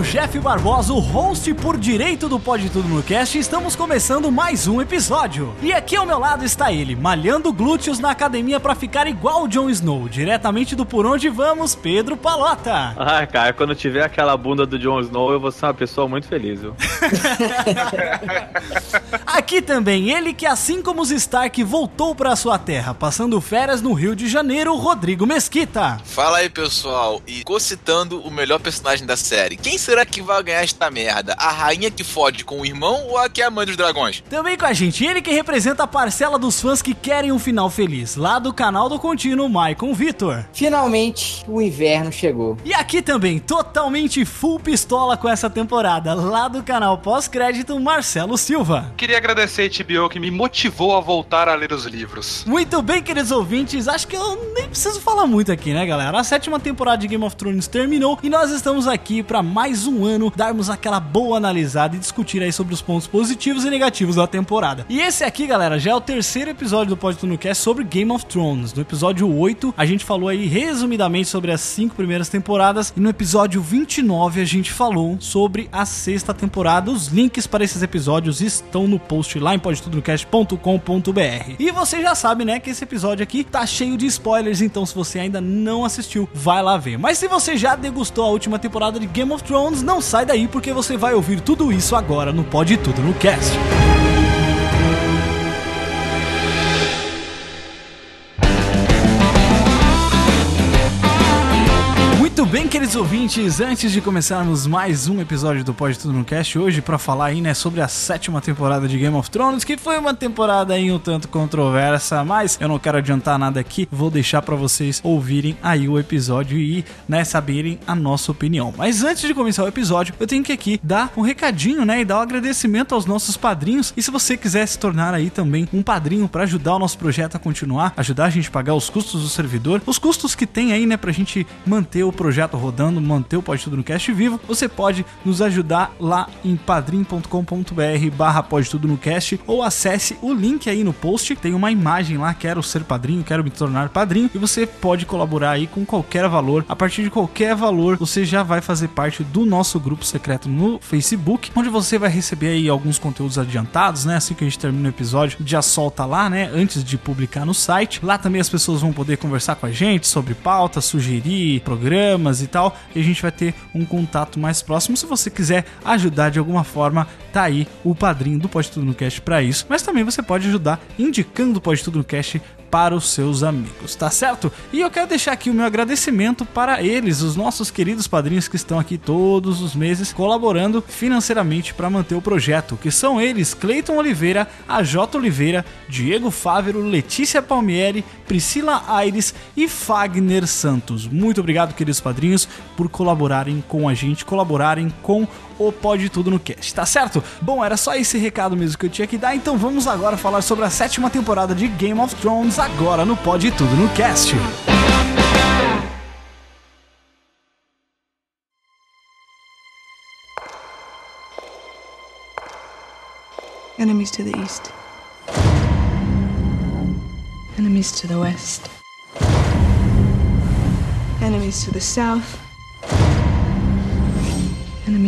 Sou o Jeff Barbosa, o host por direito do Pode Tudo no Cast e estamos começando mais um episódio. E aqui ao meu lado está ele, malhando glúteos na academia pra ficar igual o Jon Snow, diretamente do Por Onde Vamos, Pedro Palota. Ah, cara, quando tiver aquela bunda do Jon Snow, eu vou ser uma pessoa muito feliz, viu? Aqui também ele que, assim como os Stark, voltou pra sua terra, passando férias no Rio de Janeiro, Rodrigo Mesquita. Fala aí, pessoal, e cocitando o melhor personagem da série. Quem será que vai ganhar esta merda? A rainha que fode com o irmão ou a que é a mãe dos dragões? Também com a gente, ele que representa a parcela dos fãs que querem um final feliz, lá do canal do Contínuo, Maicon Vitor. Finalmente o inverno chegou. E aqui também, totalmente full pistola com essa temporada, lá do canal pós-crédito, Marcelo Silva. Queria agradecer a HBO que me motivou a voltar a ler os livros. Muito bem, queridos ouvintes, acho que eu nem preciso falar muito aqui, né, galera? A sétima temporada de Game of Thrones terminou e nós estamos aqui para mais um ano darmos aquela boa analisada e discutir aí sobre os pontos positivos e negativos da temporada. E esse aqui, galera, já é o terceiro episódio do Pod Cast sobre Game of Thrones. No episódio 8, a gente falou aí resumidamente sobre as cinco primeiras temporadas e no episódio 29 a gente falou sobre a sexta temporada. Os links para esses episódios estão no post lá em podtudocast.com.br. E você já sabe, né, que esse episódio aqui tá cheio de spoilers, então se você ainda não assistiu, vai lá ver. Mas se você já degustou a última temporada de Game of Thrones, não sai daí porque você vai ouvir tudo isso agora no Pode Tudo no Cast. Muito bem, queridos ouvintes, antes de começarmos mais um episódio do Pode Tudo no Cast hoje para falar aí, né, sobre a sétima temporada de Game of Thrones, que foi uma temporada aí um tanto controversa, mas eu não quero adiantar nada aqui, vou deixar para vocês ouvirem aí o episódio e, né, saberem a nossa opinião. Mas antes de começar o episódio, eu tenho que aqui dar um recadinho, né, e dar um agradecimento aos nossos padrinhos. E se você quiser se tornar aí também um padrinho para ajudar o nosso projeto a continuar, ajudar a gente a pagar os custos do servidor, os custos que tem aí, né, pra gente manter o projeto rodando, manter o Pode Tudo no Cast vivo, você pode nos ajudar lá em padrim.com.br barra Pode Tudo no Cast ou acesse o link aí no post, tem uma imagem lá, quero ser padrinho, quero me tornar padrinho e você pode colaborar aí com qualquer valor. A partir de qualquer valor, você já vai fazer parte do nosso grupo secreto no Facebook, onde você vai receber aí alguns conteúdos adiantados, né? Assim que a gente termina o episódio, já solta lá, né? Antes de publicar no site. Lá também as pessoas vão poder conversar com a gente sobre pautas, sugerir programas e tal, e a gente vai ter um contato mais próximo. Se você quiser ajudar de alguma forma, tá aí o padrinho do Pode Tudo no Cast para isso. Mas também você pode ajudar indicando o Pode Tudo no Cast para os seus amigos, tá certo? E eu quero deixar aqui o meu agradecimento para eles, os nossos queridos padrinhos que estão aqui todos os meses colaborando financeiramente para manter o projeto, que são eles Cleiton Oliveira, AJ Oliveira, Diego Fávero, Letícia Palmieri, Priscila Aires e Fagner Santos. Muito obrigado, queridos padrinhos, por colaborarem com a gente, colaborarem com o Pode Tudo no Cast, tá certo? Bom, era só esse recado mesmo que eu tinha que dar, então vamos agora falar sobre a sétima temporada de Game of Thrones agora no Pode Tudo no Cast. Enemies to the east. Enemies to the west. Enemies to the south.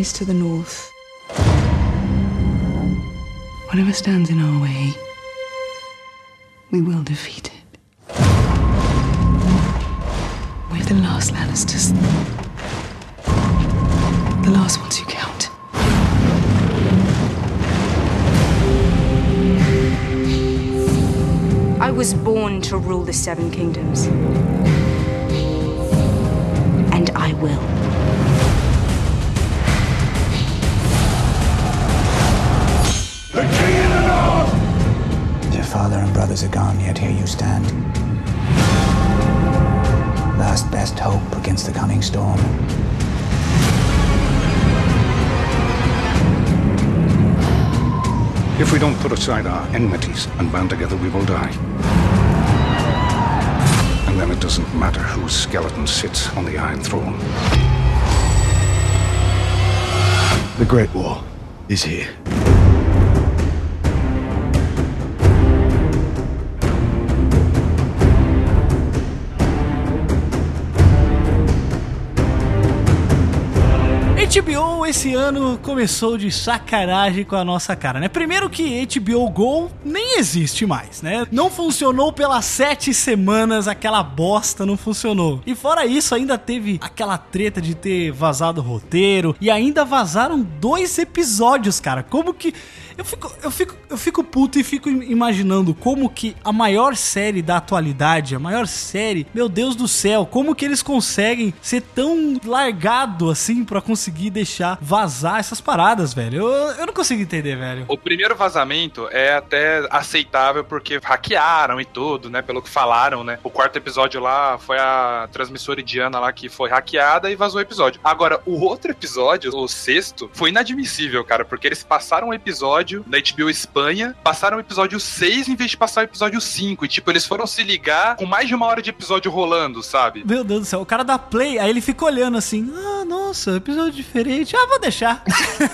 Enemies to the north. Whatever stands in our way, we will defeat it. We're the last Lannisters. The last ones who count. I was born to rule the Seven Kingdoms. And I will. father and brothers are gone, yet here you stand. Last best hope against the coming storm. If we don't put aside our enmities and band together, we will die. And then it doesn't matter whose skeleton sits on the Iron Throne. The Great War is here. Esse ano começou de sacanagem com a nossa cara, né? Primeiro que HBO Go nem existe mais, né? Não funcionou pelas sete semanas, aquela bosta não funcionou. E fora isso, ainda teve aquela treta de ter vazado o roteiro e ainda vazaram dois episódios, cara. Como que. Eu fico, eu, fico, eu fico puto e fico imaginando como que a maior série da atualidade, a maior série, meu Deus do céu, como que eles conseguem ser tão largado assim pra conseguir deixar vazar essas paradas, velho? Eu, eu não consigo entender, velho. O primeiro vazamento é até aceitável porque hackearam e tudo, né? Pelo que falaram, né? O quarto episódio lá foi a transmissora indiana lá que foi hackeada e vazou o episódio. Agora, o outro episódio, o sexto, foi inadmissível, cara, porque eles passaram um episódio na HBO Espanha, passaram o episódio 6 em vez de passar o episódio 5. E, tipo, eles foram se ligar com mais de uma hora de episódio rolando, sabe? Meu Deus do céu, o cara dá play, aí ele fica olhando assim, ah, nossa, episódio diferente, ah, vou deixar.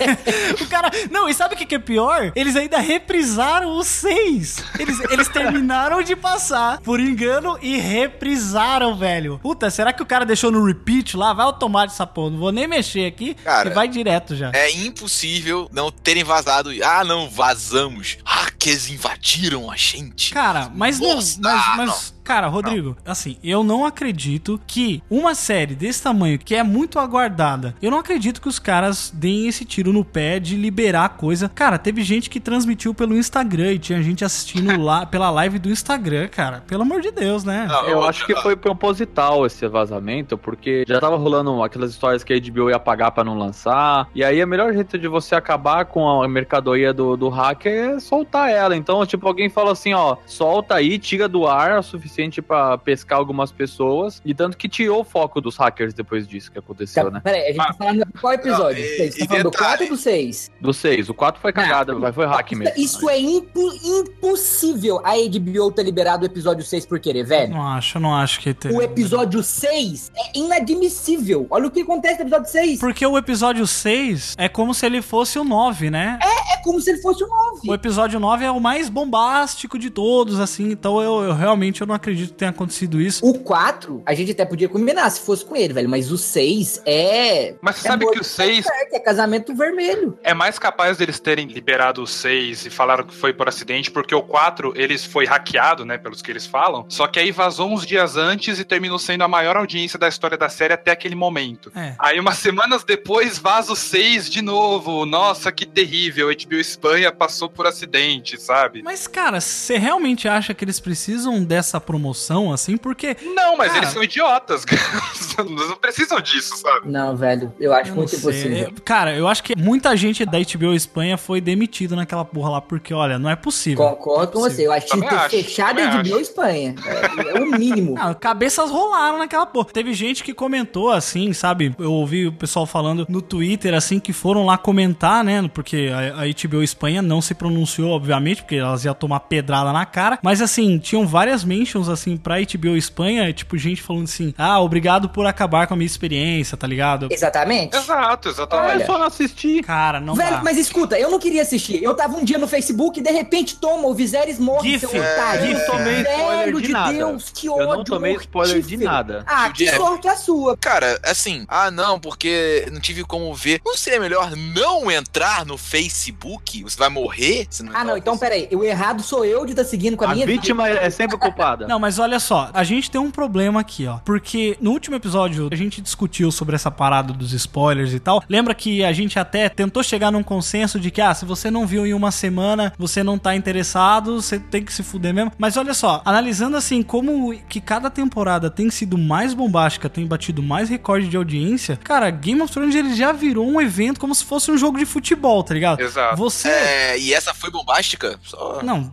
o cara, não, e sabe o que, é pior? Eles ainda reprisaram os seis. Eles, eles terminaram de passar, por engano, e reprisaram, velho. Puta, será que o cara deixou no repeat lá? Vai automático essa porra, não vou nem mexer aqui, Cara, e vai direto já. É impossível não terem vazado. Ah, não, vazamos. Hackers invadiram a gente. Cara, mas não, Nossa, mas, ah, mas cara, Rodrigo, assim, eu não acredito que uma série desse tamanho, que é muito aguardada, eu não acredito que os caras deem esse tiro no pé de liberar a coisa. Cara, teve gente que transmitiu pelo Instagram e tinha gente assistindo lá pela live do Instagram, cara. Pelo amor de Deus, né? Eu acho que foi proposital esse vazamento, porque já tava rolando aquelas histórias que a HBO ia pagar pra não lançar. E aí, a melhor jeito de você acabar com a mercadoria do, do hacker é soltar ela. Então, tipo, alguém fala assim: ó, solta aí, tira do ar o suficiente pra pescar algumas pessoas. E tanto que tirou o foco dos hackers depois disso que aconteceu, né? Peraí, a gente tá falando de qual episódio? Não, e- Vocês e tá falando do detalhe- 4 ou do 6? Do 6. O 4 foi cagada, mas foi hack mesmo. Isso é impo- impossível a HBO ter liberado o episódio 6 por querer, velho. Não acho, eu não acho que tem. O episódio 6 é inadmissível. Olha o que acontece no episódio 6. Porque o episódio 6 é como se ele fosse o 9, né? É como se ele fosse o 9. O episódio 9 é o mais bombástico de todos, assim. Então eu, eu realmente eu não acredito que tenha acontecido isso. O 4, a gente até podia combinar se fosse com ele, velho. Mas o 6 é. Mas você é sabe que o de 6 certo, É casamento vermelho. é mais capaz deles terem liberado o 6 e falaram que foi por acidente, porque o 4 eles foi hackeado, né, pelos que eles falam. Só que aí vazou uns dias antes e terminou sendo a maior audiência da história da série até aquele momento. É. Aí umas semanas depois vaza o 6 de novo. Nossa, que terrível. HBO Espanha passou por acidente, sabe? Mas, cara, você realmente acha que eles precisam dessa promoção, assim? Porque. Não, mas Cara. eles são idiotas. Eles não precisam disso, sabe? Não, velho. Eu acho eu muito não impossível. É, Cara, eu acho que muita gente da HBO Espanha foi demitido naquela porra lá, porque, olha, não é possível. Concordo com você. Eu acho que ter acho, fechado a HBO Espanha. É, é o mínimo. Ah, cabeças rolaram naquela porra. Teve gente que comentou assim, sabe? Eu ouvi o pessoal falando no Twitter, assim, que foram lá comentar, né? Porque a, a HBO Espanha não se pronunciou, obviamente, porque elas iam tomar pedrada na cara. Mas, assim, tinham várias mentions, assim, pra HBO Espanha, tipo, gente falando assim: ah, obrigado por acabar com a minha experiência, tá ligado? Exatamente. Exato, exatamente. Olha. É só não assistir. Cara, não Velho, dá. mas escuta, eu não queria assistir. Eu tava um dia no Facebook e de repente toma, o Viserys morre, GIF. seu otário. É, Eu não tomei spoiler de de nada. Deus, que Eu ódio não tomei spoiler de nada. Ah, que Jeff. sorte a sua. Cara, assim, ah não, porque não tive como ver. Não seria melhor não entrar no Facebook? Você vai morrer? não Ah, não, no então peraí. O errado sou eu de estar seguindo com a, A minha vítima é sempre culpada. Não, mas olha só, a gente tem um problema aqui, ó. Porque no último episódio a gente discutiu sobre essa parada dos spoilers e tal. Lembra que a gente até tentou chegar num consenso de que, ah, se você não viu em uma semana, você não tá interessado, você tem que se fuder mesmo. Mas olha só, analisando assim como que cada temporada tem sido mais bombástica, tem batido mais recorde de audiência, cara, Game of Thrones ele já virou um evento como se fosse um jogo de futebol, tá ligado? Exato. Você. É, e essa foi bombástica? Só... Não,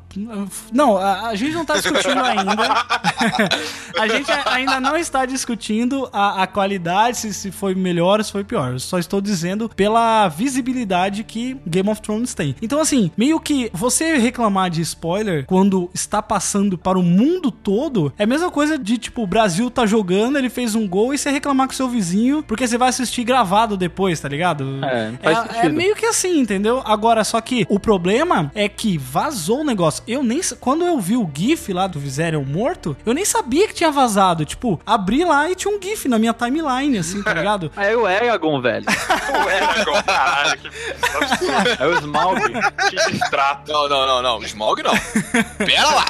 não, a, a gente não tá discutindo ainda. a gente a- ainda não está discutindo a, a qualidade, se, se foi melhor ou se foi pior. Eu só estou dizendo pela visibilidade que Game of Thrones tem. Então, assim, meio que você reclamar de spoiler quando está passando para o mundo todo é a mesma coisa de, tipo, o Brasil tá jogando, ele fez um gol e você reclamar com seu vizinho porque você vai assistir gravado depois, tá ligado? É, É, é meio que assim, entendeu? Agora, só que o problema é que vazou o negócio. Eu nem. Quando eu vi o GIF lá do Viserion morto, eu nem sabia que tinha vazado. Tipo, abri lá e tinha um GIF na minha timeline, assim, tá ligado? Aí o Eragon, velho. O Eragon, caralho, que. É o Smaug. Que distrato. Não, não, não, não. Smog não. Pera lá.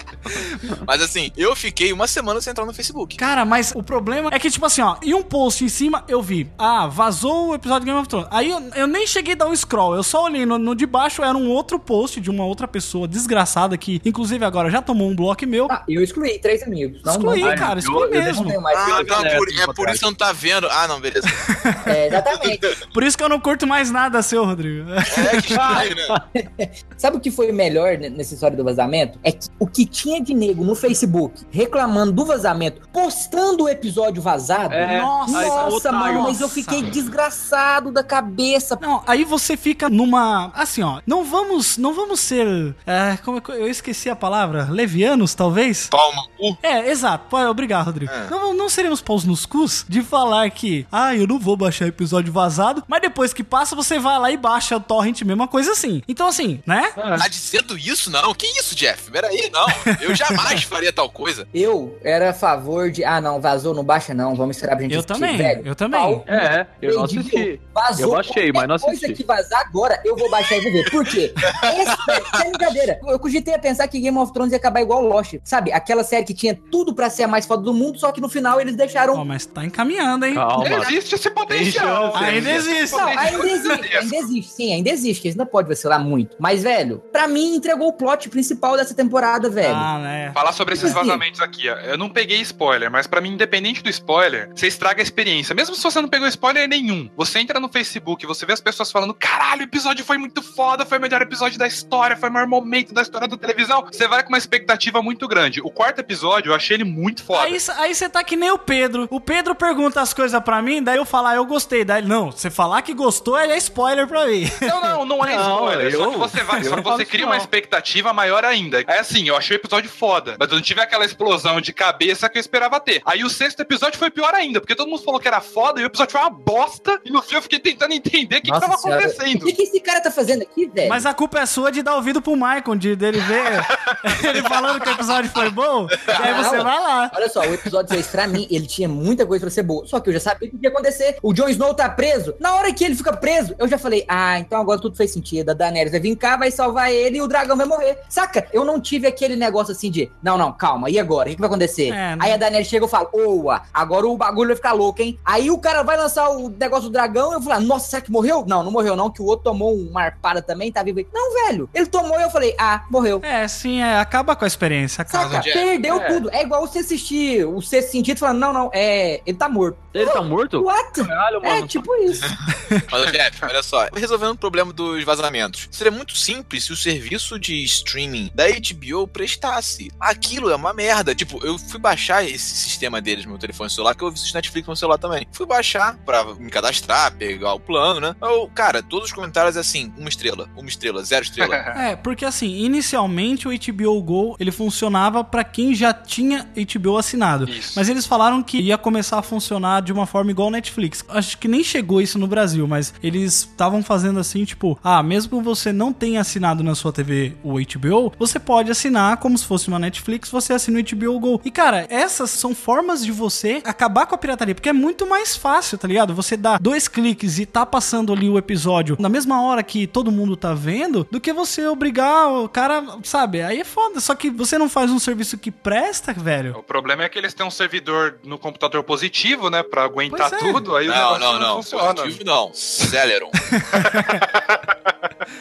Mas assim, eu fiquei uma semana sem entrar no Facebook. Cara, mas o problema é que, tipo assim, ó, e um post em cima eu vi, ah, vazou o episódio de Game of Thrones. Aí eu, eu nem cheguei a dar um scroll, eu só olhei no, no de baixo, era um outro post de uma outra pessoa desgraçada que, inclusive, agora já tomou um bloco meu. Ah, eu excluí três amigos. Não, excluí, não, cara, eu- excluí eu mesmo. mais. Ah, então É, por- assim, é por isso que você não tá vendo. Ah, não, beleza. É, exatamente. Por isso que eu não curto mais nada seu, Rodrigo. É que estranho, né? Sabe o que foi melhor ne- nessa história do vazamento? É que o que tinha de nego no Facebook reclamando do vazamento, postando o episódio vazado. É, Nossa, aí Nossa, mano, mas eu fiquei desgraçado da cabeça. Não, aí você fica numa. Assim, ó. Não vamos. Não vamos ser. É, como é que- eu esqueci a palavra? Levianos, talvez? Palma. Uh, É, exato. Pô, Obrigado, Rodrigo. É. Não, não seremos paus nos cus de falar que, ah, eu não vou baixar episódio vazado, mas depois que passa, você vai lá e baixa o torrent, mesma coisa assim. Então, assim, né? tá dizendo isso, não? Que isso, Jeff? Peraí, não. Eu jamais faria tal coisa. Eu era a favor de, ah, não, vazou, não baixa não, vamos esperar pra gente Eu assistir. também, Velho, eu também. pau É, eu não assisti. Vazou. Eu baixei, mas não qualquer coisa assisti. que vazar agora, eu vou baixar e vou ver. Por quê? Esse, brincadeira. Eu cogitei a pensar que Game of Thrones ia acabar igual Lost. Sabe? Aquela série que tinha tudo pra ser a mais foda do mundo, só que no final eles deixaram. Ó, mas tá encaminhando, hein? Calma. Existe esse potencial. chance Ainda existe. Não, ainda existe, ainda existe, sim, ainda existe. Eles ainda pode vacilar muito. Mas, velho, pra mim entregou o plot principal dessa temporada, velho. Ah, né? Falar sobre esses Assim. vazamentos aqui, ó. Eu não peguei spoiler, mas pra mim, independente do spoiler, você estraga a experiência. Mesmo se você não pegou spoiler nenhum, você entra no Facebook, você vê as pessoas falando: caralho, o episódio foi muito foda, foi o melhor episódio da história, foi o maior momento da história da televisão. Você vai com uma expectativa muito grande. O quarto episódio, eu achei ele muito foda. Aí aí você tá que nem o Pedro. O Pedro pergunta as coisas pra mim, daí eu falar, eu gostei. Daí ele, não, você falar que gostou é spoiler pra mim. Não, não, não é Não, spoiler. Só eu- que você vai, só que você cria não. uma expectativa maior ainda. É assim, eu achei o episódio foda, mas eu não tive aquela explosão de cabeça que eu esperava ter. Aí o sexto episódio foi pior ainda, porque todo mundo falou que era foda e o episódio foi uma bosta. E no fim eu fiquei tentando entender o que, que tava senhora. acontecendo. O que, que esse cara tá fazendo aqui, velho? Mas a culpa é sua de dar ouvido pro Maicon, de dele ver ele falando que o episódio foi bom. Aí você vai lá. Olha só, o episódio 6, pra mim, ele tinha muita coisa pra ser boa. Só que eu já sabia o que ia acontecer. O Jon Snow tá preso. Na hora que ele fica preso, eu já falei: ah, então agora tudo fez sentido. A Daenerys vai vir cá, vai salvar ele e o dragão vai morrer. Saca? Eu não tive aquele negócio assim de: não, não, calma, e agora? O que, que vai acontecer? É, né? Aí a Daenerys chega e fala: oa, agora o bagulho vai ficar louco, hein? Aí o cara vai lançar o negócio do dragão e eu falo: nossa, será que morreu? Não, não morreu, não, que o outro tomou uma arpada também, tá vivo aí. Não, velho, ele tomou e eu falei: ah, morreu. É, sim, é, acaba com a experiência, acaba. Saca? Perdeu É. tudo. É igual você assistir o sexto sentido falando, não, não, é. Ele tá morto. Ele tá morto? What? Caralho, É mano. tipo isso. Mas, Jeff, olha só. Resolvendo o problema dos vazamentos. Seria muito simples se o serviço de streaming da HBO prestasse. Aquilo é uma merda. Tipo, eu fui baixar esse sistema deles no meu telefone celular, que eu assisto Netflix no meu celular também. Fui baixar pra me cadastrar, pegar o plano, né? Eu, cara, todos os comentários é assim: uma estrela, uma estrela, zero estrela. É, porque assim, inicialmente o HBO Go, ele funcionava pra quem já tinha HBO assinado. Isso. Mas eles falaram que ia começar a funcionar de uma forma igual Netflix. Acho que nem chegou isso no Brasil, mas eles estavam fazendo assim, tipo, ah, mesmo você não tenha assinado na sua TV o HBO, você pode assinar como se fosse uma Netflix, você assina o HBO Go. E cara, essas são formas de você acabar com a pirataria, porque é muito mais fácil, tá ligado? Você dá dois cliques e tá passando ali o episódio na mesma hora que todo mundo tá vendo, do que você obrigar o cara, sabe? Aí é foda. Só que você não faz um serviço que presta, velho. O problema é que eles têm um servidor no computador positivo, né? Pra aguentar é. tudo. Aí o Não, negócio não, não, não. funciona. Positivo não. Celeron.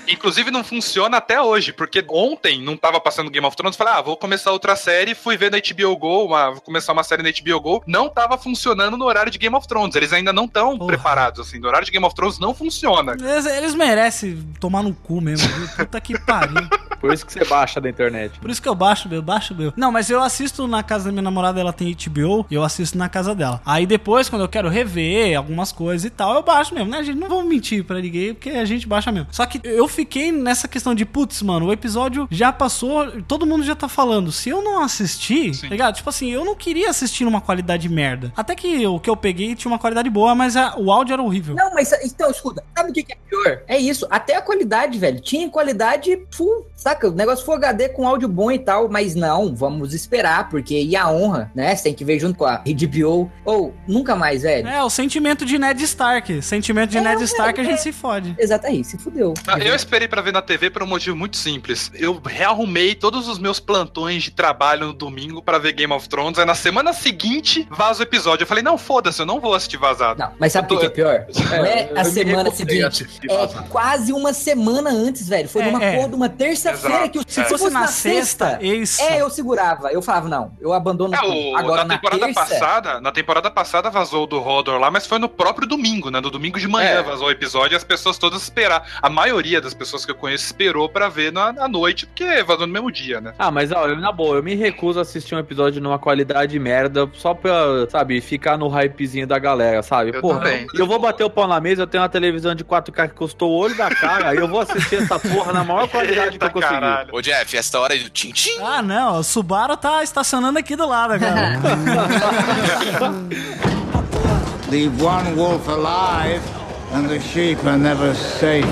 Inclusive não funciona até hoje, porque ontem não tava passando Game of Thrones, falei, ah, vou começar outra série, fui ver na HBO Go, uma, vou começar uma série na HBO Go, não tava funcionando no horário de Game of Thrones, eles ainda não estão preparados, assim, no horário de Game of Thrones não funciona. Eles, eles merecem tomar no cu mesmo, viu? Puta que pariu. God, he, Por isso que você baixa da internet. Por isso que eu baixo meu, baixo meu. Não, mas eu assisto na casa da minha namorada, ela tem HBO, e eu assisto na casa dela. Aí depois, quando eu quero rever algumas coisas e tal, eu baixo mesmo, né? A gente não vamos mentir pra ninguém, porque a gente baixa mesmo. Só que eu fiquei nessa questão de, putz, mano, o episódio já passou, todo mundo já tá falando. Se eu não assistir, tá ligado? Tipo assim, eu não queria assistir numa qualidade merda. Até que o que eu peguei tinha uma qualidade boa, mas a- o áudio era horrível. Não, mas então, escuta, sabe o que é pior? É isso, até a qualidade, velho. Tinha qualidade full, saca? O negócio Full HD com áudio bom e tal, mas não, vamos esperar, porque e a honra, né? Você tem que ver junto com a HBO. Ou, nunca mais, velho. É, o sentimento de Ned Stark. Sentimento de É, Ned é, Stark, a é. gente se fode. Exato aí, se fudeu. Ah, Eu esperei pra ver na TV por um motivo muito simples. Eu rearrumei todos os meus plantões de trabalho no domingo pra ver Game of Thrones. Aí na semana seguinte vaza o episódio. Eu falei, não, foda-se, eu não vou assistir vazado. Não, mas sabe o que, que é pior? Não é a semana a seguinte. É quase uma semana antes, velho. Foi É, numa é. porra de uma terça-feira Exato. que se É. fosse na sexta. isso. É, eu segurava. Eu falava, não, eu abandono É, o- Agora na na temporada terça, passada, na temporada passada vazou o do Hodor lá, mas foi no próprio domingo, né? No domingo de manhã É. vazou o episódio e as pessoas todas esperaram. A maioria das pessoas que eu conheço esperou pra ver na, à noite, porque vazou no mesmo dia, né? Ah, mas ó, eu, na boa, eu me recuso a assistir um episódio numa qualidade merda só pra, sabe, ficar no hypezinho da galera, sabe? Eu Porra, também. eu vou bater o pau na mesa, eu tenho uma televisão de 4K que custou o olho da cara, e eu vou assistir essa porra na maior qualidade que eu Eita, conseguir. caralho. Ô, Jeff, essa hora do tchim-tchim. Ah, não, o Subaru tá estacionando aqui do lado, cara. Leave one wolf alive, and the sheep are never safe.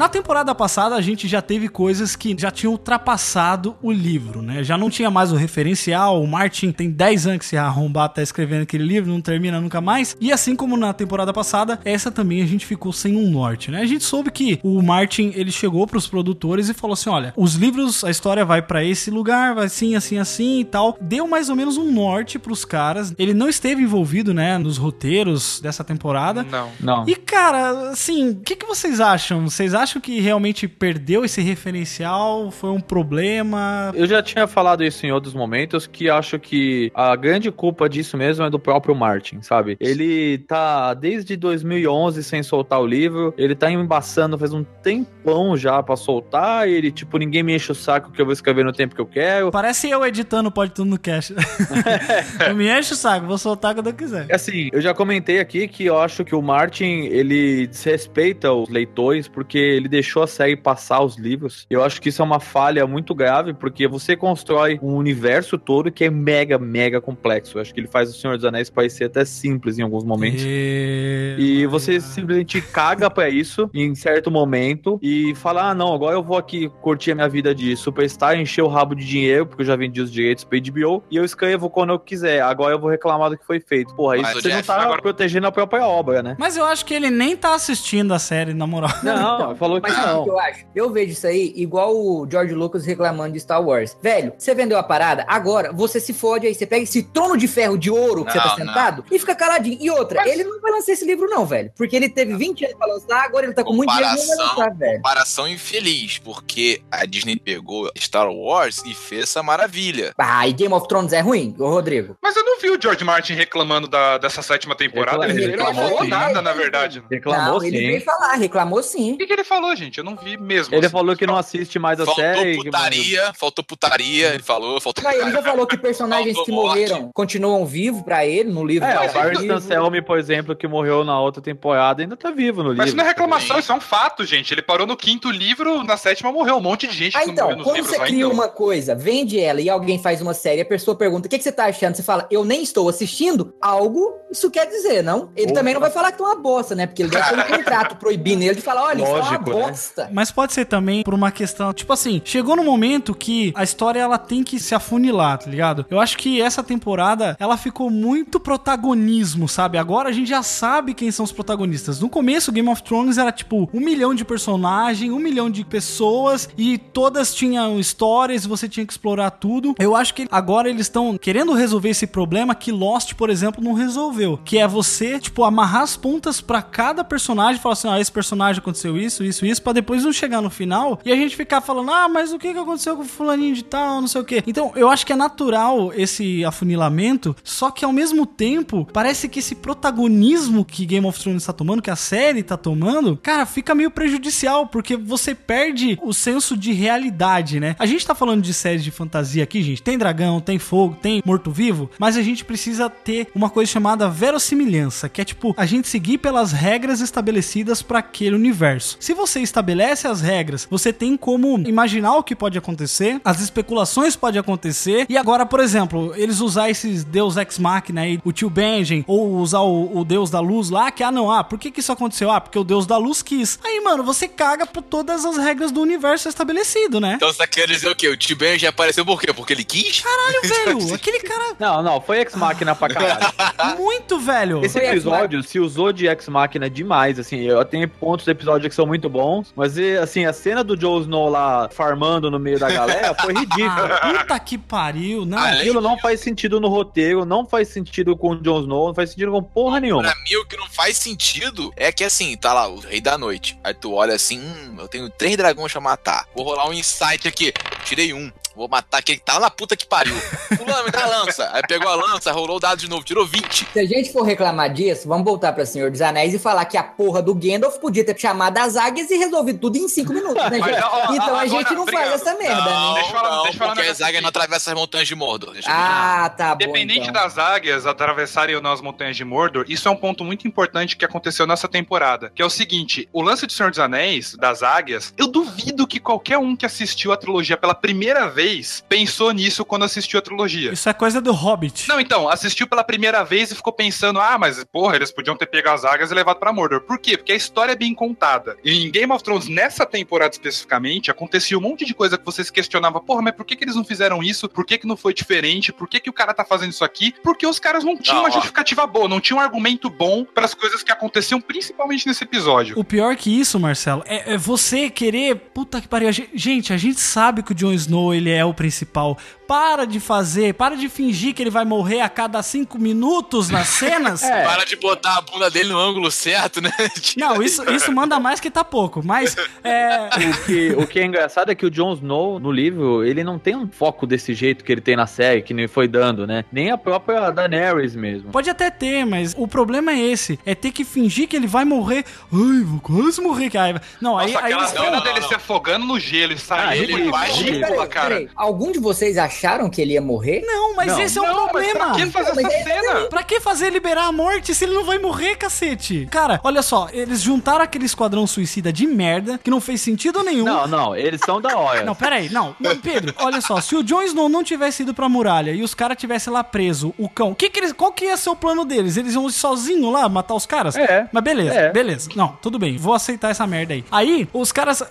Na temporada passada, a gente já teve coisas que já tinham ultrapassado o livro, né? Já não tinha mais o referencial. O Martin tem 10 anos que se arrombar tá escrevendo aquele livro, não termina nunca mais. E assim como na temporada passada, essa também a gente ficou sem um norte, né? A gente soube que o Martin, ele chegou pros produtores e falou assim: olha, os livros, a história vai pra esse lugar, vai assim, assim, assim e tal. Deu mais ou menos um norte pros caras. Ele não esteve envolvido, né, nos roteiros dessa temporada. Não. Não. E, cara, assim, o que, que vocês acham? Vocês acham que realmente perdeu esse referencial? Foi um problema? Eu já tinha falado isso em outros momentos, que acho que a grande culpa disso mesmo é do próprio Martin, sabe? Ele tá desde 2011 sem soltar o livro, ele tá embaçando faz um tempão já pra soltar, ele, tipo, ninguém me enche o saco que eu vou escrever no tempo que eu quero. Parece eu editando Pode Tudo no Cash. não me enche o saco, vou soltar quando eu quiser. Assim, eu já comentei aqui que eu acho que o Martin, ele desrespeita os leitores porque ele deixou a série passar os livros. Eu acho que isso é uma falha muito grave, porque você constrói um universo todo que é mega, mega complexo. Eu acho que ele faz o Senhor dos Anéis parecer até simples em alguns momentos. E... E você simplesmente caga pra isso em certo momento e fala: ah, não, agora eu vou aqui curtir a minha vida de superstar, encher o rabo de dinheiro, porque eu já vendi os direitos pra HBO, e eu escrevo quando eu quiser. Agora eu vou reclamar do que foi feito. Porra, Mas, isso ô, você não tá agora- protegendo a própria obra, né? Mas eu acho que ele nem tá assistindo a série, na moral. Não, falou que Mas sabe o não. que eu acho? Eu vejo isso aí igual o George Lucas reclamando de Star Wars. Velho, você vendeu a parada, agora você se fode aí. Você pega esse trono de ferro de ouro que você tá Não, sentado e fica caladinho. E outra, ele não vai lançar esse livro, não, velho. Porque ele teve 20 anos pra lançar, agora ele tá com muito dinheiro e não vai Comparação, lançar, velho. comparação infeliz, porque a Disney pegou Star Wars e fez essa maravilha. Ah, e Game of Thrones é ruim, ô Rodrigo? Mas eu não vi o George Martin reclamando da, dessa sétima temporada. Reclamou, Ele, ele não reclamou falou sim. nada, na verdade. Reclamou não, ele sim. veio falar, reclamou sim. O que, que ele falou, gente? Eu não vi mesmo. Ele assim. falou que não assiste mais a Faltou série. que- putaria, faltou putaria, ele falou, faltou Não, ele já falou que personagens que Faltou morte. morreram continuam vivos pra ele no livro. É, tá o Barry vivo. Stancelme, por exemplo, que morreu na outra temporada, ainda tá vivo no livro. Mas isso não é reclamação, Sim. isso é um fato, gente. Ele parou no quinto livro, na sétima morreu um monte de gente Ah, que então, quando livros você lá, cria então. uma coisa, vende ela e alguém faz uma série, a pessoa pergunta, o que, que você tá achando? Você fala, eu nem estou assistindo, algo isso quer dizer, não? Ele Opa. também não vai falar que tá uma bosta, né? Porque ele deve ter um contrato proibindo ele de falar, olha, isso Lógico, é né? Bosta. Mas pode ser também por uma questão, tipo assim, chegou no momento que a história ela tem que se afunilar, tá ligado? Eu acho que essa temporada ela ficou muito protagonismo, sabe? Agora a gente já sabe quem são os protagonistas. No começo, Game of Thrones era tipo um milhão de personagens, um milhão de pessoas e todas tinham histórias, você tinha que explorar tudo. Eu acho que agora eles estão querendo resolver esse problema que Lost, por exemplo, não resolveu, que é você, tipo, amarrar as pontas pra cada personagem e falar assim: ah, esse personagem aconteceu isso, isso isso, isso, pra depois não chegar no final e a gente ficar falando, ah, mas o que que aconteceu com o fulaninho de tal, não sei o quê. Então, eu acho que é natural esse afunilamento, só que ao mesmo tempo, parece que esse protagonismo que Game of Thrones tá tomando, que a série tá tomando, cara, fica meio prejudicial, porque você perde o senso de realidade, né? A gente tá falando de séries de fantasia aqui, gente. Tem dragão, tem fogo, tem morto-vivo, mas a gente precisa ter uma coisa chamada verossimilhança, que é tipo a gente seguir pelas regras estabelecidas para aquele universo. Se você estabelece as regras, você tem como imaginar o que pode acontecer, as especulações podem acontecer. E agora, por exemplo, eles usar esses Deus Ex Machina aí, o tio Benjen, ou usar o, o Deus da Luz lá, que ah não, ah, por que que isso aconteceu? Ah, porque o Deus da Luz quis. Aí, mano, você caga por todas as regras do universo estabelecido, né? Então você tá querendo dizer o quê? O Tio Ben já apareceu por quê? Porque ele quis? Caralho, velho, aquele cara Não, não, foi Ex Machina pra caralho. muito velho. Esse episódio se usou de Ex Machina demais, assim, eu tenho pontos do episódio que são muito bons, mas e, assim, a cena do Jon Snow lá farmando no meio da galera foi ridícula. Ah, puta que pariu, não. Aquilo não faz sentido no roteiro, não faz sentido com o Jon Snow, não faz sentido com porra nenhuma. Pra mim, o que não faz sentido é que assim, tá lá, o Rei da Noite. Aí tu olha assim, hum, eu tenho três dragões pra matar. Vou rolar um insight aqui. Tirei um. Vou matar aquele que tá lá na puta que pariu. Fulano, me dá a lança. Aí pegou a lança, rolou o dado de novo, tirou 20. Se a gente for reclamar disso, vamos voltar pra Senhor dos Anéis e falar que a porra do Gandalf podia ter chamado as águias e resolvido tudo em cinco minutos, né, gente? Mas, ó, então a agora, gente não obrigado. faz essa merda, Não, né? Deixa eu falar- não, deixa eu falar porque a Zaga aqui. não atravessa as montanhas de Mordor. Deixa eu Ah, tá bom. Independente então. das águias atravessarem ou não as montanhas de Mordor, isso é um ponto muito importante que aconteceu nessa temporada. Que é o seguinte: o lance de Senhor dos Anéis, das águias, eu duvido que qualquer um que assistiu a trilogia pela primeira vez pensou nisso quando assistiu a trilogia. Isso é coisa do Hobbit. Não, então, assistiu pela primeira vez e ficou pensando, ah, mas porra, eles podiam ter pego as águias e levado pra Mordor. Por quê? Porque a história é bem contada. E em Game of Thrones, nessa temporada especificamente, acontecia um monte de coisa que vocês questionavam, porra, mas por que, que eles não fizeram isso? Por que, que não foi diferente? Por que, que o cara tá fazendo isso aqui? Porque os caras não tinham Não, uma ó. justificativa boa, não tinham um argumento bom para as coisas que aconteciam, principalmente nesse episódio. O pior que isso, Marcelo, é, é você querer. Puta que pariu. a gente- Gente, a gente sabe que o Jon Snow ele é o principal. Para de fazer, para de fingir que ele vai morrer a cada cinco minutos nas cenas. É. Para de botar a bunda dele no ângulo certo, né? Não, isso, isso manda mais que tá pouco. Mas é. O que, o que é engraçado é que o Jon Snow, no livro, ele não tem um foco desse jeito que ele tem na série, que nem foi dando, né? Nem a própria Daenerys mesmo. Pode até ter, mas o problema é esse: é ter que fingir que ele vai morrer. Ai, vou quase morrer, cara. Não, aí. Nossa, aí aquela eles- cena não, dele não. se afogando no gelo e Ah, saindo ele vai- ridícula, Peraí, cara. peraí. Algum de vocês acharam que ele ia morrer? Não, mas Não. esse é um Não, mas problema. pra que fazer essa é- cena? Pra que fazer liberar a morte se ele não vai morrer, cacete? Cara, olha só, eles juntaram aquele esquadrão suicida de merda, que não fez sentido nenhum. Não, não, eles são da hora. Não, peraí, não. Não, Pedro, olha só, se o Jon Snow não tivesse ido pra muralha e os caras tivessem lá preso o cão, que que eles, qual que ia ser o plano deles? Eles iam ir sozinhos lá matar os caras? É. Mas beleza, É. beleza. Não, tudo bem, vou aceitar essa merda aí. Aí, os caras.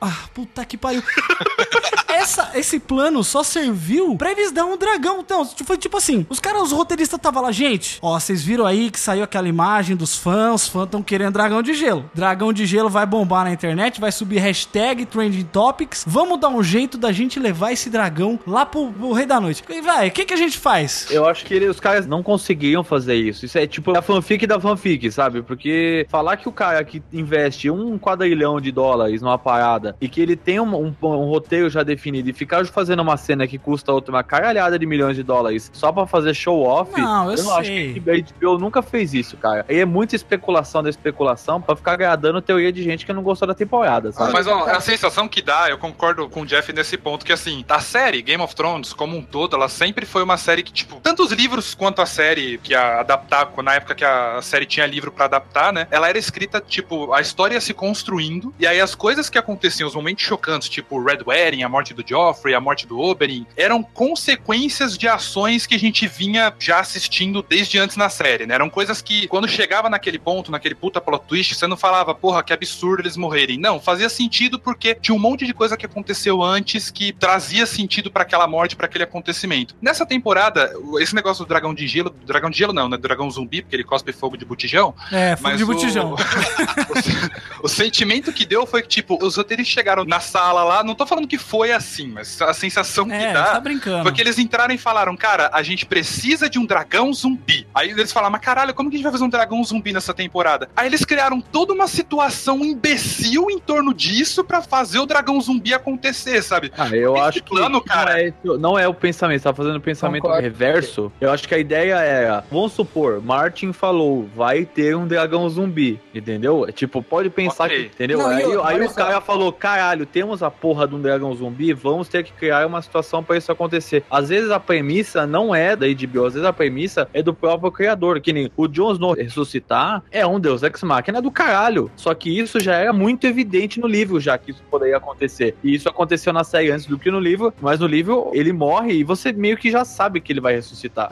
Ah, puta que pariu. Essa, esse plano só serviu pra eles dar um dragão. Então, foi tipo assim: os caras, os roteiristas estavam lá, gente. Ó, vocês viram aí que saiu aquela imagem dos fãs. Os fãs estão querendo dragão de gelo. Dragão de gelo vai bombar na internet, vai subir hashtag trending topics. Vamos dar um jeito da gente levar esse dragão lá pro, pro Rei da Noite. E, vai, o que, que a gente faz? Eu acho que ele- os caras não conseguiam fazer isso. Isso é tipo a fanfic da fanfic, sabe? Porque falar que o cara que investe um quadrilhão de dólares numa parada e que ele tem um, um- um roteiro já definido e ficar fazendo uma cena que custa outra uma caralhada de milhões de dólares só pra fazer show off, Não, eu não acho sei. que a HBO nunca fez isso, cara. Aí é muita especulação da especulação pra ficar agradando teoria de gente que não gostou da temporada, sabe? Mas ó, a sensação que dá, eu concordo com o Jeff nesse ponto, que assim, a série Game of Thrones, como um todo, ela sempre foi uma série que, tipo, tanto os livros quanto a série que a adaptar, na época que a série tinha livro pra adaptar, né? Ela era escrita, tipo, a história ia se construindo, e aí as coisas que aconteciam, os momentos chocantes, tipo Red Wedding, a morte do Joffrey, a morte do Oberyn, eram consequências de ações que a gente vinha já assistindo desde antes na série, né? Eram coisas que, quando chegava naquele ponto, naquele puta plot twist, você não falava, porra, que absurdo eles morrerem. Não, fazia sentido porque tinha um monte de coisa que aconteceu antes que trazia sentido pra aquela morte, pra aquele acontecimento. Nessa temporada, esse negócio do dragão de gelo, dragão de gelo não, né? Dragão zumbi, porque ele cospe fogo de botijão. É, fogo de o- botijão. o sentimento que deu foi que, tipo, os roteiristas chegaram na sala lá, não tô falando que foi assim, mas a sensação que É, acreditar. tá brincando. Porque eles entraram e falaram, cara, a gente precisa de um dragão zumbi. Aí eles falaram, mas caralho, como que a gente vai fazer um dragão zumbi nessa temporada? Aí eles criaram toda uma situação imbecil em torno disso pra fazer o dragão zumbi acontecer, sabe? Ah, eu Esse acho que plano, cara. Não, é, não é o pensamento, você tá fazendo o pensamento Concordo. reverso. Eu acho que a ideia era, vamos supor, Martin falou, vai ter um dragão zumbi, entendeu? Tipo, pode pensar Ok. que, entendeu? Não, aí outra, aí olha o cara falou, caralho, temos a porra de um dragão zumbi, vamos ter que criar uma situação pra isso acontecer. Às vezes a premissa não é da HBO, às vezes a premissa é do próprio criador, que nem o Jon Snow ressuscitar é um deus ex machina do caralho. Só que isso já era muito evidente no livro, já que isso poderia acontecer. E isso aconteceu na série antes do que no livro, mas no livro ele morre e você meio que já sabe que ele vai ressuscitar.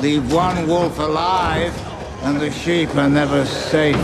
Leave one wolf alive, and the sheep are never safe.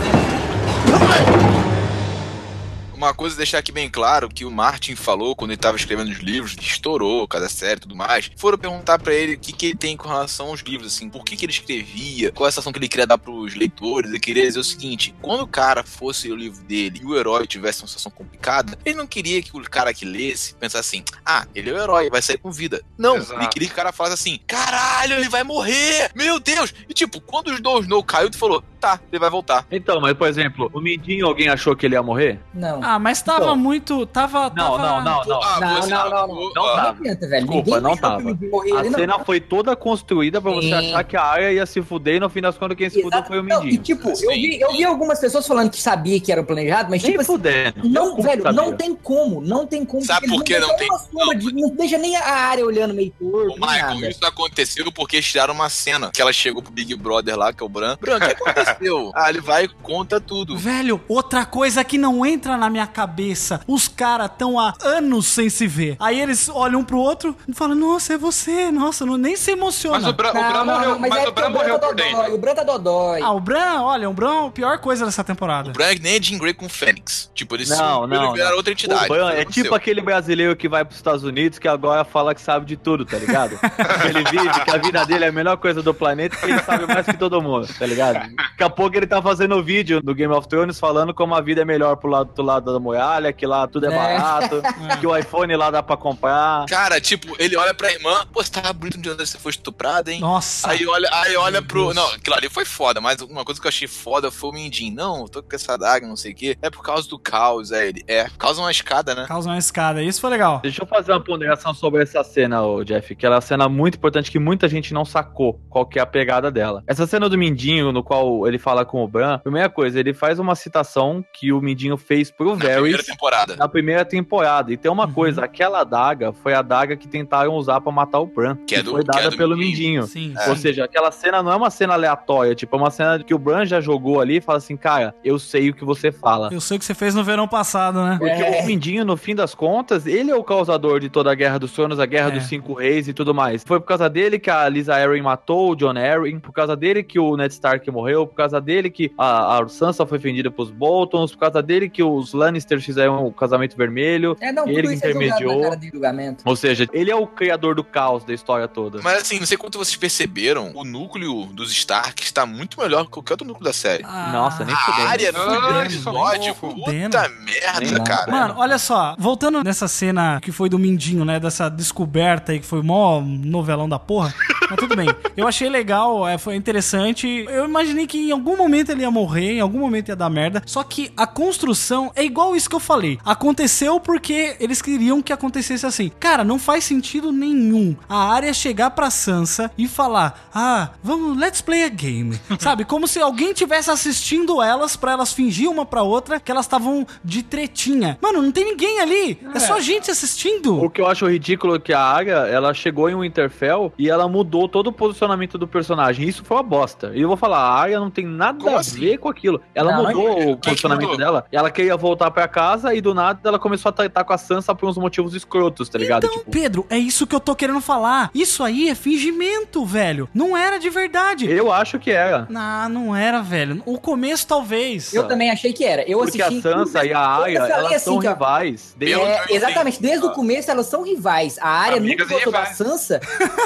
Uma coisa é deixar aqui bem claro que o Martin falou quando ele tava escrevendo os livros, que estourou cada série e tudo mais. Foram perguntar pra ele o que, que ele tem com relação aos livros, assim, por que, que ele escrevia, qual a sensação que ele queria dar pros leitores. Ele queria dizer o seguinte: quando o cara fosse o livro dele e o herói tivesse uma situação complicada, ele não queria que o cara que lesse pensasse assim: ah, ele é o herói, vai sair com vida. Não, Exato. ele queria que o cara falasse assim: caralho, ele vai morrer! Meu Deus! E tipo, quando os Snow Snow caiu, tu falou: tá, ele vai voltar. Então, mas por exemplo, o Mindinho, alguém achou que ele ia morrer? Não. Ah, mas tava Então. muito. Tava. Não, tava... não, não, não. Ah, Não, você não, não, achou- não ah, tava. adianta, velho. Desculpa, não tava. que ele A ali, não. cena foi toda construída pra você Sim. achar que a Arya ia se fuder e no fim das contas quem se fudeu Exato. foi o Não, e Mindinho. tipo, eu vi, eu vi algumas pessoas falando que sabia que era planejado, mas Nem tipo assim, fudendo. Eu não, como velho, sabia. não tem como, não tem como. Sabe porque por que não tem? de- não deixa nem a área olhando meio torto, Michael, nada. isso aconteceu porque tiraram uma cena que ela chegou pro Big Brother lá, que é o Bran. Bran, o que aconteceu? ah, ele vai e conta tudo. Velho, outra coisa que não entra na minha cabeça. Os caras tão há anos sem se ver. Aí eles olham um pro outro e falam: Nossa, é você. Nossa, não, nem se emociona. Mas o Bran, o Bran Não, não, morreu, não, mas, é o Bran morreu tá por dodói, dentro. O Bran tá dodói. Ah, o Bran, olha, o Bran é a pior coisa dessa temporada. O Bran é que nem a Jean Grey com o Fênix. Tipo, ele Não, se não, ele vira não. outra entidade. O Bran é aconteceu. tipo aquele brasileiro que vai pros Estados Unidos que agora fala que sabe de tudo, tá ligado? que ele vive, que a vida dele é a melhor coisa do planeta e que ele sabe mais que todo mundo, tá ligado? Daqui a pouco ele tá fazendo vídeo no Game of Thrones falando como a vida é melhor pro lado, do lado da muralha, que lá tudo é, É. barato, que o iPhone lá dá pra comprar. Cara, tipo, ele olha pra irmã, pô, você tava bonito de onde você foi estuprada, hein? Nossa. Aí olha, aí olha Meu pro. Deus. Não, aquilo ali foi foda, mas uma coisa que eu achei foda foi o Mindinho. Não, eu tô com essa daga, não sei o quê. É por causa do caos, é ele. É, causa uma escada, né? Causa uma escada. Isso foi legal. Deixa eu fazer uma ponderação sobre essa cena, ô Jeff, que ela é uma cena muito importante que muita gente não sacou qual que é a pegada dela. Essa cena do Mindinho, no qual ele fala com o Bran, primeira coisa, ele faz uma citação que o Mindinho fez pro Na primeira Varys temporada. na primeira temporada. E tem uma Uhum. coisa, aquela adaga foi a adaga que tentaram usar pra matar o Bran, Que que, é do- foi que é dada do pelo Mindinho. Mindinho. Sim. É. Ou seja, aquela cena não é uma cena aleatória, tipo, é uma cena que o Bran já jogou ali e fala assim, cara, eu sei o que você fala. Eu sei o que você fez no verão passado, né? Porque É. o Mindinho, no fim das contas, ele é o causador de toda a Guerra dos Tronos, a Guerra É. dos Cinco Reis e tudo mais. Foi por causa dele que a Lisa Arryn matou o John Arryn, por causa dele que o Ned Stark morreu, causa dele que a, a Sansa foi vendida pros Boltons, por causa dele que os Lannisters fizeram o casamento vermelho. É, não, Ele que é intermediou. na cara de julgamento. Ou seja, ele é o criador do caos da história toda. Mas assim, não sei quanto vocês perceberam, o núcleo dos Stark está muito melhor que qualquer outro núcleo da série. Ah, Nossa, nem A fudendo. área no só episódio, puta merda, cara. Mano, olha só, voltando nessa cena que foi do Mindinho, né? Dessa descoberta aí, que foi mó novelão da porra. Mas tudo bem. Eu achei legal, é, foi interessante. Eu imaginei que em algum momento ele ia morrer, em algum momento ia dar merda. Só que a construção é igual isso que eu falei. Aconteceu porque eles queriam que acontecesse assim. Cara, não faz sentido nenhum a área chegar pra Sansa e falar: Ah, vamos, let's play a game. Sabe? Como se alguém tivesse assistindo elas pra elas fingir uma pra outra que elas estavam de tretinha. Mano, não tem ninguém ali. É, só gente assistindo. O que eu acho ridículo é que a Arya, ela chegou em Winterfell e ela mudou todo o posicionamento do personagem. Isso foi uma bosta. E eu vou falar, a Arya não tem nada Como a assim? ver com aquilo. Ela Não, mudou mas- o posicionamento mudou? dela. Ela queria voltar pra casa e do nada ela começou a tratar com a Sansa por uns motivos escrotos, tá ligado? Então, Tipo, Pedro, é isso que eu tô querendo falar. Isso aí é fingimento, velho. Não era de verdade. eu acho que era. Não, não era, velho. O começo, talvez. Eu também achei que era. Eu Porque a assisti. Sansa e a Arya, elas são assim, ó, rivais. Desde- É, exatamente, desde o começo elas são rivais. A área Amigas nunca gostou da. Sansa,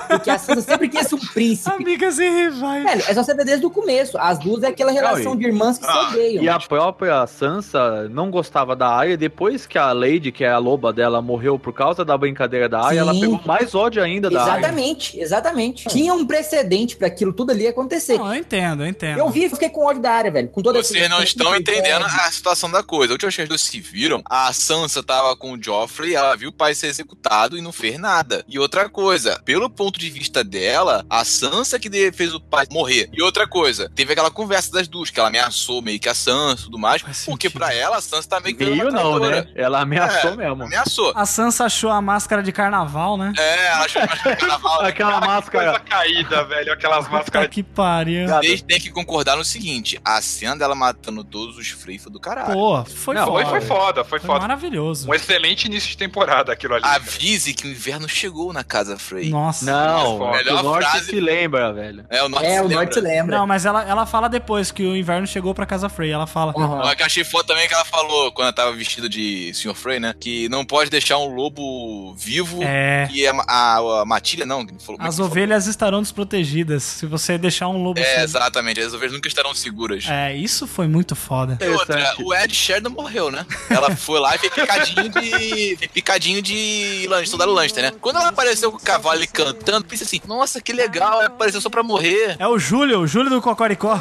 porque a Sansa sempre quis ser um príncipe. Amigas e rivais. Velho, é só você ver desde o começo. As duas é aquela relação Não, e- de irmãs que se Ah, odeiam. E a própria Sansa não gostava da Arya. Depois que a Lady, que é a loba dela, morreu por causa da brincadeira da Arya, ela pegou mais ódio ainda da Arya. Exatamente, exatamente. Tinha um precedente pra aquilo tudo ali acontecer. Não, eu entendo, eu entendo. Eu vi e fiquei com ódio da área, velho. Com toda Vocês não estão entendendo a situação da coisa. A última vez que as duas se viram, a Sansa tava com o Joffrey, ela viu o pai ser executado e não fez nada. E outra coisa, pelo ponto de vista dela, a Sansa que fez o pai morrer. E outra coisa, teve aquela conversa das duas, que ela ameaçou meio que a Sansa e tudo mais, Faz porque sentido. pra ela a Sansa tá meio que uma não, traidora. né? Ela ameaçou É, mesmo. Ameaçou. A Sansa achou a máscara de carnaval, né? É, ela achou que era carnaval. Aquela Coisa máscara. caída, velho. Aquelas máscaras que pariu. Vocês têm que concordar no seguinte: a cena dela matando todos os freifos do caralho. Pô, foi Não, foda. Foi, foi foda, foi Foi foda. maravilhoso. Um excelente início de temporada aquilo ali. Avise que o inverno chegou na casa Frey. Nossa. Não, Melhor é que o norte frase- se lembra, velho. É, o norte É, se o lembra. Norte lembra. Não, mas ela, ela fala depois que o inverno chegou pra Casa Frey. Ela fala. Que eu achei foda também que ela falou quando ela tava vestida de Sr. Frey, né? Que não pode deixar um lobo vivo É. e a, a, a matilha, não. que falou- As é que ovelhas estarão desprotegidas se você deixar um lobo. falou? É, exatamente. As ovelhas nunca estarão seguras. É, isso foi muito foda. E outra, o Ed Sheridan morreu, né? Ela foi lá e fez picadinho de. fez picadinho de Lannister, soldado Lannister, né? Quando ela apareceu com o cavalo ali cantando, pensei assim, nossa, que legal, ela apareceu só pra morrer. É o Júlio, o Júlio do Cocoricó.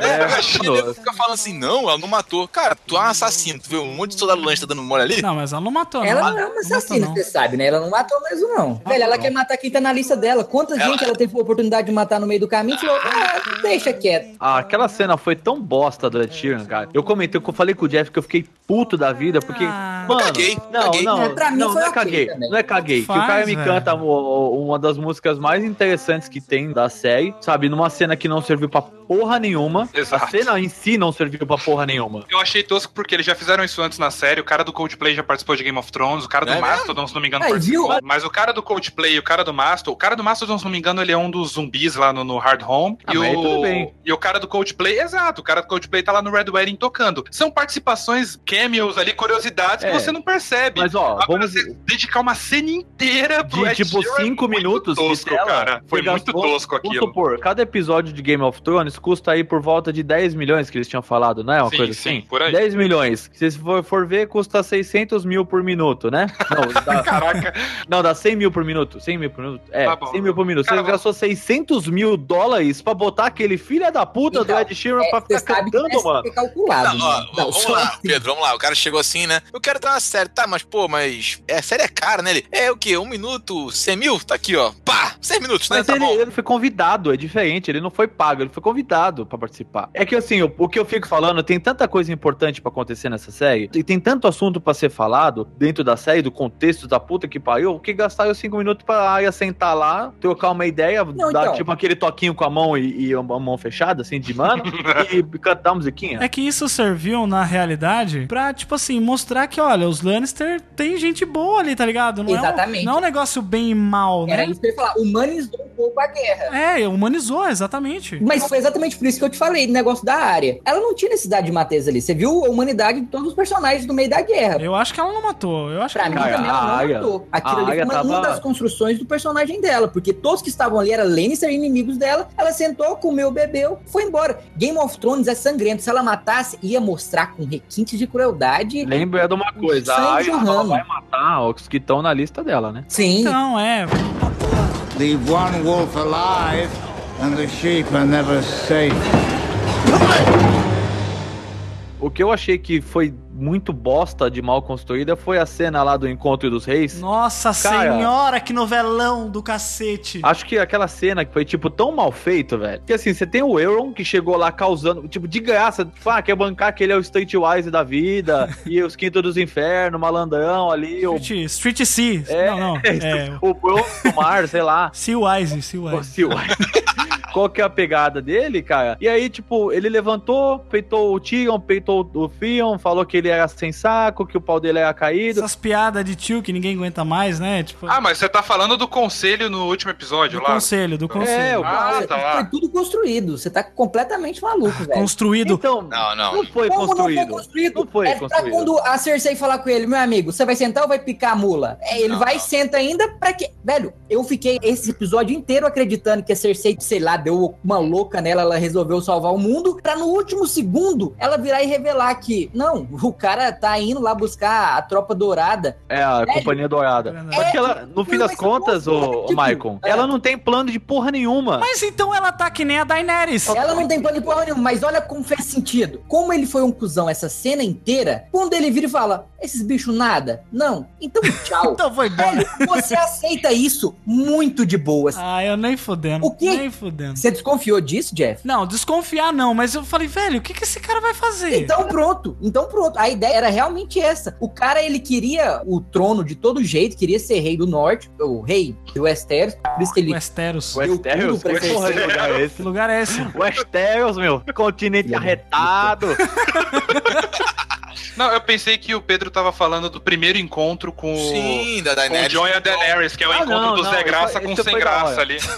É, É, mano. nego fica falando assim, não, ela não matou. Cara, tu é um assassino, tu vê um monte de soldado Lannister dando mole ali? Não, mas ela não matou, Ela não. não é uma assassina, não. você sabe, né? Ela não matou mesmo, não. Velho, ela não. quer matar quem tá na lista dela. Quanta Ela- gente ela teve a oportunidade de matar no meio do caminho e falou, ah, deixa quieto. Ah, aquela cena foi tão bosta do Ed Sheeran, cara. Eu comentei, eu falei com o Jeff que eu fiquei puto da vida, porque. Ah. mano, Caguei, não, caguei. não, É, pra mim não, foi não é caguei. também. Não é caguei. que o Faz, cara me canta uma das músicas mais interessantes que tem da série, sabe? Numa cena que não serviu pra porra nenhuma. Exato. A cena em si não serviu pra porra nenhuma. Eu achei tosco porque eles já fizeram isso antes na série. O cara do Coldplay já participou de Game of Thrones. O cara do É Mastodon, se não me engano, Aí, participou. viu? Mas o cara do Coldplay e o cara do Mastodon... O cara do Mastodon, se não me engano, ele é um dos zumbis lá no, no Hard Home. Ah, e, o... e o cara do Coldplay, exato. O cara do Coldplay tá lá no Red Wedding tocando. São participações, cameos ali, curiosidades É. que você não percebe. Mas ó, Agora vamos. você dedicar uma cena inteira pro De Ed tipo Sheeran é 5 muito minutos de tosco, tela, cara. Foi muito gastou- tosco Vamos aquilo. supor, cada episódio de Game of Thrones custa aí por volta de 10 milhões que eles tinham falado, não é? Uma Sim, coisa sim, assim? por aí. 10 milhões. Se você for, for ver, custa 600 mil por minuto, né? Não, dá, Caraca, não, dá 100 mil por minuto. 100 mil por minuto. É, Tá bom. 100 mil por minuto. Você Cara, gastou 600 mil dólares pra botar aquele filho da puta Então, do Ed Sheeran É, pra ficar cantando, mano. ser calculado. Não, ó, né? Não, vamos só lá, assim. Pedro, vamos lá. O cara chegou assim, né? Eu quero entrar na série, tá? Mas, pô, mas. É, a série é cara, né? Ele, é o quê? Um minuto, 100 mil? Tá aqui, ó. Pá! 100 minutos, né? Mas Tá ele, bom. ele foi convidado, é diferente, ele não foi pago, ele foi convidado pra participar. É que assim, o, o que eu fico falando, tem tanta coisa importante pra acontecer nessa série, e tem tanto assunto pra ser falado dentro da série, do contexto da puta que pariu, que gastaram cinco minutos pra Arya sentar lá, trocar uma ideia, Não, dar então. tipo aquele toquinho com a mão e, e a mão fechada, assim, de mano, e cantar uma musiquinha. É que isso serviu, na realidade, pra, tipo assim, mostrar que, olha, os Lannister tem gente boa ali, tá ligado? Não Exatamente. É um, não é um negócio bem e mal, né? Era isso que eu ia falar. Humanizou um pouco a guerra. É, humanizou, exatamente. Mas foi exatamente por isso que eu te falei do negócio da área. Ela não tinha necessidade de matar eles ali. Você viu a humanidade de todos os personagens no meio da guerra. Eu acho que ela não matou. Eu acho Pra que mim Cara, também ela não matou. Aquilo a ali foi uma, uma tava- das construções do personagem dela. Porque todos que estavam ali eram Lannister, inimigos dela. Ela sentou, comeu, bebeu, foi embora. Game of Thrones é sangrento. Se ela matasse, ia mostrar com requintes de crueldade. Lembra de uma coisa, a só jorrando. vai matar os que estão na lista dela, né? Sim. Não, é. Leave one wolf alive, and the sheep are never safe. O que eu achei que foi muito bosta de mal construída foi a cena lá do Encontro dos Reis. Nossa Cara. senhora, que novelão do cacete. Acho que aquela cena que foi, tipo, tão mal feito, velho. Que assim, você tem o Euron que chegou lá causando, tipo, de graça. Tipo, ah, quer bancar que ele é o Streetwise da vida. e os Quintos dos Infernos, malandrão ali. O, Street, Street C. É, não, não. É. o Mar, sei lá. Sea Wise, Sea Wise. Seal. Qual que é a pegada dele, cara? E aí, tipo, ele levantou, peitou o Tyrion, peitou o Theon, falou que ele era sem saco, que o pau dele era caído. Essas piadas de tio que ninguém aguenta mais, né? Tipo, Ah, mas você tá falando do conselho no último episódio do lá? conselho, do conselho. É, o Ah, Foi tá lá. tudo construído. Você tá completamente maluco, velho. Construído. Então, Não, não. não foi Como construído. não foi construído? Não foi é pra construído. quando a Cersei falar com ele, meu amigo, você vai sentar ou vai picar a mula? É, ele Não, vai e senta ainda pra quê? Velho, eu fiquei esse episódio inteiro acreditando que a Cersei, sei lá, deu uma louca nela, ela resolveu salvar o mundo, pra no último segundo ela virar e revelar que, não, o cara tá indo lá buscar a tropa dourada. É, a Velho, Companhia Dourada. é, Só que ela, no fim das contas, ô tipo, Maicon, é. ela não tem plano de porra nenhuma. Mas então ela tá que nem a Daenerys. Ela não tem plano de porra nenhuma, mas olha como fez sentido. Como ele foi um cuzão essa cena inteira, quando ele vira e fala, esses bichos nada? Não. Então tchau. Então foi embora. Velho, você aceita isso muito de boas. Ah, eu nem fudendo. O quê? Nem fudendo. Você desconfiou disso, Jeff? Não, desconfiar não, mas eu falei, velho, o que, que esse cara vai fazer? Então pronto, então pronto. A ideia era realmente essa. O cara, ele queria o trono de todo jeito, queria ser rei do norte, o rei do Westeros, por isso que ele Westeros. Westeros? Que lugar é Que esse? lugar é esse? Westeros, meu. Continente arretado. Não, eu pensei que o Pedro tava falando do primeiro encontro com, o- Sim, da com o Daenerys. John e a Daenerys, que é o Ah, encontro não, do não, Zé isso- Graça com isso sem graça ali. Isso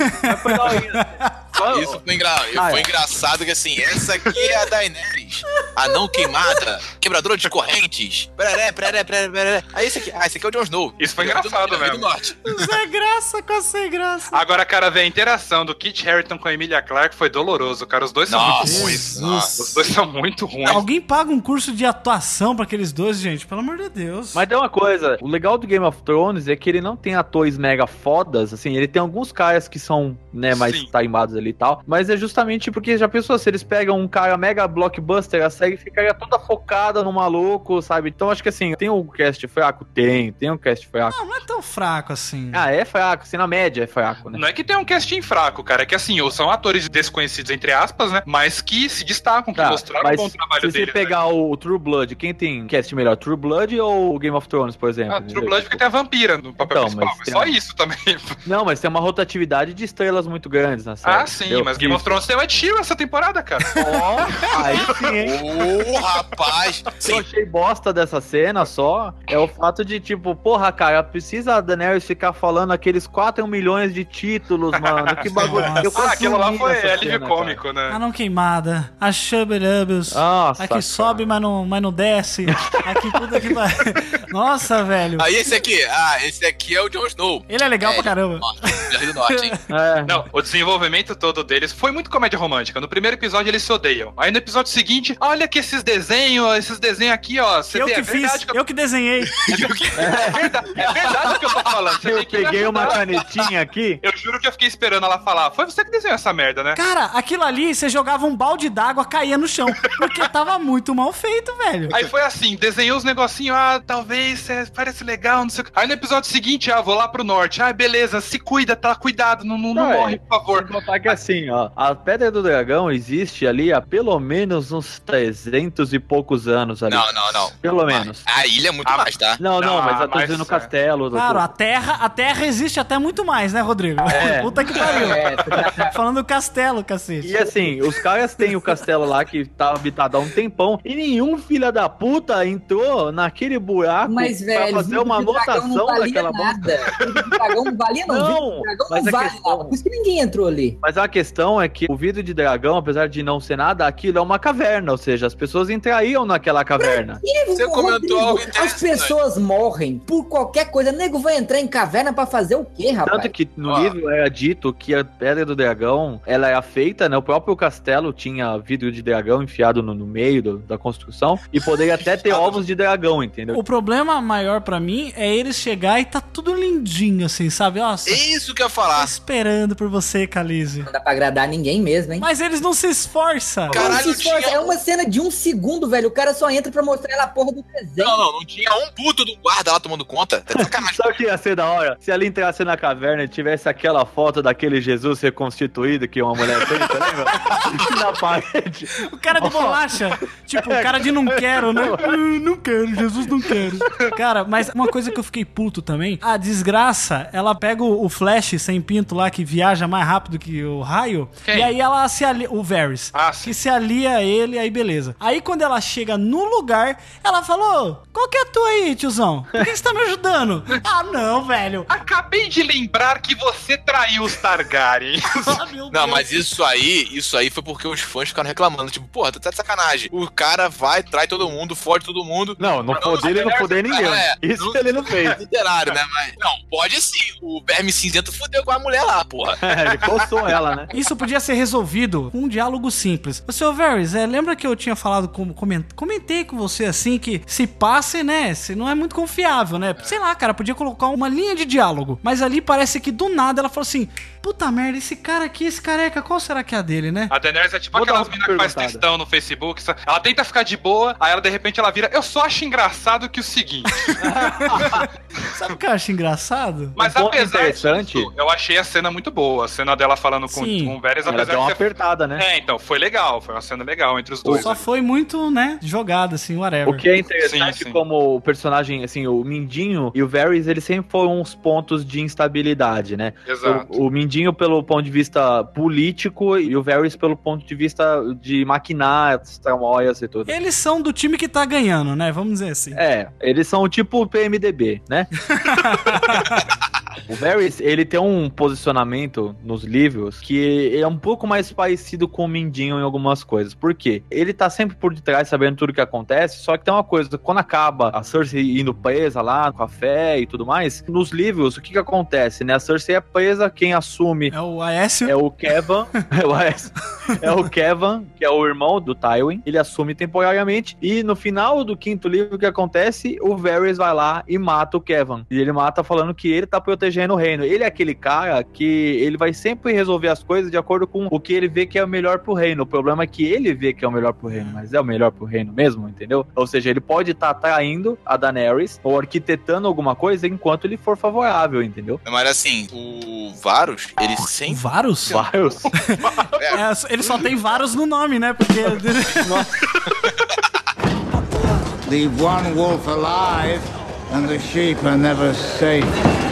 foi, engra... Ah, foi é. engraçado que assim, essa aqui é a Daenerys, a não queimada, quebradora de correntes. Pereré, pereré, pereré, pereré. Aí esse aqui, ah, esse aqui é o Jon Snow. Isso foi é do- engraçado norte. Zé Graça com a sem graça. Agora, cara, velho, a interação do Kit Harington com a Emilia Clarke foi doloroso, cara. Os dois são muito Nossa, ruins. nossa. Os dois são muito ruins. Alguém paga um curso de atuação pra aqueles dois, gente? Pelo amor de Deus. Mas tem uma coisa, o legal do Game of Thrones é que ele não tem atores mega fodas, assim, ele tem alguns caras que são, né, mais Sim. taimados ali e tal, mas é justamente porque já pensou, se eles pegam um cara mega blockbuster, a série ficaria toda focada no maluco, sabe? Então acho que assim, tem um cast fraco? Tem, tem um cast fraco. Não, não é tão fraco assim. Ah, é fraco, assim, na média é fraco, né? Não é que tem um casting fraco, cara. É que assim, são atores desconhecidos, entre aspas, né? Mas que se destacam, que Tá, mostraram o bom trabalho se você deles. né? pegar o True Blood, quem tem cast melhor, True Blood ou Game of Thrones, por exemplo? Ah, True Blood porque tem a vampira no papel Então, principal. mas Mas tem só uma- isso também. Não, mas tem uma rotatividade de estrelas muito grandes na série. ah, sim, entendeu? mas Game of Thrones tem o Ed Sheeran essa temporada, cara. Ó, aí sim, hein? Ô, rapaz. Que eu Sim, achei bosta dessa cena só é o fato de, tipo, porra, cara, precisa a Daenerys ficar falando aqueles 4 milhões de títulos, mano. Que bagulho. Nossa. Eu ah, aquilo lá foi alívio cena, cômico, A né? não queimada, a Shubberubus. Nossa, Aqui sobe, mas não, mas não desce. Aqui puta que vai. Nossa, velho. Aí esse aqui, ah, esse aqui é o Jon Snow. Ele é legal É, pra caramba. Norte, Rio do Norte, hein? É. Não, o desenvolvimento todo deles foi muito comédia romântica. No primeiro episódio eles se odeiam. Aí no episódio seguinte, olha que esses desenhos, esses desenhos aqui, ó. Você Eu vê, que é fiz, que eu, eu que desenhei. é verdade, é verdade o que eu tô falando. Você Eu peguei uma canetinha aqui. Eu juro que eu fiquei esperando ela falar. Foi você que desenhou essa merda, né? Cara, aquilo ali, você jogava um balde d'água, caía no chão. Porque tava muito mal feito, velho. Aí foi assim, desenhou os negocinhos, ah, talvez, é, parece legal, não sei o que. Aí no episódio seguinte, ah, vou lá pro norte. Ah, beleza, se cuida, tá? Cuidado, não, não, não Não, é. morre, por favor. Sem contar que assim, ó, a Pedra do Dragão existe ali há pelo menos uns 300 e poucos anos ali. Não, não, não. Pelo menos. A ilha é muito Ah, mais, tá? Não, não, Não, mas eu tô mas, dizendo é. castelo. Claro, a Terra, a Terra existe até muito mais, né, Rodrigo? É. Puta que pariu. É, Falando do castelo, cacete. E assim, os caras têm o castelo lá que tá habitado há um tempão e nenhum filho da puta entrou naquele buraco Mas, velho, pra fazer uma anotação daquela bosta. nada. Dragão não valia, não. Não, Dragão mas não a vale questão- nada. Por isso que ninguém entrou ali. Mas a questão é que o vidro de dragão, apesar de não ser nada, aquilo é uma caverna, ou seja, as pessoas entrariam naquela caverna. E, Você comentou algo As pessoas morrem por qualquer coisa. Nego vai entrar em caverna pra fazer o quê, rapaz? Tanto que no Ó. livro era dito que a pedra do dragão, ela era feita, né? O próprio castelo tinha vidro de dragão enfiado no, no meio do- da construção e poderia até ter ovos de dragão, entendeu? O problema maior pra mim é eles chegar e tá tudo lindinho, assim, sabe? Nossa, É isso que eu ia tô falar. esperando por você, Khaleesi. Não dá pra agradar ninguém mesmo, hein? Mas eles não se esforçam. Não Caralho, se esforça. tinha- É uma cena de um segundo, velho. O cara só entra pra mostrar ela a porra do desenho. Não, não, não tinha um puto do guarda lá tomando conta. Tá sacanagem. Sabe o que ia ser da hora? Se ela entrasse na caverna e tivesse aquela foto daquele Jesus reconstituído que uma mulher você lembra? na parede. O cara de bolacha. tipo, o cara de não quero, né? Ah, não quero, Jesus não quero. Cara, mas uma coisa que eu fiquei puto também, a desgraça, ela pega o Flash sem pinto lá, que viaja mais rápido que o raio. Quem? E aí ela se alia. O Varys. Ah, sim. que se alia a ele, aí beleza. Aí quando ela chega no lugar, ela falou: Qual que é a tua aí, tiozão? Por que você tá me ajudando? ah, não, velho. Acabei de lembrar que você traiu os Targaryen. Ah, Não, Deus. mas isso aí, isso aí foi porque os fãs ficaram reclamando. Tipo, porra, tá de sacanagem. O cara vai, trai todo mundo, fode todo mundo. Não, não foder ele não foder ninguém. É, Isso não- ele não fez. Literário, né? Mas, não, pode sim. O Verme Cinzento fudeu com a mulher lá, porra. É, ele coçou ela, né? Isso podia ser resolvido com um diálogo simples. O seu Varys, é, lembra que eu tinha falado, com, coment- comentei com você assim, que se passe, né, se não é muito confiável, né? Sei lá, cara, podia colocar uma linha de diálogo. Mas ali parece que do nada ela falou assim, puta merda, esse cara aqui, esse careca, qual será que é a dele, né? A Daenerys é tipo Vou aquelas meninas que faz textão no Facebook. Ela tenta ficar de boa, aí ela de repente ela vira. Eu só acho engraçado que o seguinte. Sabe o que eu acho engraçado? Mas Um apesar interessante- disso, eu achei a cena muito boa. A cena dela falando com, Sim. com o Varys, Ela apesar deu uma ser. apertada, né? É, então, foi legal. Foi uma cena legal entre os dois. Só foi muito, né, jogado, assim, whatever. O que é interessante Sim, sim. como o personagem, assim, o Mindinho e o Varys, eles sempre foram uns pontos de instabilidade, né? Exato. O, o Mindinho pelo ponto de vista político e o Varys pelo ponto de vista de maquinar as tramóias e tudo. Eles são do time que tá ganhando, né? Vamos dizer assim. É, eles são tipo o PMDB, né? o Varys, ele tem um posicionamento nos livros que é um pouco mais parecido com o Mindinho em algumas coisas. Por quê? Ele tá sempre por detrás, sabendo tudo que acontece, só que tem uma coisa, quando acaba a Cersei indo presa lá, no café e tudo mais, nos livros, o que que acontece, né? A Cersei é presa, quem assume É o Aécio. é o Kevin, é o Aes- é o Kevin, que é o irmão do Tywin. Ele assume temporariamente e no final do quinto livro o que acontece, o Varys vai lá e mata o Kevin. E ele mata falando que ele tá protegendo o reino. Ele é aquele cara que ele vai sempre resolver as coisas de acordo com o que ele vê que é o melhor pro reino. O problema é que ele vê que é o melhor pro reino, mas é o melhor pro reino mesmo, entendeu? Ou seja, ele pode estar traindo a Daenerys ou arquitetando alguma coisa enquanto ele for favorável, entendeu? Mas assim, o Varus, ele sempre. Varus? Varys. É, ele só tem Varus no nome, né? Porque. Leave one wolf alive, and the sheep are never safe.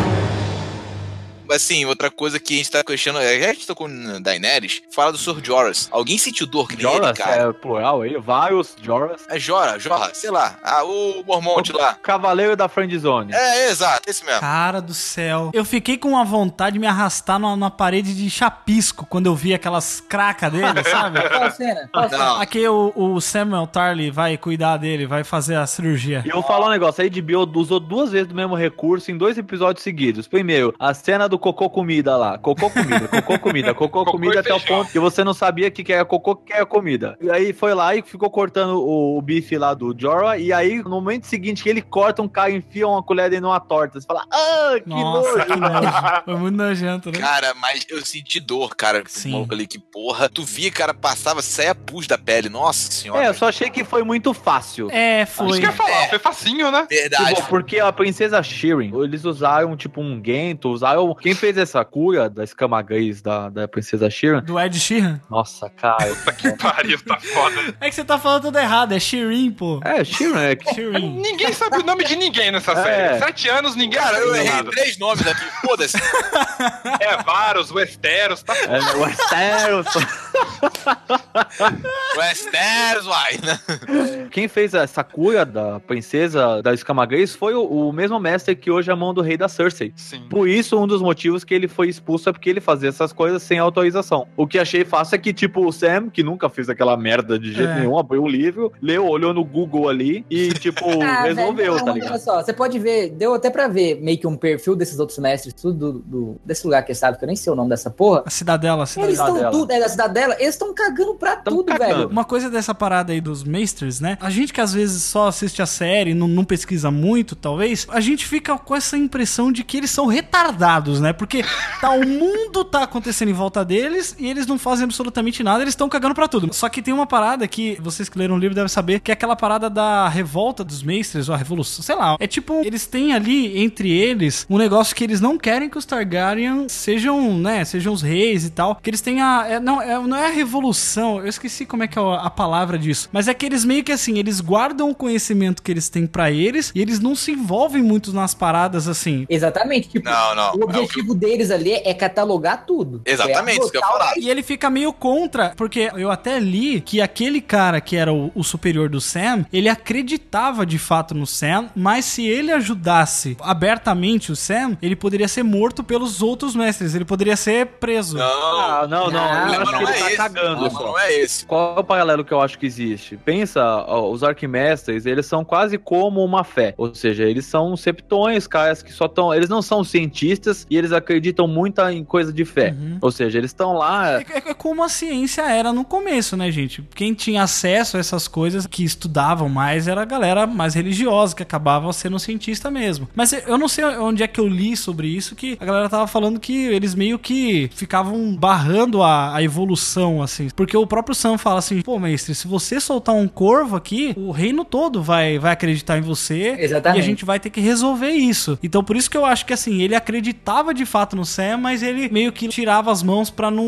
Assim, outra coisa que a gente tá questionando. A gente tocou na Daenerys, fala do Sr. Joras. Alguém sentiu dor que nem ele, cara? é plural aí, vários Joras. É Jora, Jorra, sei lá. Ah, o Mormonte lá. Cavaleiro da Friendzone. É, exato, esse mesmo. Cara do céu. Eu fiquei com uma vontade de me arrastar numa, numa parede de chapisco quando eu vi aquelas cracas dele, sabe? Qual cena? Qual cena? Aqui o, o Samuel Tarly vai cuidar dele, vai fazer a cirurgia. E eu vou falar um negócio, a HBO usou duas vezes o mesmo recurso em dois episódios seguidos. Primeiro, a cena do cocô comida lá. Cocô comida, cocô comida, cocô comida até o ponto que você não sabia o que, que era cocô, o que era comida. E aí foi lá e ficou cortando o, o bife lá do Jorah. E aí, no momento seguinte que ele corta, um cara enfia uma colher dentro de uma torta. Você fala, ah, que Nossa, nojo. Foi muito nojento, né? Cara, mas eu senti dor, cara. Sim. Maluco ali, que porra. Tu via, cara, passava, saia pus da pele. Nossa senhora. É, eu só achei que foi muito fácil. É, Isso foi. que eu ia falar, foi facinho, né? Verdade. Tipo, porque a princesa Shirin, eles usaram tipo um Gento, usaram. Quem fez essa cura da escama gris da, da princesa Shirin? Do Ed Sheeran. Nossa, cara. Que pariu, tá foda. É que você tá falando tudo errado, é Shirin, pô. É, Shirin é. Shirin. Ninguém sabe o nome de ninguém nessa É. série. Sete anos, ninguém Cara, eu sabe errei nada. três nomes aqui. Foda-se. É Varus, Westeros, tá É, Westeros. Westeros, uai. né? Quem fez essa cura da princesa da escama gris foi o, o mesmo mestre que hoje é a mão do rei da Cersei. Sim. Por isso, um dos motivos que ele foi expulso é porque ele fazia essas coisas sem autorização. O que achei fácil é que, tipo, o Sam, que nunca fez aquela merda de jeito É. nenhum, abriu o livro, leu, olhou no Google ali e, tipo, Ah, resolveu, velho, tá ligado? Olha só, você pode ver, deu até pra ver meio que um perfil desses outros mestres, tudo do, do- desse lugar que sabe, que eu nem sei o nome dessa porra. A cidadela, a Eles cidadela. estão dela. tudo, é da cidadela, eles estão cagando pra tudo, cagando. velho. Uma coisa dessa parada aí dos Maesters, né? A gente que às vezes só assiste a série, não, não pesquisa muito, talvez, a gente fica com essa impressão de que eles são retardados, né? Porque tá, o mundo tá acontecendo em volta deles e eles não fazem absolutamente nada, eles estão cagando pra tudo. Só que tem uma parada que vocês que leram o livro devem saber, que é aquela parada da revolta dos Maesters, ou a revolução, sei lá. É tipo, eles têm ali entre eles um negócio que eles não querem que os Targaryen sejam, né, sejam os reis e tal. Que eles têm a. é- não, é, não é a revolução, eu esqueci como é que é a palavra disso. Mas é que eles meio que assim, eles guardam o conhecimento que eles têm pra eles e eles não se envolvem muito nas paradas assim. Exatamente. Tipo, Não, não. o objetivo deles ali é catalogar tudo. Exatamente, É isso que eu ia falar. E ele fica meio contra, porque eu até li que aquele cara que era o, o superior do Sam, ele acreditava de fato no Sam, mas se ele ajudasse abertamente o Sam, ele poderia ser morto pelos outros mestres, ele poderia ser preso. Não, Ah, não, não. Não, eu acho não que ele é tá esse. cagando. Não, não é esse. Qual é o paralelo que eu acho que existe? Pensa, ó, os Arquimestres, eles são quase como uma fé. Ou seja, eles são septões, caras que só estão. Eles não são cientistas e eles acreditam muito em coisa de fé. Uhum. Ou seja, eles estão lá. É, é- é como a ciência era no começo, né, gente? Quem tinha acesso a essas coisas que estudavam mais era a galera mais religiosa, que acabava sendo cientista mesmo. Mas eu não sei onde é que eu li sobre isso, que a galera tava falando que eles meio que ficavam barrando a, a evolução, assim. Porque o próprio Sam fala assim, pô, mestre, se você soltar um corvo aqui, o reino todo vai, vai acreditar em você Exatamente. e a gente vai ter que resolver isso. Então por isso que eu acho que assim, ele acreditava de fato no Sam, mas ele meio que tirava as mãos pra não,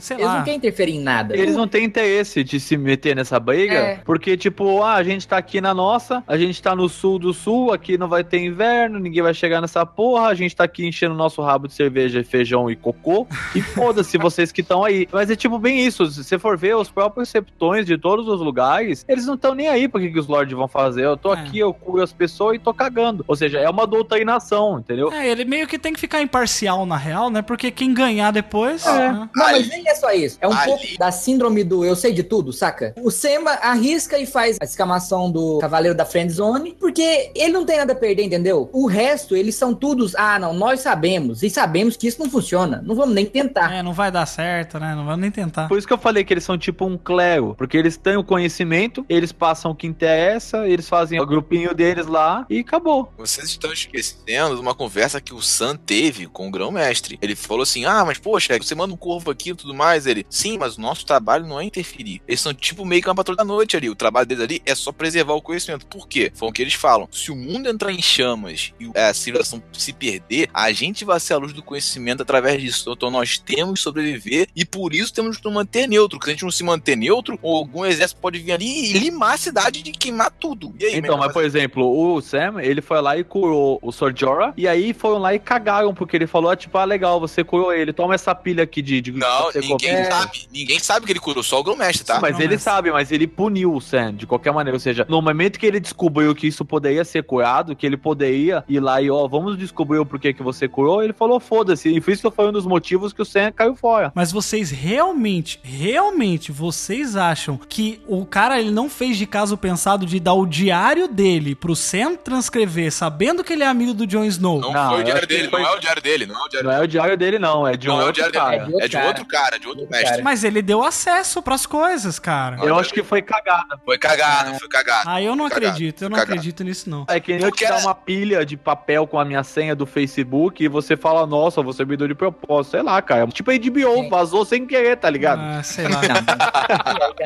sei Eles lá. não querem interferir em nada. Eles não têm interesse de se meter nessa briga, É. porque, tipo, ah, a gente tá aqui na nossa, a gente tá no sul do sul, aqui não vai ter inverno, ninguém vai chegar nessa porra, a gente tá aqui enchendo o nosso rabo de cerveja, feijão e cocô, e foda-se vocês que estão aí. Mas é tipo bem isso, se você for ver, os próprios septões de todos os lugares, eles não estão nem aí pra que, que os lords vão fazer. Eu tô É. aqui, eu curo as pessoas e tô cagando. Ou seja, é uma doutrinação, entendeu? É, ele meio que tem que ficar imparcial na real, né? Porque quem ganhar depois. né? Não, mas nem é só isso. É um Ali. pouco da síndrome do eu sei de tudo, saca? O Semba arrisca e faz a exclamação do Cavaleiro da Friend Zone, porque ele não tem nada a perder, entendeu? O resto, eles são todos, ah, não, nós sabemos, e sabemos que isso não funciona. Não vamos nem tentar. É, não vai dar certo, né? Não vai nem tentar. Por isso que eu falei que eles são tipo um clero, porque eles têm o conhecimento, eles passam o que interessa, eles fazem o grupinho deles lá e acabou. Vocês estão esquecendo de uma conversa que o Sam teve com o grão-mestre. Ele falou assim: Ah, mas poxa, você manda um corvo aqui e tudo mais. Ele, sim, mas o nosso trabalho não é interferir. Eles são tipo meio que uma patrulha da noite ali. O trabalho deles ali é só preservar o conhecimento. Por quê? Foi o que eles falam. Se o mundo entrar em chamas e a civilização se perder, a gente vai ser a luz do conhecimento através disso. Então nós temos que sobreviver e por isso temos que nos manter neutro. Porque se a gente não se manter neutro, algum exército pode vir ali e limar a cidade de queimar tudo. Aí, Então, mas por exemplo, o Sam, ele foi lá e curou o Sorjora, e aí foram lá e cagaram, porque ele falou, ah, tipo, ah, legal, você curou ele, toma essa pilha aqui de... de Não, ninguém comer. sabe. Ninguém sabe que ele curou, só o grão-mestre, tá? Mas ele sabe, mas ele puniu o Sam de qualquer maneira. Ou seja, no momento que ele descobriu que isso poderia ser curado, que ele poderia ir lá e, ó, vamos descobrir o porquê que você curou, ele falou, foda-se. E foi isso que foi um dos motivos que o Sam caiu fora. Mas vocês realmente, realmente, vocês acham que o cara ele não fez de caso pensado de dar o diário dele pro Sam transcrever, sabendo que ele é amigo do Jon Snow? Não, Não, foi o diário dele, foi- não é o diário dele, não é o diário Não é o diário dele, não, é de um Não é o outro diário cara. dele, é de outro cara, de outro mestre. Mas ele deu acesso pras coisas, cara. Eu acho que foi cagada. Foi cagado, foi cagado. Ah, eu não acredito, eu não cagado. acredito nisso não. É que nem eu te dar uma pilha de papel com a minha senha do Facebook e você fala, nossa, você me deu de propósito. Sei lá, cara. Tipo a HBO, Sim. vazou sem querer, tá ligado? Ah, sei lá.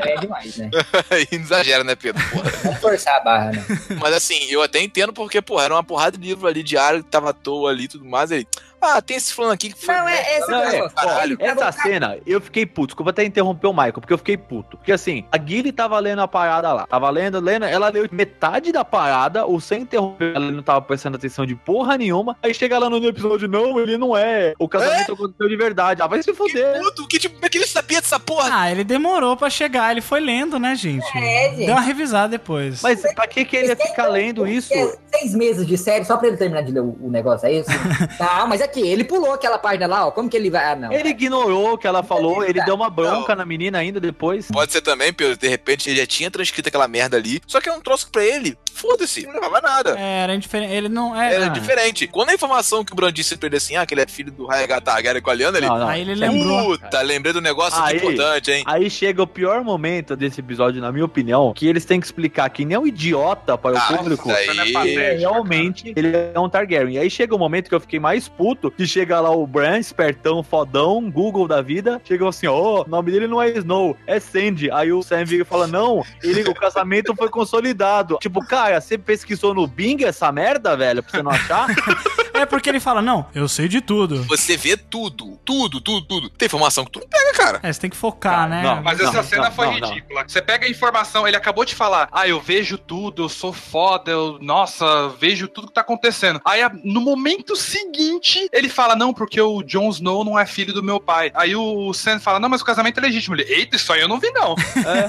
Aí é demais, né? Aí não exagera, né, Pedro? Porra. Vamos forçar a barra, né? Mas assim, eu até entendo porque, pô, era uma porrada de livro ali diário que tava à toa ali e tudo mais. Ele, ah, tem esse fulano aqui que foi. Não, é- esse Não, é é, negócio. caralho. Essa cena, eu fiquei puto. Desculpa até interromper o Michael, porque eu fiquei puto. Porque assim, a Guile tava lendo a parada lá. Tava lendo, lendo, ela leu metade da parada, o sem interromper, ela não tava prestando atenção de porra nenhuma. Aí chega lá no episódio, não, ele não é. O casamento aconteceu de verdade. Ah, vai se fuder. Puto, que tipo, é que ele sabia dessa porra? Ah, ele demorou pra chegar, ele foi lendo, né, gente? É, gente. Deu uma revisada depois. Mas pra que que ele ia ficar lendo isso? É, seis meses de série só pra ele terminar de ler o, negócio, é isso? não, mas aqui, ele pulou aquela página lá, ó. Como que ele vai. Ah, não. Ele ignorou o que ela falou, ele deu uma bronca Não. na menina ainda depois. Pode ser também, Pedro, de repente ele já tinha transcrito aquela merda ali, só que é um troço pra ele, foda-se, não levava nada. É, era indiferente. Ele não é. Era ah, diferente. Quando a informação que o Bran disse pra ele assim, ah, que ele é filho do Raegar Targaryen com a Lyanna, ele... Não, não. Aí ele lembrou. Puta, lembrei do negócio Aí- aqui importante, hein? Aí chega o pior momento desse episódio, na minha opinião, que eles têm que explicar que nem um idiota para o Ah, público. Não é aí... patético. Realmente, ele é um Targaryen. E aí chega o momento que eu fiquei mais puto, que chega lá o Bran, espertão, fodão, Google da vida, chega assim, ó, o nome dele não é Snow, é Sandy. Aí o Sam vira e fala, não, ele, o casamento foi consolidado. Tipo, cara, você pesquisou no Bing essa merda, velho, pra você não achar? É porque ele fala, não, eu sei de tudo. Você vê tudo, tudo, tudo, tudo. Tem informação que tu não pega, cara. É, você tem que focar, né? não, Mas Não, essa cena não, foi não, não. ridícula. Você pega a informação, ele acabou de falar, ah, eu vejo tudo, eu sou foda, eu, nossa, vejo tudo que tá acontecendo. Aí, no momento seguinte, ele fala, não, porque o Jon Snow não é filho do meu pai. Aí o Sam fala, não, mas o casamento é legítimo. Ele, eita, isso aí eu não vi, não.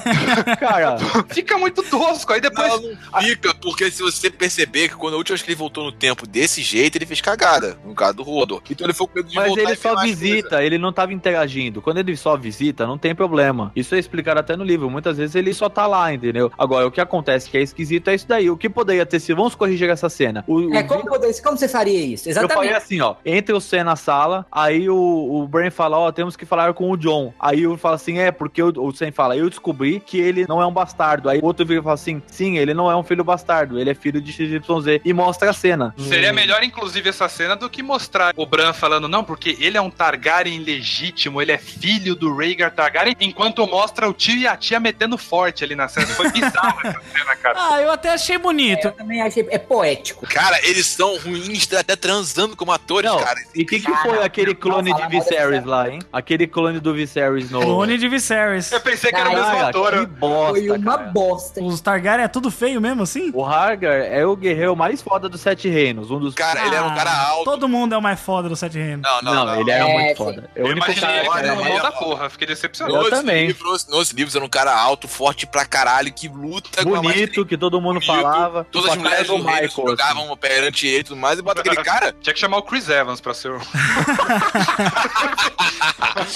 Cara, Fica muito tosco. Aí depois... Não, não fica, porque se você perceber que quando a última vez que ele voltou no tempo desse jeito, ele fez cagada, no caso do Rodo. Então ele foi com medo de Mas voltar ele só visita, ele não tava interagindo. Quando ele só visita, não tem problema. Isso é explicado até no livro. Muitas vezes ele só tá lá, entendeu? Agora, o que acontece que é esquisito é isso daí. O que poderia ter sido. Vamos corrigir essa cena. O, É, o como, poder- como você faria isso? Eu falei Exatamente. assim, ó. Entra o Sam na sala, aí o, o Bran fala, ó, temos que falar com o John. Aí eu falo assim, é, porque o, o Sam fala, eu descobri que ele não é um bastardo. Aí o outro vira e fala assim, sim, ele não é um filho bastardo, ele é filho de XYZ. E mostra a cena. Seria melhor, inclusive, essa cena do que mostrar o Bran falando, não, porque ele é um Targaryen legítimo, ele é filho do Rhaegar Targaryen, enquanto mostra o tio e a tia metendo forte ali na cena. Foi bizarro essa cena, cara. Ah, eu até achei bonito. Eu também achei. É poético. Cara, eles são ruins até transando como atores, Não, cara. e o que, que foi aquele clone de Viserys lá, hein? Aquele clone do Viserys no... Clone de Viserys. Eu pensei que era o mesmo ator. que bosta, Foi uma cara. bosta. Os Targaryen é tudo feio mesmo assim? O Hargar é o guerreiro mais foda dos Sete Reinos, um dos... Cara, ele era um cara Ah, alto. Todo mundo é o mais foda do Sete Reinos. Não, não, Não, não. ele era É, muito sim. foda. É Eu único imaginei cara ele era mal é da porra, fiquei decepcionado. Eu Nos também. Livros, nos livros era um cara alto, forte pra caralho, que luta bonito, que todo mundo bonito, falava. Todas as mulheres do Michael, se assim. jogavam perante ele e tudo mais, e bota aquele cara. Tinha que chamar o Chris Evans pra ser o...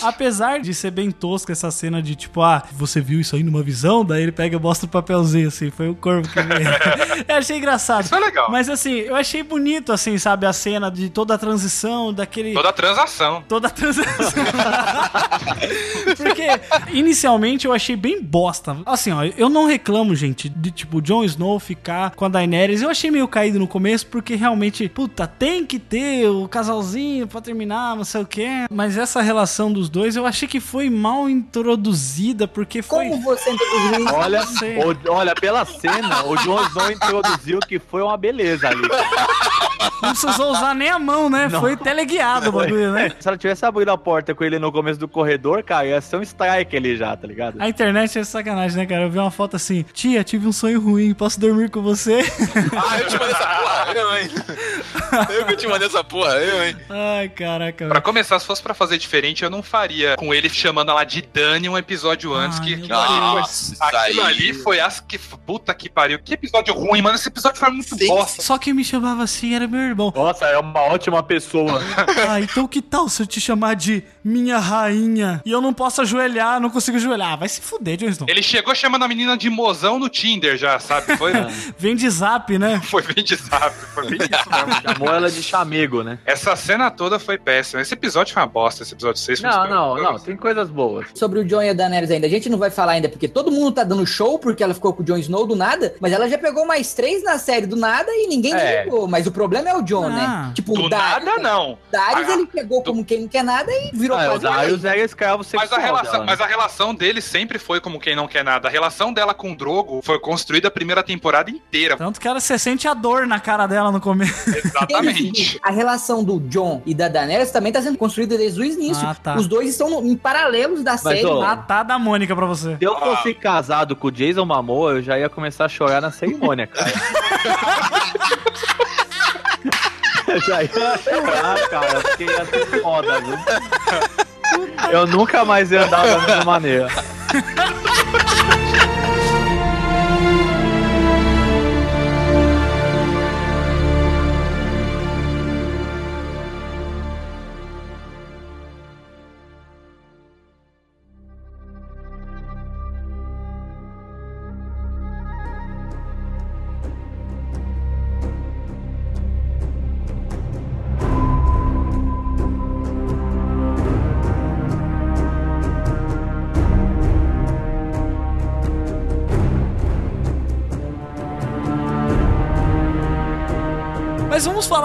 Apesar de ser bem tosca essa cena de tipo, ah, você viu isso aí numa visão? Daí ele pega e mostra o papelzinho assim, foi o corpo que veio. eu achei engraçado. Isso é legal. Mas assim, eu achei bonito, assim, sabe, a cena de toda a transição, daquele. Toda a transação. Toda a transição. Porque inicialmente eu achei bem bosta. Assim, ó, eu não reclamo, gente, de tipo o Jon Snow ficar com a Daenerys. Eu achei meio caído no começo porque realmente, puta, tem que ter o casalzinho pra terminar, não sei o quê. Mas essa relação dos dois eu achei que foi mal introduzida porque foi. Como você introduziu isso? Olha, o- olha, pela cena, o Jon Snow introduziu que foi uma beleza ali. Não precisou usar nem a mão, né? Não. Foi teleguiado o bagulho, né? Se ela tivesse abrido a porta com ele no começo do corredor, cara, ia ser um strike ali já, tá ligado? A internet é sacanagem, né, cara? Eu vi uma foto assim: Tia, tive um sonho ruim, posso dormir com você? Ah, eu te mandei essa porra, eu, hein? Eu que te mandei essa porra, eu, hein? Ai, caraca. Pra começar, se fosse pra fazer diferente, eu não faria com ele chamando ela de Dani um episódio antes. Ai, que aquilo, ali, Nossa, foi, aquilo ali foi as que. Puta que pariu. Que episódio ruim, mano. Esse episódio foi muito Sim. bosta. Só quem me chamava assim era meu irmão. Nossa, é uma ótima pessoa. Ah, então que tal se eu te chamar de minha rainha? E eu não posso ajoelhar, não consigo ajoelhar. Ah, Vai se fuder, Jon Snow. Ele chegou chamando a menina de mozão no Tinder já, sabe? Foi, Vem de zap, né? foi bem de zap, foi bem isso mesmo. Chamou ela de chamego, né? Essa cena toda foi péssima. Esse episódio foi uma bosta, esse episódio 6 foi Não, não, não, tem coisas boas. Sobre o Jon e a Daenerys ainda. A gente não vai falar ainda, porque todo mundo tá dando show porque ela ficou com o Jon Snow do nada, mas ela já pegou mais três na série do nada e ninguém É. ligou. Mas o problema é o Jon, Ah. né? Tipo, Do o Darius, nada, não. Darius Ah, ele pegou como quem não quer nada e virou Ah, o quase Darius rei. é escravo sexual Mas a, relação, dela, né? mas a relação dele sempre foi como quem não quer nada. A relação dela com o Drogo foi construída a primeira temporada inteira. Tanto que ela se sente a dor na cara dela no começo. Exatamente. A relação do Jon e da Daenerys também tá sendo construída desde o início. Ah, tá. Os dois estão no- em paralelos da série. ó, Ah, tá da Mônica pra você. Se eu fosse casado com o Jason Momoa, eu já ia começar a chorar na cerimônia, cara. eu já ia chorar, cara, porque ia ser foda, viu? Eu nunca mais ia andar da mesma maneira.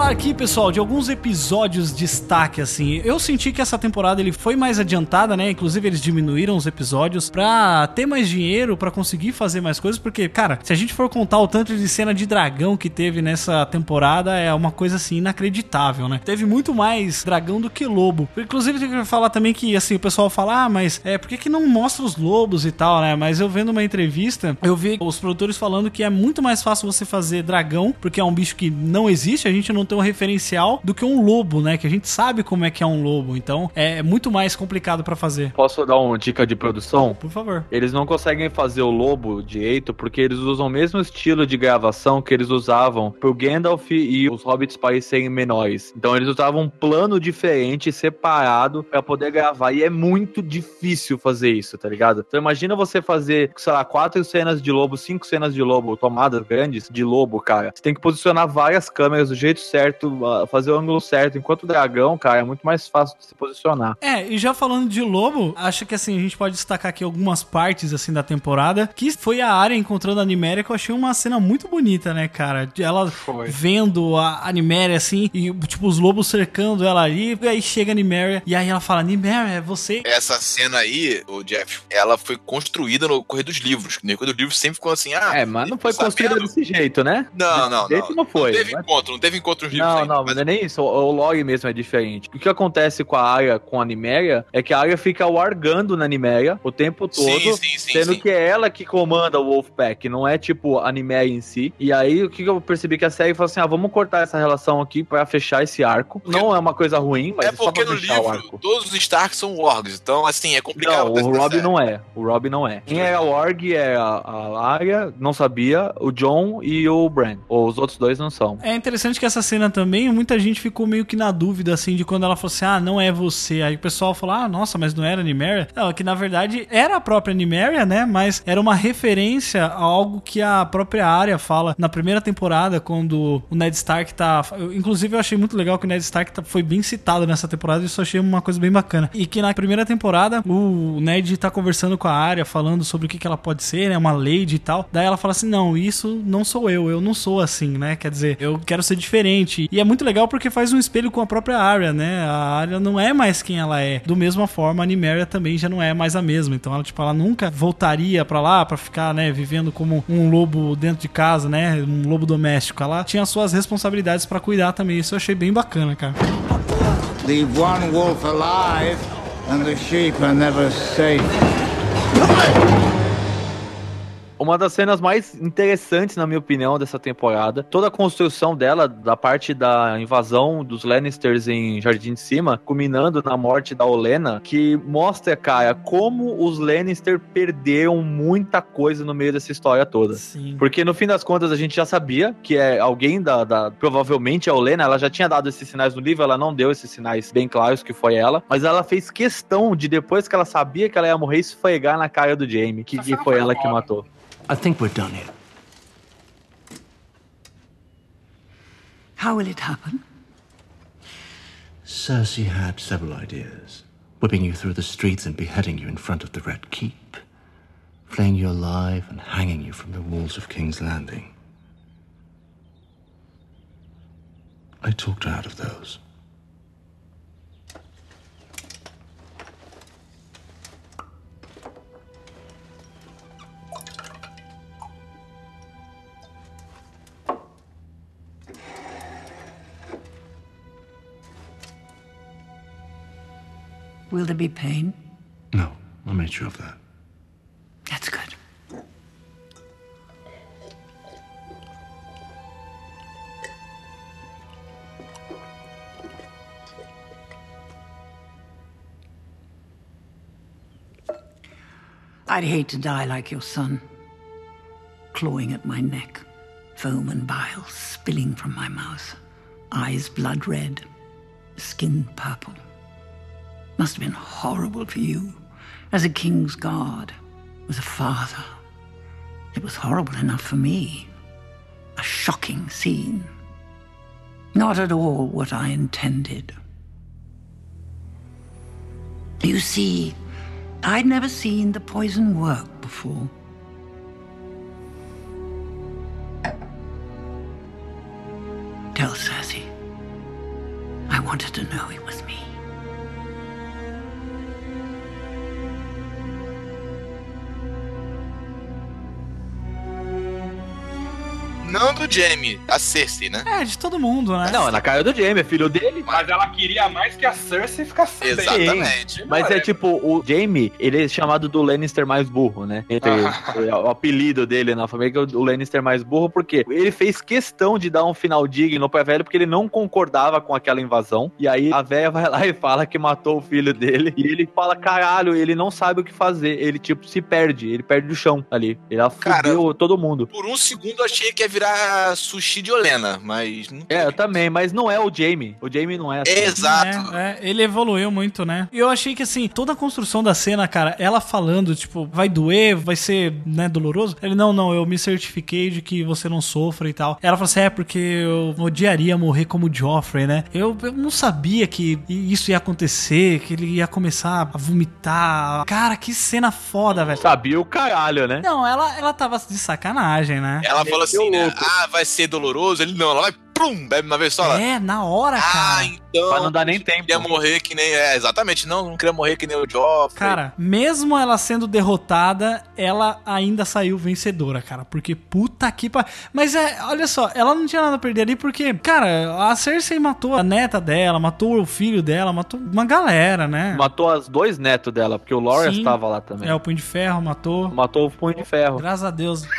falar aqui, pessoal, de alguns episódios de destaque, assim. Eu senti que essa temporada ele foi mais adiantada, né? Inclusive, eles diminuíram os episódios pra ter mais dinheiro, pra conseguir fazer mais coisas, porque, cara, se a gente for contar o tanto de cena de dragão que teve nessa temporada, é uma coisa, assim, inacreditável, né? Teve muito mais dragão do que lobo. Inclusive, tem que falar também que, assim, o pessoal fala, ah, mas é, por que que não mostra os lobos e tal, né? Mas eu vendo uma entrevista, eu vi os produtores falando que é muito mais fácil você fazer dragão, porque é um bicho que não existe, a gente não tem um referencial do que um lobo, né? Que a gente sabe como é que é um lobo. Então é muito mais complicado pra fazer. Posso dar uma dica de produção? Por favor. Eles não conseguem fazer o lobo direito porque eles usam o mesmo estilo de gravação que eles usavam pro Gandalf e os hobbits parecerem menores. Então eles usavam um plano diferente, separado, pra poder gravar. E é muito difícil fazer isso, tá ligado? Então imagina você fazer, sei lá, quatro cenas de lobo, cinco cenas de lobo, tomadas grandes de lobo, cara. Você tem que posicionar várias câmeras do jeito certo, ah, fazer o ângulo certo. Enquanto o dragão, cara, é muito mais fácil de se posicionar. É, e já falando de lobo, acho que assim, a gente pode destacar aqui algumas partes assim da temporada, que foi a área encontrando a Niméria, que eu achei uma cena muito bonita, né, cara? Ela vendo a, a Niméria assim, e tipo, os lobos cercando ela ali, e aí chega a Niméria, e aí ela fala, Niméria, é você? Essa cena aí, o Jeff, ela foi construída no correr dos livros. No correr dos livros sempre ficou assim, ah. É, mas não foi construída desse jeito, né? Não, não, Desse jeito não. não foi. Não teve mas- encontro, não teve encontro livros Não, ainda. não, mas não é nem isso. O, o log mesmo é diferente. O que acontece com a área, com a Niméria, é que a área fica largando na Niméria o tempo todo, Sim, sim, sim, sendo sim. que é ela que comanda o Wolfpack, não é tipo a Niméria em si. E aí, o que eu percebi que a série falou assim: ah, vamos cortar essa relação aqui pra fechar esse arco. Não é uma coisa ruim, mas É é, só porque pra no fechar o livro, arco. todos os Stark são orgs, então assim, é complicado. Não, o Rob não é. O Rob não é. Quem era o Org é a, a Arya, não sabia, o John e o Bran. Ou os outros dois não são. É interessante que essa cena também, muita gente ficou meio que na dúvida, assim, de quando ela falou assim, ah, não é você. Aí o pessoal falou, ah, nossa, mas não era a Niméria? Não, é que na verdade era a própria Niméria, né? Mas era uma referência a algo que a própria área fala na primeira temporada, quando o Ned Stark tá... inclusive eu achei muito legal que o Ned Stark tá- foi bem citado nessa temporada, isso eu achei uma coisa bem bacana. E que na primeira temporada, o Ned tá conversando com a área, falando sobre o que, que ela pode ser, né? Uma lady e tal. Daí ela fala assim, não, isso não sou eu, eu não sou assim, né? Quer dizer, eu quero ser diferente. E é muito legal porque faz um espelho com a própria Arya, né? A Arya não é mais quem ela é. Do mesma forma, a Niméria também já não é mais a mesma. Então ela, tipo, ela nunca voltaria pra lá pra ficar, né, vivendo como um lobo dentro de casa, né? Um lobo doméstico. Ela tinha suas responsabilidades pra cuidar também. Isso eu achei bem bacana, cara. Leave one wolf alive, and the sheep are never safe. Uma das cenas mais interessantes, na minha opinião, dessa temporada. Toda a construção dela, da parte da invasão dos Lannisters em Jardim de Cima, culminando na morte da Olena, que mostra, cara, como os Lannister perderam muita coisa no meio dessa história toda. Sim. Porque no fim das contas a gente já sabia que é alguém da, da- provavelmente a Olena, ela já tinha dado esses sinais no livro, ela não deu esses sinais bem claros que foi ela, mas ela fez questão de depois que ela sabia que ela ia morrer esfregar na cara do Jaime, que, que foi ela que matou. I think we're done here. How will it happen? Cersei had several ideas. Whipping you through the streets and beheading you in front of the Red Keep. Flaying you alive and hanging you from the walls of King's Landing. I talked her out of those. Will there be pain? No, I made sure of that. That's good. I'd hate to die like your son, clawing at my neck, foam and bile spilling from my mouth, eyes blood red, skin purple. Must have been horrible for you as a king's guard, as a father. It was horrible enough for me. A shocking scene. Not at all what I intended. You see, I'd never seen the poison work before. Tell Cersei. I wanted to know it was me. Não do Jamie, a Cersei, né? É, de todo mundo, né? Não, é na cara do Jamie, é filho dele. Mas ela queria mais que a Cersei ficasse bem. Exatamente. Mas é tipo, o Jamie, ele é chamado do Lannister mais burro, né? Entre Ah. o apelido dele na família, que é o Lannister mais burro, porque ele fez questão de dar um final digno pra velho, porque ele não concordava com aquela invasão. E aí a velha vai lá e fala que matou o filho dele. E ele fala, caralho, ele não sabe o que fazer. Ele, tipo, se perde. Ele perde o chão ali. Ele Cara, fudeu todo mundo. Por um segundo eu achei que ia virar sushi de Olena, mas não É, eu também, mas não é o Jamie. O Jamie não é assim. Exato. É, é, ele evoluiu muito, né? E eu achei que, assim, toda a construção da cena, cara, ela falando, tipo, vai doer, vai ser, né, doloroso. Ele, não, não, eu me certifiquei de que você não sofra e tal. Ela falou assim, é, porque eu odiaria morrer como Joffrey, né? Eu, eu não sabia que isso ia acontecer, que ele ia começar a vomitar. Cara, que cena foda, velho. Sabia o caralho, né? Não, ela, ela tava de sacanagem, né? Ela falou assim, né? Ah, vai ser doloroso. Ele não, ela vai, plum, bebe uma vez só. Ela, É, na hora, cara. ah, então. Pra não dar nem tempo. Queria morrer que nem. É, exatamente. Não, não queria morrer que nem o Joffrey. Cara, mesmo ela sendo derrotada, ela ainda saiu vencedora, cara. Porque puta que pariu. Mas é, olha só, ela não tinha nada a perder ali porque, cara, a Cersei matou a neta dela, matou o filho dela, matou uma galera, né? Matou as dois netos dela, porque o Loras Sim. estava lá também. É, o Punho de Ferro matou. Matou o Punho de Ferro. Graças a Deus.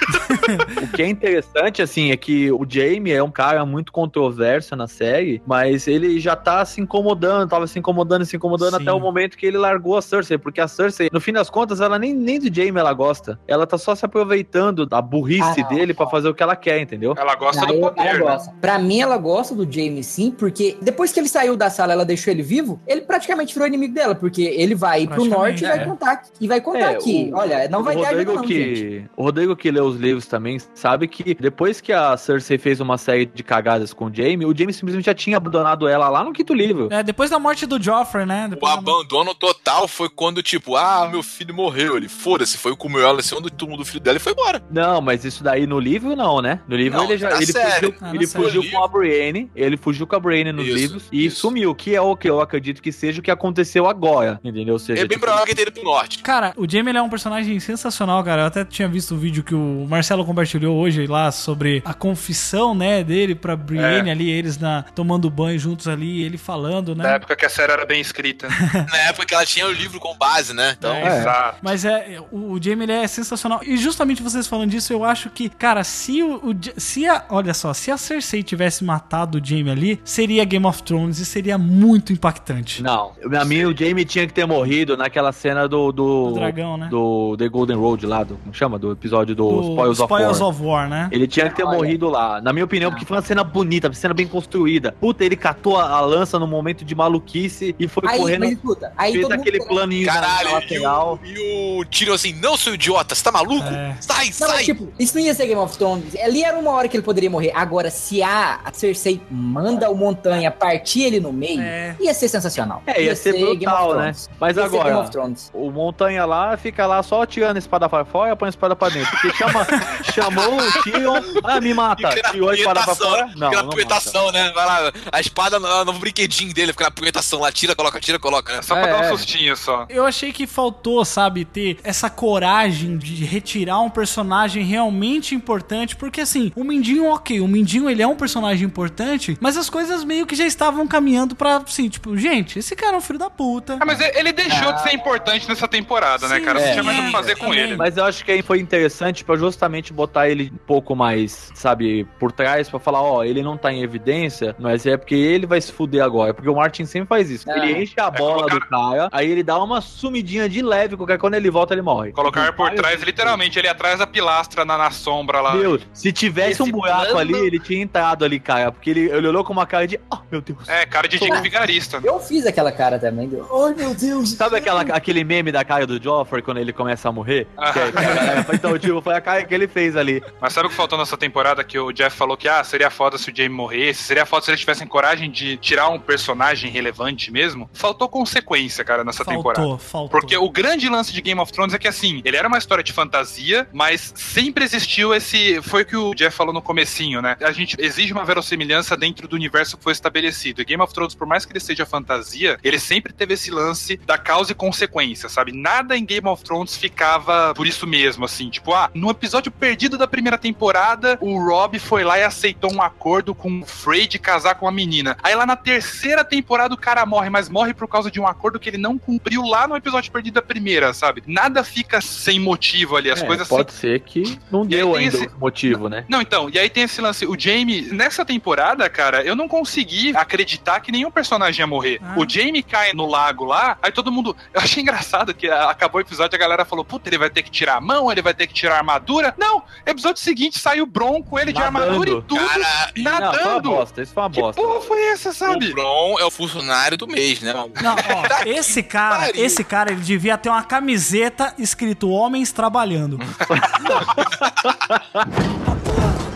O que é interessante, assim, é que o Jamie é um cara muito controverso na série, mas ele já tá se incomodando, tava se incomodando, se incomodando Sim. até o momento que ele largou a Cersei, porque a Cersei, no fim das contas, ela nem, nem do Jamie ela gosta. Ela tá só se aproveitando da burrice Ah, não. dele pra fazer o que ela quer, entendeu? Ela gosta Ah, do poder, ela né? gosta. Pra mim, ela gosta do Jamie sim, porque depois que ele saiu da sala, ela deixou ele vivo, ele praticamente virou inimigo dela, porque ele vai ir pro norte e vai é. contar e vai contar É, que, o- olha, não vai o ter ajuda Rodrigo não, que gente. O Rodrigo que lê os livros também sabe que depois que a Cersei fez uma série de cagadas com o Jamie, o Jamie simplesmente já tinha abandonado ela lá no quinto livro. É, depois da morte do Joffrey, né? O Depois da- abandono total foi quando, tipo, ah, meu filho morreu. Ele, foda-se, foi comeu ela em cima do túmulo do filho dela e foi embora. Não, mas isso daí no livro não, né? No livro Não, ele já na ele série. fugiu, Ah, ele série. fugiu com a Brienne, ele fugiu com a Brienne nos Isso, livros e isso. sumiu, que é o que eu acredito que seja o que aconteceu agora, entendeu? Ou seja, É bem tipo, provável que ele tenha ido pro norte. Cara, o Jamie ele é um personagem sensacional, cara. Eu até tinha visto o vídeo que o Marcelo compartilhou hoje lá sobre a confissão, né, dele pra Brienne É. ali, eles na, tomando banho juntos ali, ele falando, Na né? época que a série era bem escrita. Na época que ela tinha o livro com base, né? Então, É. Exato. Mas é, o, o Jamie ele é sensacional. E justamente vocês falando disso, eu acho que, cara, se o, o se a, olha só, se a Cersei tivesse matado o Jamie ali, seria Game of Thrones e seria muito impactante. Não, pra mim o Jamie tinha que ter morrido naquela cena do do, Do dragão, né? do The Golden Road lá, do, como chama? Do episódio do, Do Spoils, Spoils of War. of War, né? Ele tinha que ter Olha. morrido lá, na minha opinião, porque foi uma cena bonita, cena bem construída. Puta, ele catou a, a lança no momento de maluquice e foi Aí, correndo, mas escuta, aí fez aquele planinho caralho, e lateral. o, e o Tyrion assim, não, seu idiota, você tá maluco? É. Sai, Não, sai! mas, tipo, isso não ia ser Game of Thrones. Ali era uma hora que ele poderia morrer. Agora, se a, Cersei manda o Montanha partir ele no meio, É. ia ser sensacional. É, ia ser Game of brutal, né? Thrones. Mas Ia ser Game agora, of Thrones. o Montanha lá fica lá só tirando a espada pra fora e põe a espada pra dentro. Porque chama, chamou o Tyrion, ah, me mata. Tirou a espada pra fora? Fica Não, na não mata. punhetação, né? Vai lá, a espada no, no brinquedinho dele, fica na punhetação lá, tira, coloca, tira, coloca, né? Só pra É, dar é. um sustinho só. Eu achei que faltou, sabe, ter essa coragem de retirar um personagem realmente importante, porque assim, o Mindinho, ok, o Mindinho ele é um personagem importante, mas as coisas meio que já estavam caminhando pra, assim, tipo, gente, esse cara é um filho da puta. Ah, mas ele deixou de ser importante nessa temporada, né, Sim, cara? Não é. tinha mais o que fazer com também. ele. Mas eu acho que aí foi interessante pra justamente botar ele um pouco mais, sabe, por trás pra falar, ó, ele não tá em evidência, mas é porque ele vai se fuder agora. Porque o Martin sempre faz isso. Ah. Ele enche a bola colocar- do cara, aí ele dá uma sumidinha de leve, porque quando ele volta ele morre. Colocar por trás, literalmente, ele atrás da pilastra na, na sombra lá. Meu, se tivesse Esse um buraco plano- ali, ele tinha entrado ali, cara. Porque ele, ele olhou com uma cara de, oh, meu Deus. É, cara de Dick Vigarista. Eu fiz aquela cara também. deu. Ai, meu Deus. Sabe aquela, aquele meme da cara do Joffrey quando ele começa a morrer? Ah. Que é- que é- então, tipo, foi a cara que ele fez ali. Mas sabe o que faltou nessa temporada que o Jeff falou que, ah, seria foda se o Jamie morresse, seria foda se eles tivessem coragem de tirar um personagem relevante mesmo. Faltou consequência, cara, nessa Faltou, temporada. faltou. Porque o grande lance de Game of Thrones é que, assim, ele era uma história de fantasia, mas sempre existiu esse... Foi o que o Jeff falou no comecinho, né? A gente exige uma verossimilhança dentro do universo que foi estabelecido. E Game of Thrones, por mais que ele seja fantasia, ele sempre teve esse lance da causa e consequência, sabe? Nada em Game of Thrones ficava por isso mesmo, assim. Tipo, ah, no episódio perdido da primeira temporada, o Rob foi lá e aceitou um acordo com o Frey de casar com a menina. Aí lá na terceira temporada o cara morre, mas morre por causa de um acordo que ele não cumpriu lá no episódio perdido da primeira, sabe? Nada fica sem motivo ali, as É, coisas pode ser que não deu ainda esse- o motivo, né? não, então, e aí tem esse lance. O Jamie, nessa temporada, cara, eu não consegui acreditar que nenhum personagem ia morrer. Ah. O Jamie cai no lago lá, aí todo mundo. Eu achei engraçado que acabou o episódio a galera falou: puta, ele vai ter que tirar a mão, ele vai ter que tirar a armadura. Não, episódio seguinte saiu Bronco, ele de Nadando. armadura e tudo, Cara, Não, foi uma nadando. bosta, isso foi uma que bosta. porra foi essa, sabe? o Bron é o funcionário do mês, né? Não, ó, esse cara, pariu. esse cara, ele devia ter uma camiseta escrito Homens Trabalhando.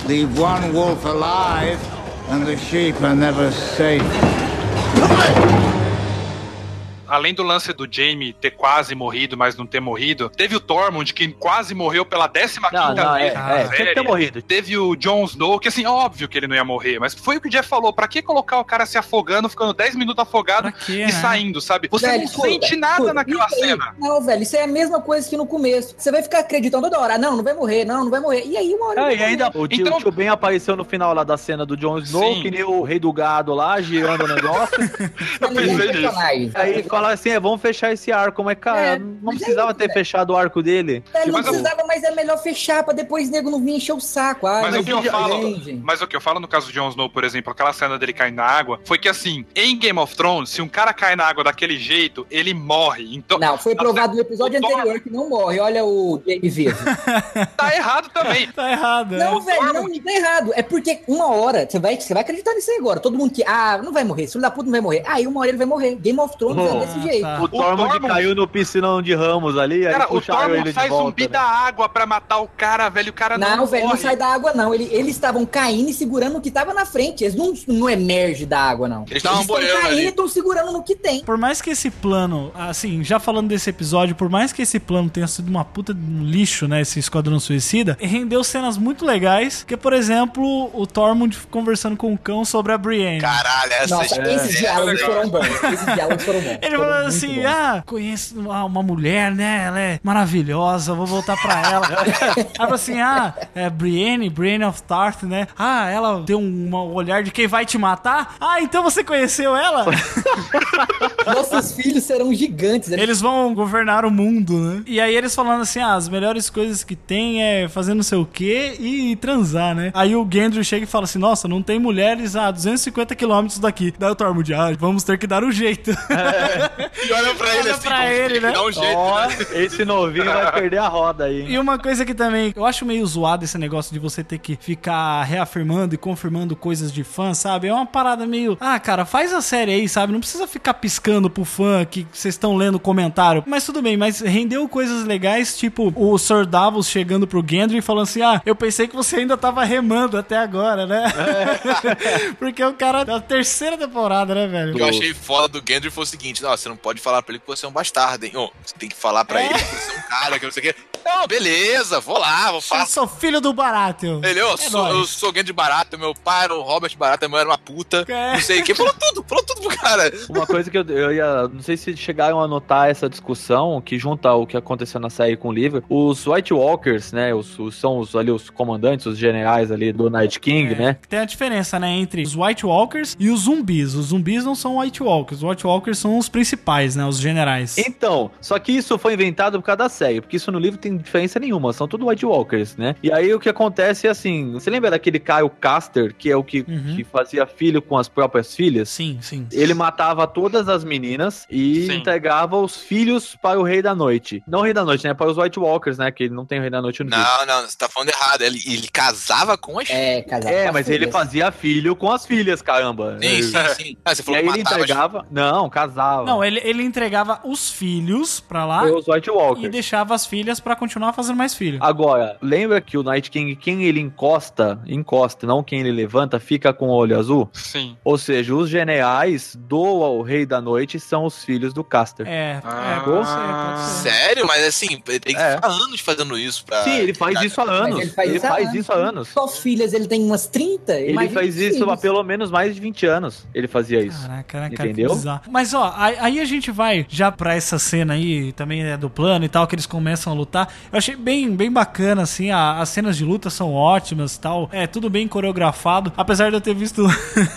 Leave one wolf alive, and the sheep are never safe. Além do lance do Jamie ter quase morrido, mas não ter morrido, teve o Tormund, que quase morreu pela 15 Não, não, é, vez na é, tinha que série. ter morrido. Teve o Jon Snow, que assim, óbvio que ele não ia morrer, mas foi o que o Jeff falou, pra que colocar o cara se afogando, ficando 10 minutos afogado quê, e né? saindo, sabe? Você Velho, não sente nada escuta, naquela aí- cena. Não, velho, isso é a mesma coisa que no começo. Você vai ficar acreditando toda hora. Ah, não, não vai morrer, não, não vai morrer. E aí, uma hora. Ah, e ainda o tio, Então- o tio Ben apareceu no final lá da cena do Jon Snow, Sim. que nem o rei do gado lá, girando o negócio. Tá ligado? pensei nisso. Personagem, sabe? Aí fala assim, é, vamos fechar esse arco, mas cara, É, não mas precisava aí, ter velho. fechado o arco dele. Velho, não Mas eu- precisava, mas é melhor fechar pra depois nego não vir encher o saco. Ah, Mas o que eu já falo, mas o que eu falo no caso do Jon Snow, por exemplo, aquela cena dele caindo na água, foi que assim, em Game of Thrones, se um cara cai na água daquele jeito, ele morre. Então, Não, foi provado no episódio anterior que não morre. Olha o Jamie vivo. tá errado também. Tá errado. Não, é. velho, não, não tá errado. É porque uma hora, você vai, você vai acreditar nisso aí agora. Todo mundo que, ah, não vai morrer, filho da puta não vai morrer. Aí uma hora ele vai morrer. Game of Thrones Oh, é desse jeito. tá. O Tormund Tormund- caiu no piscinão de Ramos ali, aí Cara, o puxaram Tormund ele de sai volta. zumbi né? da água pra matar o cara, velho. O cara não Não, velho, não sai da água, não. Ele- eles estavam caindo e segurando o que tava na frente. Eles não, não emergem da água, não. Eles estavam caindo e estão segurando no que tem. Por mais que esse plano, assim, já falando desse episódio, por mais que esse plano tenha sido uma puta de um lixo, né, esse Esquadrão Suicida, rendeu cenas muito legais, que por exemplo, o Tormund conversando com o cão sobre a Brienne. Caralho, essa Nossa, é- esses diálogos foram bons. Esses diálogos foram bons. Muito assim: bons. Ah, conheço uma, uma mulher, né? Ela é maravilhosa, vou voltar pra ela. Aí falou assim: Ah, é Brienne, Brienne of Tarth, né? Ah, ela tem um, um olhar de quem vai te matar? Ah, então você conheceu ela? Nossos filhos serão gigantes. né? Eles vão governar o mundo, né? E aí eles falando assim: ah, as melhores coisas que tem é fazer não sei o quê e transar, né? Aí o Gendry chega e fala assim: nossa, não tem mulheres a 250 quilômetros daqui. Daí o Tormund, ah, vamos ter que dar um jeito. E olha pra ele Olha assim, pra ele, né? dar um jeito, Ó, né? esse novinho vai perder a roda aí. E uma coisa que também eu acho meio zoado esse negócio de você ter que ficar reafirmando e confirmando coisas de fã, sabe? É uma parada meio. Ah, cara, faz a série aí, sabe? Não precisa ficar piscando pro fã que vocês estão lendo comentário. Mas tudo bem, mas rendeu coisas legais, tipo o Sir Davos chegando pro Gendry e falando assim: Ah, eu pensei que você ainda tava remando até agora, né? Porque o cara da terceira temporada, né, velho? O que eu achei foda do Gendry foi o seguinte: não, você não pode falar pra ele que você é um bastardo, hein? Ô, você tem que falar pra ele que você é um cara, que não sei o quê. Não, beleza, vou lá, vou Eu falar. sou filho do Baratheon. Ele, ô, É sou, nóis. eu sou Gendry Barata, meu pai era o Robert Barata, meu era uma puta, É. não sei o que. Falou tudo, falou tudo pro cara. Uma coisa que eu, eu ia. Não sei se chegaram a notar essa discussão que junta o que aconteceu na série com o livro. Os White Walkers, né? Os, os- são os, ali os comandantes, os generais ali do Night King, É, né? Tem a diferença, né, entre os White Walkers e os zumbis. Os zumbis não são White Walkers. Os White Walkers são os principais, né, os generais. Então, só que isso foi inventado por causa da série, porque isso no livro tem diferença nenhuma, são tudo White Walkers, né? E aí o que acontece é assim, você lembra daquele Kyle Caster, que é o que, Uhum. que fazia filho com as próprias filhas? Sim, sim. Ele matava todas as meninas e Sim. entregava os filhos para o Rei da Noite. Não o Rei da Noite, né? Para os White Walkers, né? Que ele não tem o Rei da Noite no. Não, não, você tá falando errado. Ele, ele casava com as É, casar. É, com mas as ele filhas. fazia filho com as filhas, caramba. Sim, sim, sim. Ah, você E falou aí que ele matava as- entregava. Não, casava. Não, ele, ele entregava os filhos pra lá Foi os White e Walkers. deixava as filhas pra continuar fazendo mais filho. Agora, lembra que o Night King, quem ele encosta, encosta, não quem ele levanta, fica com o olho azul? Sim. Ou seja, os generais do Rei da Noite são os filhos do Caster. É, Ah. é, pode ser, pode ser. Sério? Mas assim, ele tem que É. ficar anos fazendo isso pra. Sim, ele faz isso há anos. Mas Ele faz, isso há anos. Só os filhos, ele tem umas 30? Ele faz isso há pelo menos mais de 20 anos. Ele fazia isso. Caraca, caraca, Entendeu? Mas ó, aí, aí a gente vai já pra essa cena aí, também é do plano e tal, que eles começam a lutar. Eu achei bem, bem bacana, assim, a- as cenas de luta são ótimas e tal. É tudo bem coreografado. Apesar de eu ter visto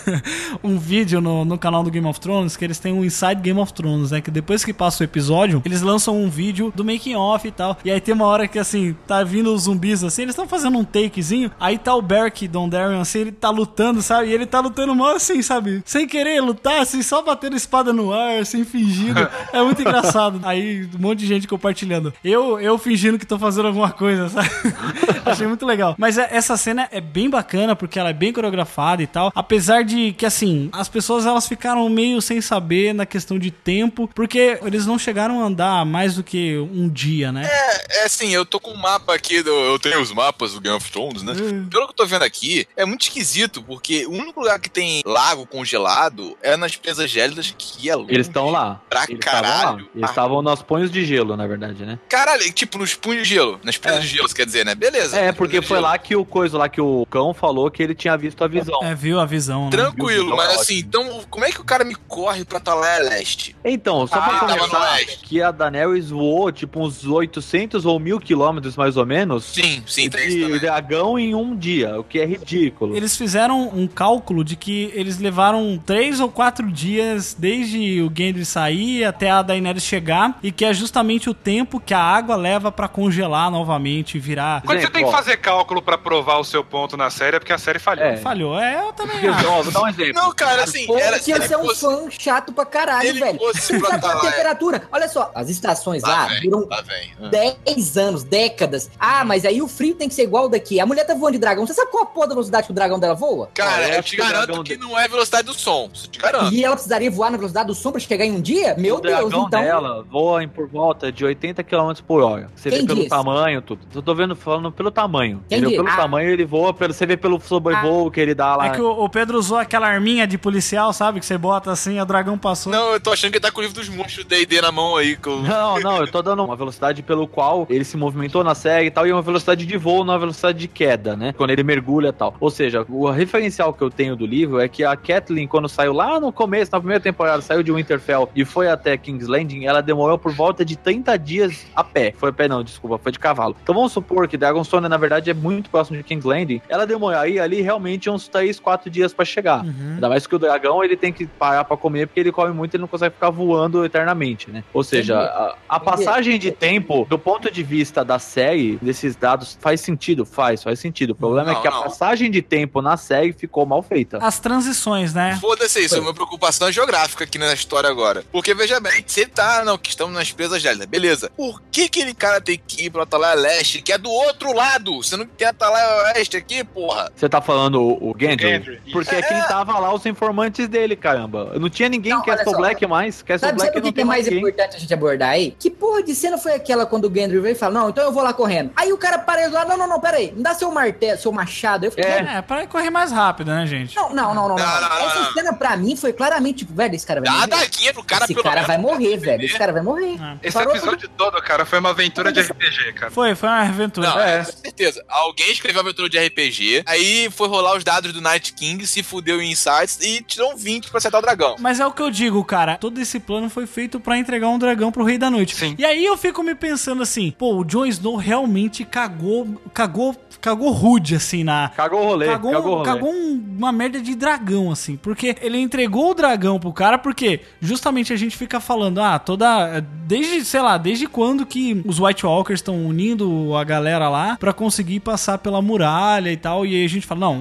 um vídeo no, no canal do Game of Thrones, que eles têm um Inside Game of Thrones, né? Que depois que passa o episódio, eles lançam um vídeo do making off e tal. E aí tem uma hora que assim, tá vindo os zumbis assim, eles estão fazendo um takezinho. Aí tá o Beric Dondarrion assim, ele tá lutando, sabe? E ele tá lutando mal assim, sabe? Sem querer lutar, assim, só batendo espada no ar, assim, fingindo. É muito engraçado. Aí um monte de gente compartilhando. Eu, eu fingindo que tô fazendo alguma coisa, sabe? Achei muito legal. Mas é- essa cena é bem bacana porque ela é bem coreografada e tal. Apesar de que, assim, as pessoas elas ficaram meio sem saber na questão de tempo, porque eles não chegaram a andar mais do que um dia, né? É, é assim, eu tô com um mapa aqui, do, eu tenho os mapas do Game of Thrones, né? Pelo que eu tô vendo aqui, é muito esquisito, porque o único lugar que tem lago congelado é nas presas gélidas, que é longe Eles estão lá. pra Eles estavam lá. caralho. Eles estavam nos punhos de gelo, na verdade, né? Caralho, tipo nos punhos de gelo, nas presas de gelo, quer dizer, né? Beleza. É, porque foi lá que o coisa lá que o cão falou que ele tinha visto a visão. É, viu a visão, né? Tranquilo, Visão mas é assim, então, como é que o cara me corre pra Talaia Leste? Então, só Ah, pra começar, que a Daenerys voou tipo uns 800 ou 1000 quilômetros mais ou menos Sim, sim, de dragão em um dia, o que é ridículo. Eles fizeram um cálculo de que eles levaram três ou quatro dias desde o Gendry sair até a Daenerys chegar e que é justamente o tempo que a água leva pra congelar novamente e virar. Quando você tem que fazer cálculo pra provar o seu ponto na série, é porque a série falhou. É. Falhou. É, eu também acho. vou dar um exemplo. Não, cara, assim, Pô, era, que ia ser um fosse- fã chato pra caralho, Se ele velho. fosse pra sabe qual é temperatura? Olha só, as estações lá, Lá vem, duram lá vem. Ah. 10 anos, décadas. Ah, mas aí o frio tem que ser igual daqui. A mulher tá voando de dragão. Você sabe qual a porra da velocidade que o dragão dela voa? Cara, Ah, eu te garanto que não é a velocidade do som. Isso te garanto. E ela precisaria voar na velocidade do som pra chegar em um dia? Meu o Deus, então. dela voa em por volta de 80 km por hora. Você Quem vê pelo disse? tamanho, tudo. Eu tô vendo, falando pelo tamanho. Quem disse? Pelo Ah. tamanho ele voa, pelo, você vê pelo sobrevoo que ele dá lá. É que o, o Pedro usou aquela arminha de policial, sabe? Que você bota assim, o dragão passou. Não, eu tô achando que ele tá com o livro dos monstros D&D na mão aí. Eu... Não, não, eu tô dando uma velocidade pelo qual ele se movimentou na série e tal, e uma velocidade de voo, não uma velocidade de queda, né? Quando ele mergulha e tal. Ou seja, o referencial que eu tenho do livro é que a Kathleen, quando saiu lá no começo, na primeira temporada, saiu de Winterfell e foi até King's Landing, ela demorou por volta de 30 dias a pé. Foi a pé, não, desculpa, foi de cavalo. Então vamos supor que Dragonstone, na verdade, é muito próximo de King's Landing. Ela demoraria ali realmente uns 3, 4 dias pra chegar. Uhum. Ainda mais que o dragão ele tem que parar pra comer porque ele come muito e ele não consegue ficar voando eternamente, né? Ou seja, a, a passagem de tempo, do ponto de vista da série, desses dados, faz sentido? Faz, faz sentido. O problema é Não, que a não. passagem de tempo na série ficou mal feita. As transições, né? Foda-se isso, a minha preocupação é geográfica aqui na história agora. Porque, veja bem, se ele tá, não, que estamos nas presas gélidas, beleza. Por que aquele cara tem que ir pro Atalaia Leste, que é do outro lado? Você não tem Atalaia Oeste aqui, porra? Você tá falando o, o Gendry? Gendry. Porque é quem tava lá, os informantes dele, caramba. Não tinha ninguém Não, que Castle só. Black mais. Castle Sabe, Black sabe o não que, que é mais ninguém. importante a gente abordar aí? Que porra de cena foi aquela quando o Gendry veio e fala, não, então eu vou lá correndo. Aí o cara parou lá, não, não, não, pera aí, me dá seu martelo, seu machado. Eu falei, velho, É, pra correr mais rápido, né, gente? não, não, não, não, não. Não, não, não, Essa cena pra mim foi claramente tipo, velho, esse cara vai Dá morrer. daguinha pro cara Esse pelo cara menos. vai morrer, velho. Esse cara vai morrer. É. Esse episódio todo, cara, foi uma aventura de RPG, cara. Foi, foi uma aventura. Não, É. com certeza. Alguém escreveu a aventura de RPG, aí foi rolar os dados do Night King, se fudeu em Insights e tirou um 20 pra acertar o dragão. Mas é o que eu digo, cara. Todo esse plano foi feito pra entregar um dragão pro Rei da Noite. Sim. E aí eu fico me pensando assim, pô, o Jon Snow realmente cagou, cagou, cagou rude assim na Cagou o rolê, Cagou, cagou rolê. cagou um- uma merda de dragão, assim. Porque ele entregou o dragão pro cara, porque justamente a gente fica falando, ah, toda. Desde, sei lá, desde quando que os White Walkers estão unindo a galera lá pra conseguir passar pela muralha e tal. E aí a gente fala, não,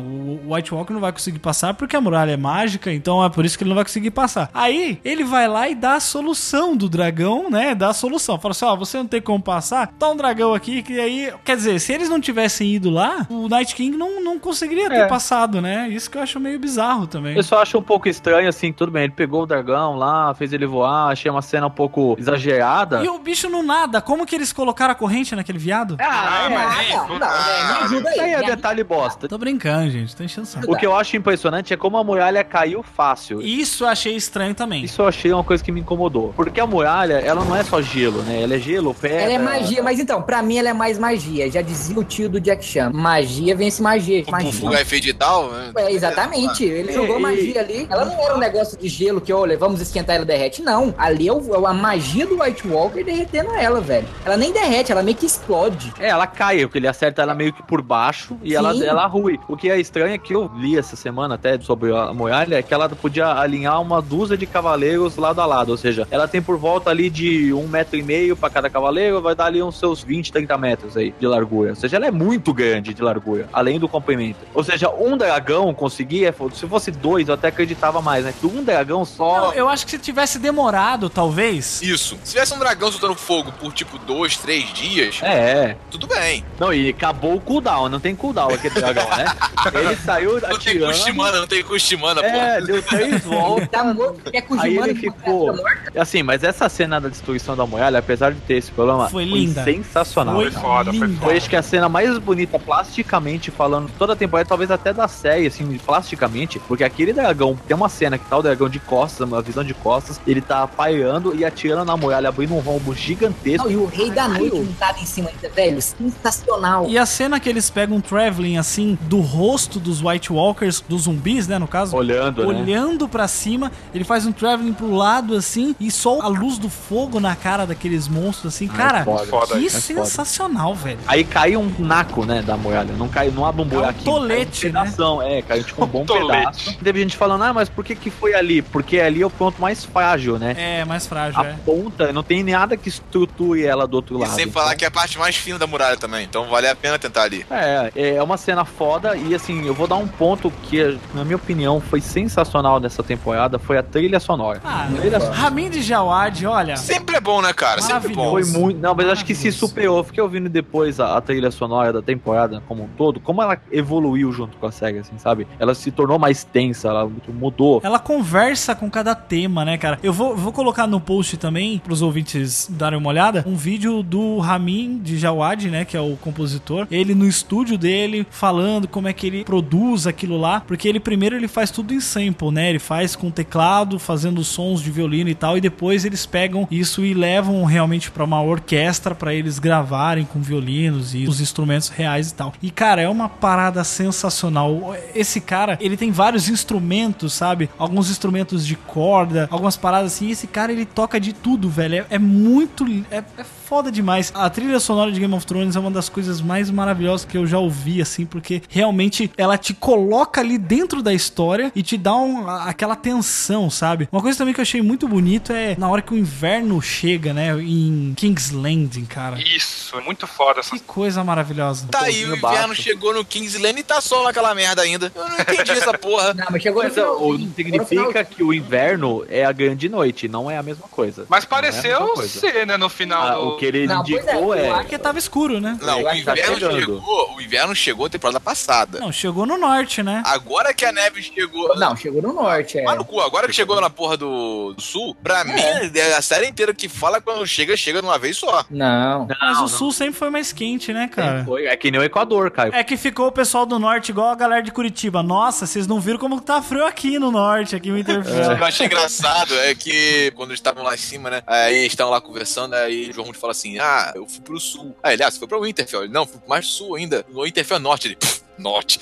o White Walker não vai conseguir passar porque a muralha é mágica, então é por isso que ele não vai conseguir passar. Aí ele vai lá e dá a solução do dragão, né? Dá a solução. Fala assim, ó, você não tem como passar, tá um dragão aqui que aí. Quer dizer, se eles não tivessem ido lá, o Night King não, não conseguiria ter É. passado, né? Isso que eu acho meio bizarro também. Eu só acho um pouco estranho, assim, tudo bem, ele pegou o dragão lá, fez ele voar, achei uma cena um pouco exagerada. E o bicho não nada, como que eles colocaram a corrente naquele viado? Ah, mas nem- não, não, é, me ajuda Isso aí é aí. detalhe bosta. Tô brincando, gente. Tô enchendo o saco. O que eu acho impressionante é como a muralha caiu fácil. Isso eu achei estranho também. Isso eu achei uma coisa que me incomodou. Porque a muralha, ela não é só gelo, né? Ela é gelo, pedra. Ela é magia, mas então, pra mim ela é mais magia. Já dizia o tio do Jack Magia vence magia. O magia. Bufu é feio e tal. né? É, exatamente. Ele jogou E- magia ali. Ela não era um negócio de gelo que, olha, vamos esquentar ela derrete. Não. Ali é, o- é a magia do White Walker derretendo ela, velho. Ela nem derrete, ela meio que explode. É, ela cai, porque ele acerta ela meio que por baixo e ela, Sim. ela rui. O que é estranho é que eu li essa semana até sobre a muralha, é que ela podia alinhar uma dúzia de cavaleiros lado a lado. Ou seja, ela tem por volta ali de um metro e meio pra cada cavaleiro, vai dar ali uns seus 20, 30 metros aí de largura. Ou seja, ela é muito grande de largura, além do comprimento. Ou seja, um dragão conseguia, se fosse dois, eu até acreditava mais, né? Que um dragão só. Não, eu acho que se tivesse demorado, talvez. Isso. Se tivesse um dragão soltando fogo por tipo dois, três dias, É, tudo bem. Não, e acabou o cooldown, não tem cooldown aquele dragão, né? Ele saiu Não tem. Kushimana, não tem Kushimana, É, pô. deu três voltas. Tá morto, com Aí ele ficou. Assim, mas essa cena da destruição da muralha, apesar de ter esse problema, Foi linda. sensacional. Foi foda, foi linda. Foi acho que a cena mais bonita plasticamente falando, toda a temporada, talvez até da série, assim, plasticamente, porque aquele dragão, tem uma cena que tá o dragão de costas, uma visão de costas, ele tá pairando e atirando na muralha, abrindo um rombo gigantesco. Não, e o Rei da Noite montado em cima ainda, velho. Sensacional. E a cena que eles pegam um traveling assim do rosto dos White Walkers, dos zumbis, né, no caso, Olhando, né? olhando pra cima, ele faz um traveling pro lado assim e só a luz do fogo na cara daqueles monstros assim, cara, foda. Foda, que é foda. sensacional, velho. Aí cai um naco, né, da muralha. Não cai, não abre um buraquinho. tolete, cai um pedação, É, caiu tipo um bom tolete. pedaço. Teve gente falando, ah, mas por que que foi ali? Porque ali é o ponto mais frágil, né? É, mais frágil, A é. ponta, não tem nada que estruture ela do outro E lado. sem falar que é a parte mais fina da muralha também. Então vale a pena tentar ali. É, é uma cena foda e assim, eu vou dar um ponto que, na minha opinião, foi sensacional nessa temporada, foi a trilha sonora. Ah, A trilha sonora Ramin de Jawad, olha. Sempre é bom, né, cara? Sempre bom. foi muito. Não, mas acho que se superou. Fiquei ouvindo depois a, a trilha sonora da temporada como um todo, como ela evoluiu junto com a série, assim, sabe? Ela se tornou mais tensa, ela mudou. Ela conversa com cada tema, né, cara? Eu vou, vou colocar no post também, pros ouvintes darem uma olhada, um vídeo do Ramin de Jawad, né, que é o compositor. Ele no estúdio dele, falando como é que ele produz aquilo lá. Porque ele primeiro ele faz tudo em sample, né? Ele faz com teclado, fazendo sons de violino e tal. E depois eles pegam isso e levam realmente pra uma orquestra pra eles gravarem com violinos e os instrumentos reais e tal. E, cara, é uma parada sensacional. Esse cara, ele tem vários instrumentos, sabe? Alguns instrumentos de corda, algumas paradas assim. E esse cara, ele toca de tudo, velho. É, é muito. É, é foda demais. A trilha sonora de Game of Thrones é uma das coisas mais maravilhosas que eu já ouvi, assim, porque realmente ela te coloca ali dentro da história e te dá um, aquela tensão, sabe? Uma coisa também que eu achei muito bonito é na hora que o inverno chega, né? Em King's Landing, cara. Isso, é muito foda essa Que coisa maravilhosa. Tá aí, o pouquinho inverno baixo. chegou no Kings Lane e tá sol naquela merda ainda. Eu não entendi essa porra. Não, mas chegou no Mas finalzinho. não significa final. que o inverno é a grande noite, não é a mesma coisa. Mas Não é pareceu coisa. ser, né, no final Ah, o que ele Não, pois indicou é, é. Porque tava escuro, né? Não, o tá inverno chegando. chegou. O inverno chegou temporada passada. Não, chegou no norte, né? Agora que a neve chegou. Não, chegou no norte, é. Mas no cu, agora que chegou na porra do, do sul, pra mim, é a série inteira que fala quando chega, chega de uma vez só. Não. Mas Não, o sul sempre foi mais quente, né, cara? Foi, é que nem o Equador, Caio. É que ficou o pessoal do norte igual a galera de Curitiba. Nossa, vocês não viram como tá frio aqui no norte, aqui em O Winterfell. que eu achei engraçado é que quando eles estavam lá em cima, né? Aí eles estavam lá conversando, aí o João Rude fala assim: Ah, eu fui pro sul. Aí ele, ah, você foi pro Winterfell? Ele, não, fui pro mais sul ainda. No Winterfell Norte. Ele, "Pff, Norte.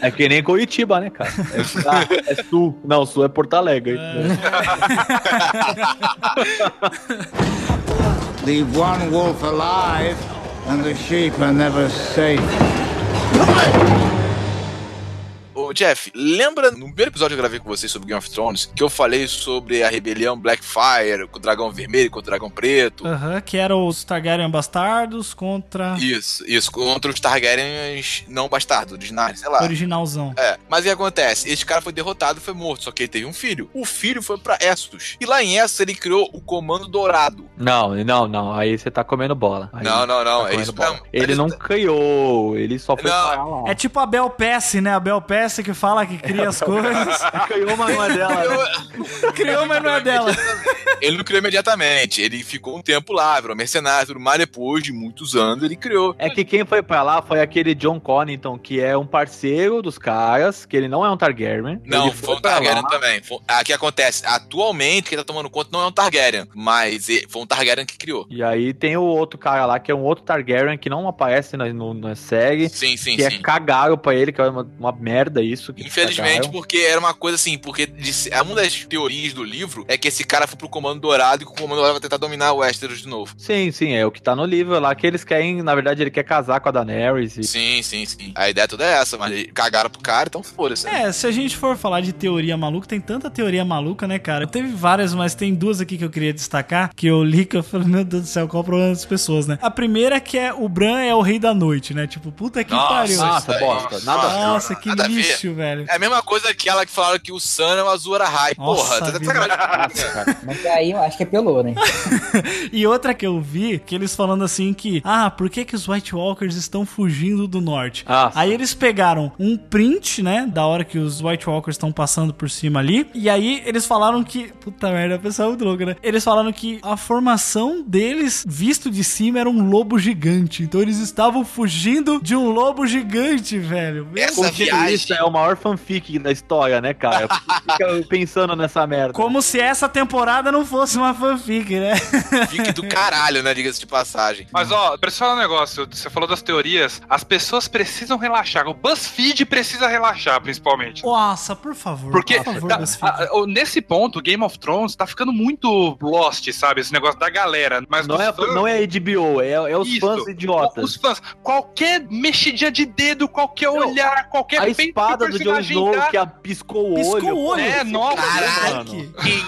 É que nem Curitiba, né, cara? É, ah, é sul. Não, sul é Porto Alegre. Leave one wolf alive, and the sheep are never safe. Ô, Jeff, lembra no primeiro episódio que eu gravei com vocês sobre Game of Thrones que eu falei sobre a rebelião Blackfire com o dragão vermelho e com o dragão preto? Aham, que eram os Targaryen bastardos contra Isso, isso, contra os Targaryens não bastardos, Narnia, sei lá. originalzão. É, mas o que acontece? Esse cara foi derrotado e foi morto, só que ele teve um filho. O filho foi pra Essos. E lá em Essos ele criou o Comando Dourado. Não, não, não. Aí você tá comendo bola. Aí Não, não, não, tá é isso mesmo. Ele não criou, ele só foi Não. lá. É tipo a Bel Pesce, né? A Bel Pesce que fala que cria as coisas. Criou, não é dela. né? Criou, mas não é dela. Ele não criou imediatamente. Ele ficou um tempo lá, virou mercenário, tudo mais. Depois de muitos anos, ele criou. É que quem foi pra lá foi aquele John Connington, que é um parceiro dos caras, que ele não é um Targaryen. Não, Ele foi um Targaryen lá. também. Foi- Ah, O que acontece? Atualmente, quem tá tomando conta não é um Targaryen, mas foi um Targaryen que criou. E aí tem o outro cara lá, que é um outro Targaryen, que não aparece na, no- na série. Sim, sim, que é sim. cagaram pra ele, que é uma, uma merda isso. que Infelizmente, porque era uma coisa assim, porque disse- uma das teorias do livro é que esse cara foi pro Comando Dourado e que o Comando Dourado vai tentar dominar o Westeros de novo. Sim, sim, é o que tá no livro lá, que eles querem, na verdade, ele quer casar com a Daenerys. E... Sim, sim, sim. A ideia toda é essa, mas cagaram pro cara, então foda-se. É, se a gente for falar de teoria maluca, tem tanta teoria maluca, né, cara? Teve várias, mas tem duas aqui que eu queria destacar, que eu li que eu falei, meu Deus do céu, qual o problema das pessoas, né? A primeira que é o Bran é o rei da noite, né? Tipo, puta que Nossa, pariu. isso Nossa, bosta, nada. Nossa, que Nada. Lixo, velho. É a mesma coisa que ela que falaram que o Sun é o Azul Ahai. Nossa, Porra, tá sacanagem. Mas aí eu acho que apelou, né? E outra que eu vi, que eles falando assim que, ah, por que que os White Walkers estão fugindo do norte? Ah, Aí eles pegaram um print, né, da hora que os White Walkers estão passando por cima ali, e aí eles falaram que, puta merda, a pessoa é muito louca, né? Eles falaram que a formação deles, visto de cima, era um lobo gigante. Então eles estavam fugindo de um lobo gigante, velho. Meu Essa viagem. Isso é o maior fanfic da história, né, cara? Fica pensando nessa merda. Como se essa temporada não fosse uma fanfic, né? Fique do caralho, né? Diga-se de passagem. Mas ó, pra falar um negócio, você falou das teorias, as pessoas precisam relaxar. O BuzzFeed precisa relaxar, principalmente. Nossa, por favor. Porque por favor, tá- BuzzFeed. a- a- nesse ponto, Game of Thrones tá ficando muito lost, sabe? Esse negócio da galera. Mas Não é, fãs- não é HBO, é, é os Isso. fãs idiotas. Os fãs, qualquer mexidinha de dedo, qualquer Não, olhar, qualquer A peito que o espada do Jon Snow que a piscou o Piscou olho. o olho. É, nossa, Caralho, mano.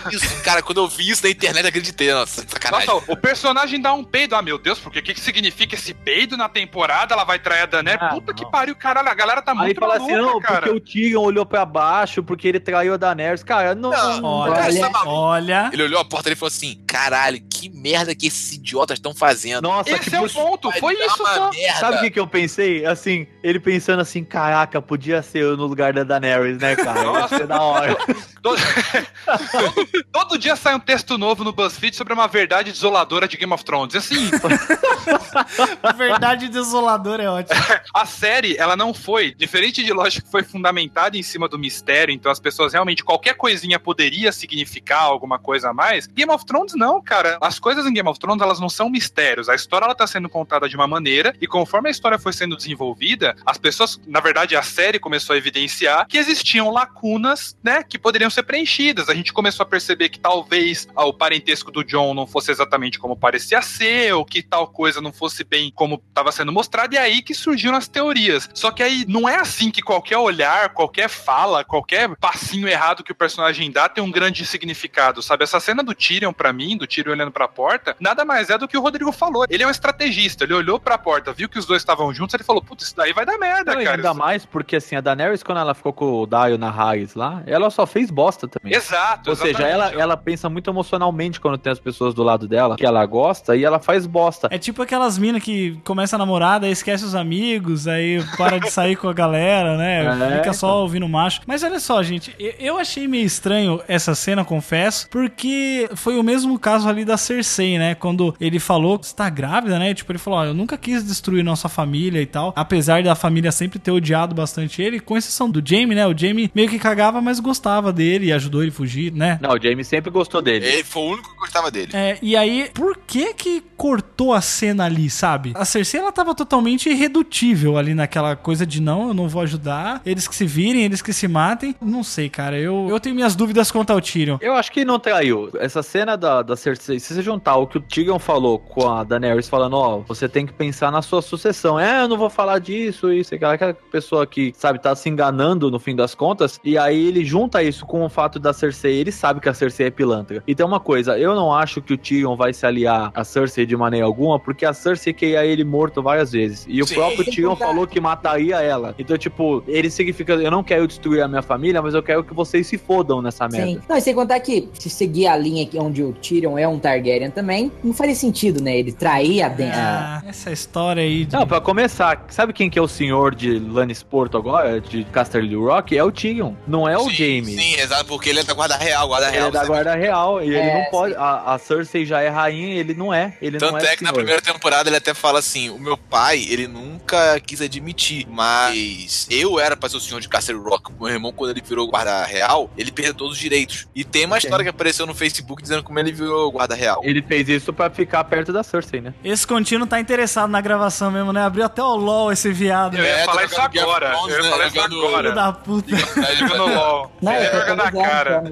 que isso, cara. Quando eu vi isso na internet, eu acreditei. Nossa, sacanagem. Nossa, o personagem dá um peido. Ah, meu Deus, porque o que, que significa esse peido na temporada? Ela vai trair a Daenerys? Ah, Puta que não. pariu, caralho. A galera tá Aí muito fala assim, não, cara. porque o Tyrion olhou pra baixo, porque ele traiu a Daenerys. Cara, não... Não, não- Olha, cara, tá olha. Ele olhou a porta dele e falou assim: caralho, que merda que esses idiotas estão fazendo. Nossa, Esse que é o ponto, foi isso só. merda. Sabe o que, que eu pensei? Assim, ele pensando assim, caraca, podia ser eu no lugar da Daenerys, né, cara? Ia ser da hora. Todo... todo, todo dia sai um texto novo no BuzzFeed sobre uma verdade desoladora de Game of Thrones. Assim, Verdade desoladora é ótimo. a série, ela não foi, diferente de lógico que foi fundamentada em cima do mistério, então as pessoas realmente, qualquer coisinha poderia significar alguma coisa a mais. Game of Thrones não, cara. As coisas em Game of Thrones, elas não são mistérios. A história, ela tá sendo contada de uma maneira, e conforme a história foi sendo desenvolvida, as pessoas, na verdade, a série começou a evidenciar que existiam lacunas, né, que poderiam ser preenchidas. A gente começou a perceber que talvez ah, o parentesco do John não fosse exatamente como parecia ser, ou que tal coisa não fosse bem como estava sendo mostrado, e é aí que surgiram as teorias. Só que aí não é assim que qualquer olhar, qualquer fala, qualquer passinho errado que o personagem dá tem um grande significado, sabe? Essa cena do Tyrion, pra mim, do Tyrion olhando pra porta, nada mais é do que o Rodrigo falou. Ele é um estrategista, ele olhou pra porta, viu que os dois estavam juntos, ele falou, putz, isso daí vai dar merda, Não, cara. ainda Isso- mais porque, assim, a Daenerys, quando ela ficou com o Dario na raiz lá, ela só fez bosta também. Exato, Ou seja, ela, ela pensa muito emocionalmente quando tem as pessoas do lado dela, que ela gosta, e ela faz bosta. É tipo aquelas minas que começa a namorar, daí esquece os amigos, aí para de sair com a galera, né? É, Fica só então. ouvindo macho. Mas olha só, gente, eu- eu achei meio estranho essa cena, confesso, porque foi o mesmo caso ali da Cersei, né? Quando ele falou que está grávida, né? Tipo, ele falou: Ó, eu nunca quis destruir nossa família e tal. Apesar da família sempre ter odiado bastante ele, com exceção do Jamie, né? O Jamie meio que cagava, mas gostava dele e ajudou ele a fugir, né? Não, o Jamie sempre gostou dele. Ele foi o único que gostava dele. É, e aí, por que que cortou a cena ali, sabe? A Cersei, ela tava totalmente irredutível ali naquela coisa de não, eu não vou ajudar, eles que se virem, eles que se matem. Não sei, cara, eu, eu tenho minhas dúvidas quanto ao Tyrion. Eu acho que não traiu. Essa cena da, da Cersei, se você juntar o que o Tyrion falou com a Daenerys falando, ó, você tem que pensar na sua sucessão. É, eu não vou falar disso, isso, aquela, aquela pessoa que, sabe, tá se enganando no fim das contas. E aí ele junta isso com o fato da Cersei, ele sabe que a Cersei é pilantra. E tem uma coisa, eu não acho que o Tyrion vai se aliar a Cersei de maneira alguma, porque a Cersei queria ele morto várias vezes. E o Sim. próprio Sem Tyrion contar- falou que mataria ela. Então, tipo, ele significa, eu não quero destruir a minha família, mas eu quero que vocês se fodam nessa merda. Sim. Não, e sem contar que se seguir a linha aqui onde o Tyrion é um Targaryen também, não faria sentido, né? Ele trair a, Ah, essa história aí. de- Não, pra começar, sabe quem que é o senhor de Lannisporto agora? De Casterly Rock é o Tyrion, não é o Jaime. Sim, exato, porque ele é da guarda real, guarda Ele real. é da sabe? guarda real e ele É, não pode. A, a Cersei já é rainha ele não é. Ele Tanto não é, é. que na senhor. primeira temporada ele até fala assim: o meu pai, ele nunca quis admitir, mas eu era pra ser o senhor de Castle Rock. Meu irmão, quando ele virou guarda real, ele perdeu todos os direitos. E tem uma história que apareceu no Facebook dizendo como ele virou guarda real. Ele fez isso pra ficar perto da Cersei, né? Esse contínuo tá interessado na gravação mesmo, né? Abriu até o LOL esse viado. Eu ia É, falar tá isso agora. Eu ia né? falar isso Jogando- agora. da puta. Jogando LOL. Não, tô Joga na cara.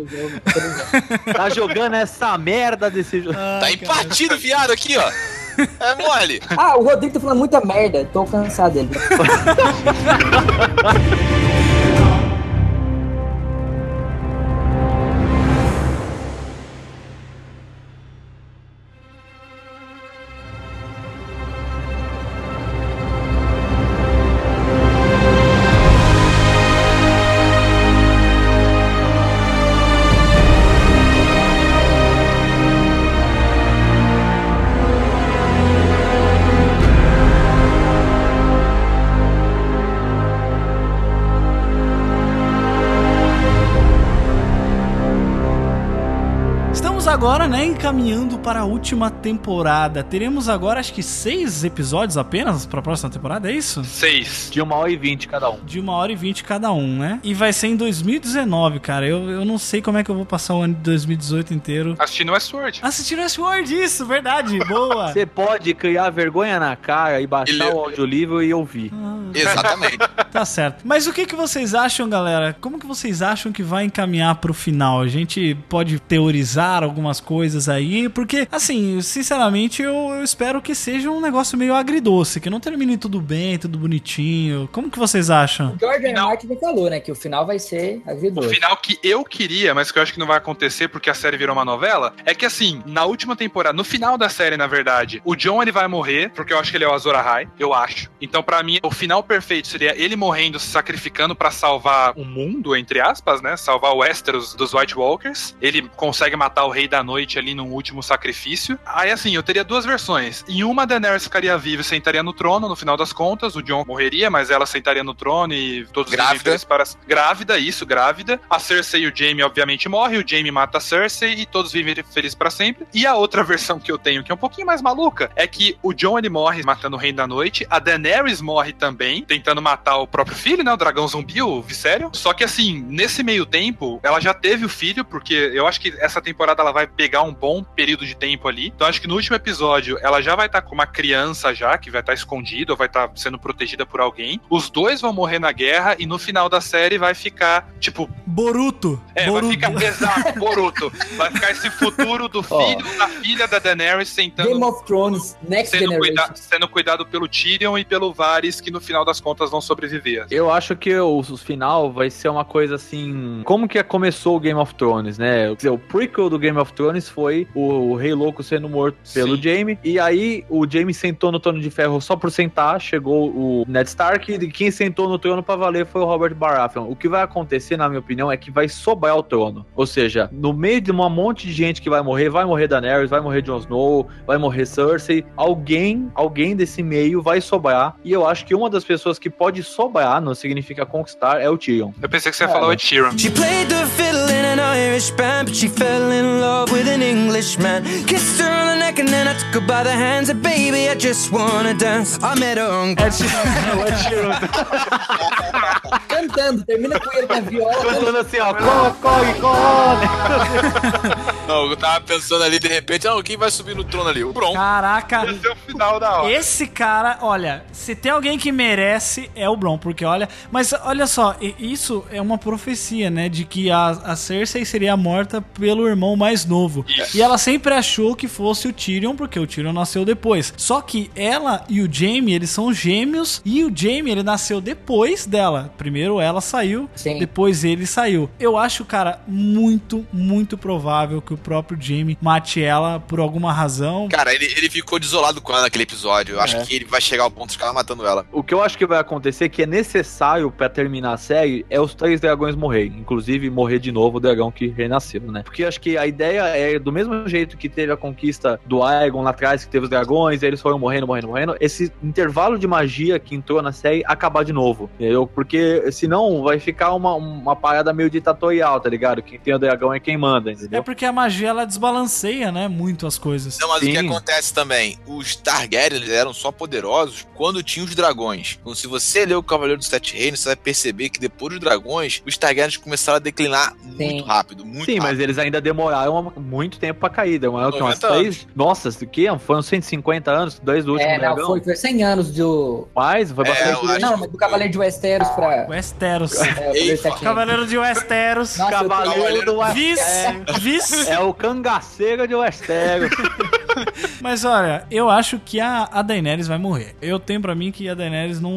Tá jogando essa merda desse jogo. Tá empatido, viado, aqui, ó. É mole. Ah, o Rodrigo tá falando muita merda. Tô cansado dele. agora, encaminhando para a última temporada. Teremos agora, acho que seis episódios apenas para a próxima temporada, é isso? Seis. De uma hora e vinte cada um. De uma hora e vinte cada um, né? E vai ser em 2019, cara. Eu, eu não sei como é que eu vou passar o ano de 2018 inteiro. Assistindo Westworld. Assistindo Westworld, isso, verdade, boa. Você pode criar vergonha na cara e baixar Ele- o audiolivro e ouvir. Exatamente. Tá certo. Mas o que, que vocês acham, galera? Como que vocês acham que vai encaminhar pro final? A gente pode teorizar algumas coisas aí, porque, assim, sinceramente, eu, eu espero que seja um negócio meio agridoce, que não termine tudo bem, tudo bonitinho. Como que vocês acham? O George. R. Martin já falou, né? Que o final vai ser O agridoce. final que eu queria, mas que eu acho que não vai acontecer porque a série virou uma novela, é que assim, na última temporada, no final da série, na verdade, o John ele vai morrer, porque eu acho que ele é o Azor Ahai, eu acho. Então, pra mim, o final perfeito seria ele morrendo, se sacrificando pra salvar o mundo, entre aspas, né? Salvar o Westeros dos White Walkers. Ele consegue matar o Rei da Noite ali num último sacrifício. Aí, assim, eu teria duas versões. Em uma, a Daenerys ficaria viva e sentaria no trono, no final das contas, o John morreria, mas ela sentaria no trono e todos vivem Grávida. felizes para grávida, isso, grávida. A Cersei e o Jaime obviamente morrem, o Jaime mata a Cersei e todos vivem felizes para sempre. E a outra versão que eu tenho, que é um pouquinho mais maluca, é que o Jon ele morre matando o Rei da Noite, a Daenerys morre também, tentando matar o próprio filho, né, o dragão zumbi, o Viserion. Só que assim, nesse meio tempo, ela já teve o filho, porque eu acho que essa temporada ela vai pegar um bom período de tempo ali. Então acho que no último episódio ela já vai estar com uma criança já, que vai estar escondida, ou vai estar sendo protegida por alguém. Os dois vão morrer na guerra e no final da série vai ficar, tipo, Boruto. é, Boruto. vai ficar, exato, Boruto. Vai ficar esse futuro do filho da filha da Daenerys sentando, Game of Thrones, Next sendo, Generation. cuida- sendo cuidado pelo Tyrion e pelo Varys, que no final das contas vão sobreviver. Eu acho que o, o final vai ser uma coisa assim. Como que começou o Game of Thrones, né? Quer dizer, o prequel do Game of Thrones foi o, o Rei Louco sendo morto pelo Jaime. E aí o Jaime sentou no trono de ferro só por sentar. Chegou o Ned Stark. E quem sentou no trono pra valer foi o Robert Baratheon. O que vai acontecer, na minha opinião, é que vai sobrar o trono. Ou seja, no meio de um monte de gente que vai morrer, vai morrer Daenerys, vai morrer Jon Snow, vai morrer Cersei. Alguém, alguém desse meio vai sobrar. E eu acho que uma das pessoas que pode sobrar, não significa conquistar, é o Tyrion. Eu pensei que você ia falar o Sheeran. She played the fiddle in an Irish band, but she fell in love with an Englishman. Kissed her on the neck and then I took her by the hands. And baby, I just wanna dance. I met her on. Cantando, termina com ele com a viola. Cantando assim, ó, corre, corre, Não, eu tava pensando ali, de repente, não, quem vai subir no trono ali? O Bron. Caraca. Esse é o final da hora. Esse cara, olha, se tem alguém que merece, é o Bron, porque olha. Mas olha só, isso é uma profecia, né? De que a, a Cersei seria morta pelo irmão mais novo. Isso. E ela sempre achou que fosse o Tyrion, porque o Tyrion nasceu depois. Só que ela e o Jaime, eles são gêmeos, e o Jaime, ele nasceu depois dela. Primeiro ela saiu, Sim. depois ele saiu. Eu acho, cara, muito, muito provável que o próprio Jaime mate ela por alguma razão. Cara, ele, ele ficou desolado com ela naquele episódio. Eu acho É. que ele vai chegar ao ponto de ficar matando ela. O que eu acho que vai acontecer, que é necessário pra terminar a série, é os três dragões morrerem. Inclusive, morrer de novo o dragão que renasceu, né? Porque eu acho que a ideia é, do mesmo jeito que teve a conquista do Aegon na atrás que teve os dragões, eles foram morrendo, morrendo, morrendo. Esse intervalo de magia que entrou na série acabar de novo, entendeu? Porque senão vai ficar uma, uma parada meio ditatorial, tá ligado? Quem tem o dragão é quem manda, entendeu? É porque a magia ela desbalanceia, né? Muito as coisas. Não, mas o que Sim. acontece também? Os Targaryen eles eram só poderosos quando tinham os dragões. Então, se você ler o Cavaleiro dos Sete Reinos, você vai perceber que depois dos dragões, os Targaryens começaram a declinar muito rápido, muito Sim, rápido. mas eles ainda demoraram muito tempo pra cair. Demoraram que umas 90 três. Nossa, o que? Foram 150 anos, dois do último É, não, dragão. foi, foi 100 anos do. Mais? Foi É, bastante. acho Não, mas do Cavaleiro de Westeros pra. Westeros. É, o Cavaleiro de Westeros. Nossa, Cavaleiro do. Westeros. Vice. É o cangaceiro de Westeros. Mas olha, eu acho que a, a Daenerys vai morrer. Eu tenho pra mim que a Daenerys não,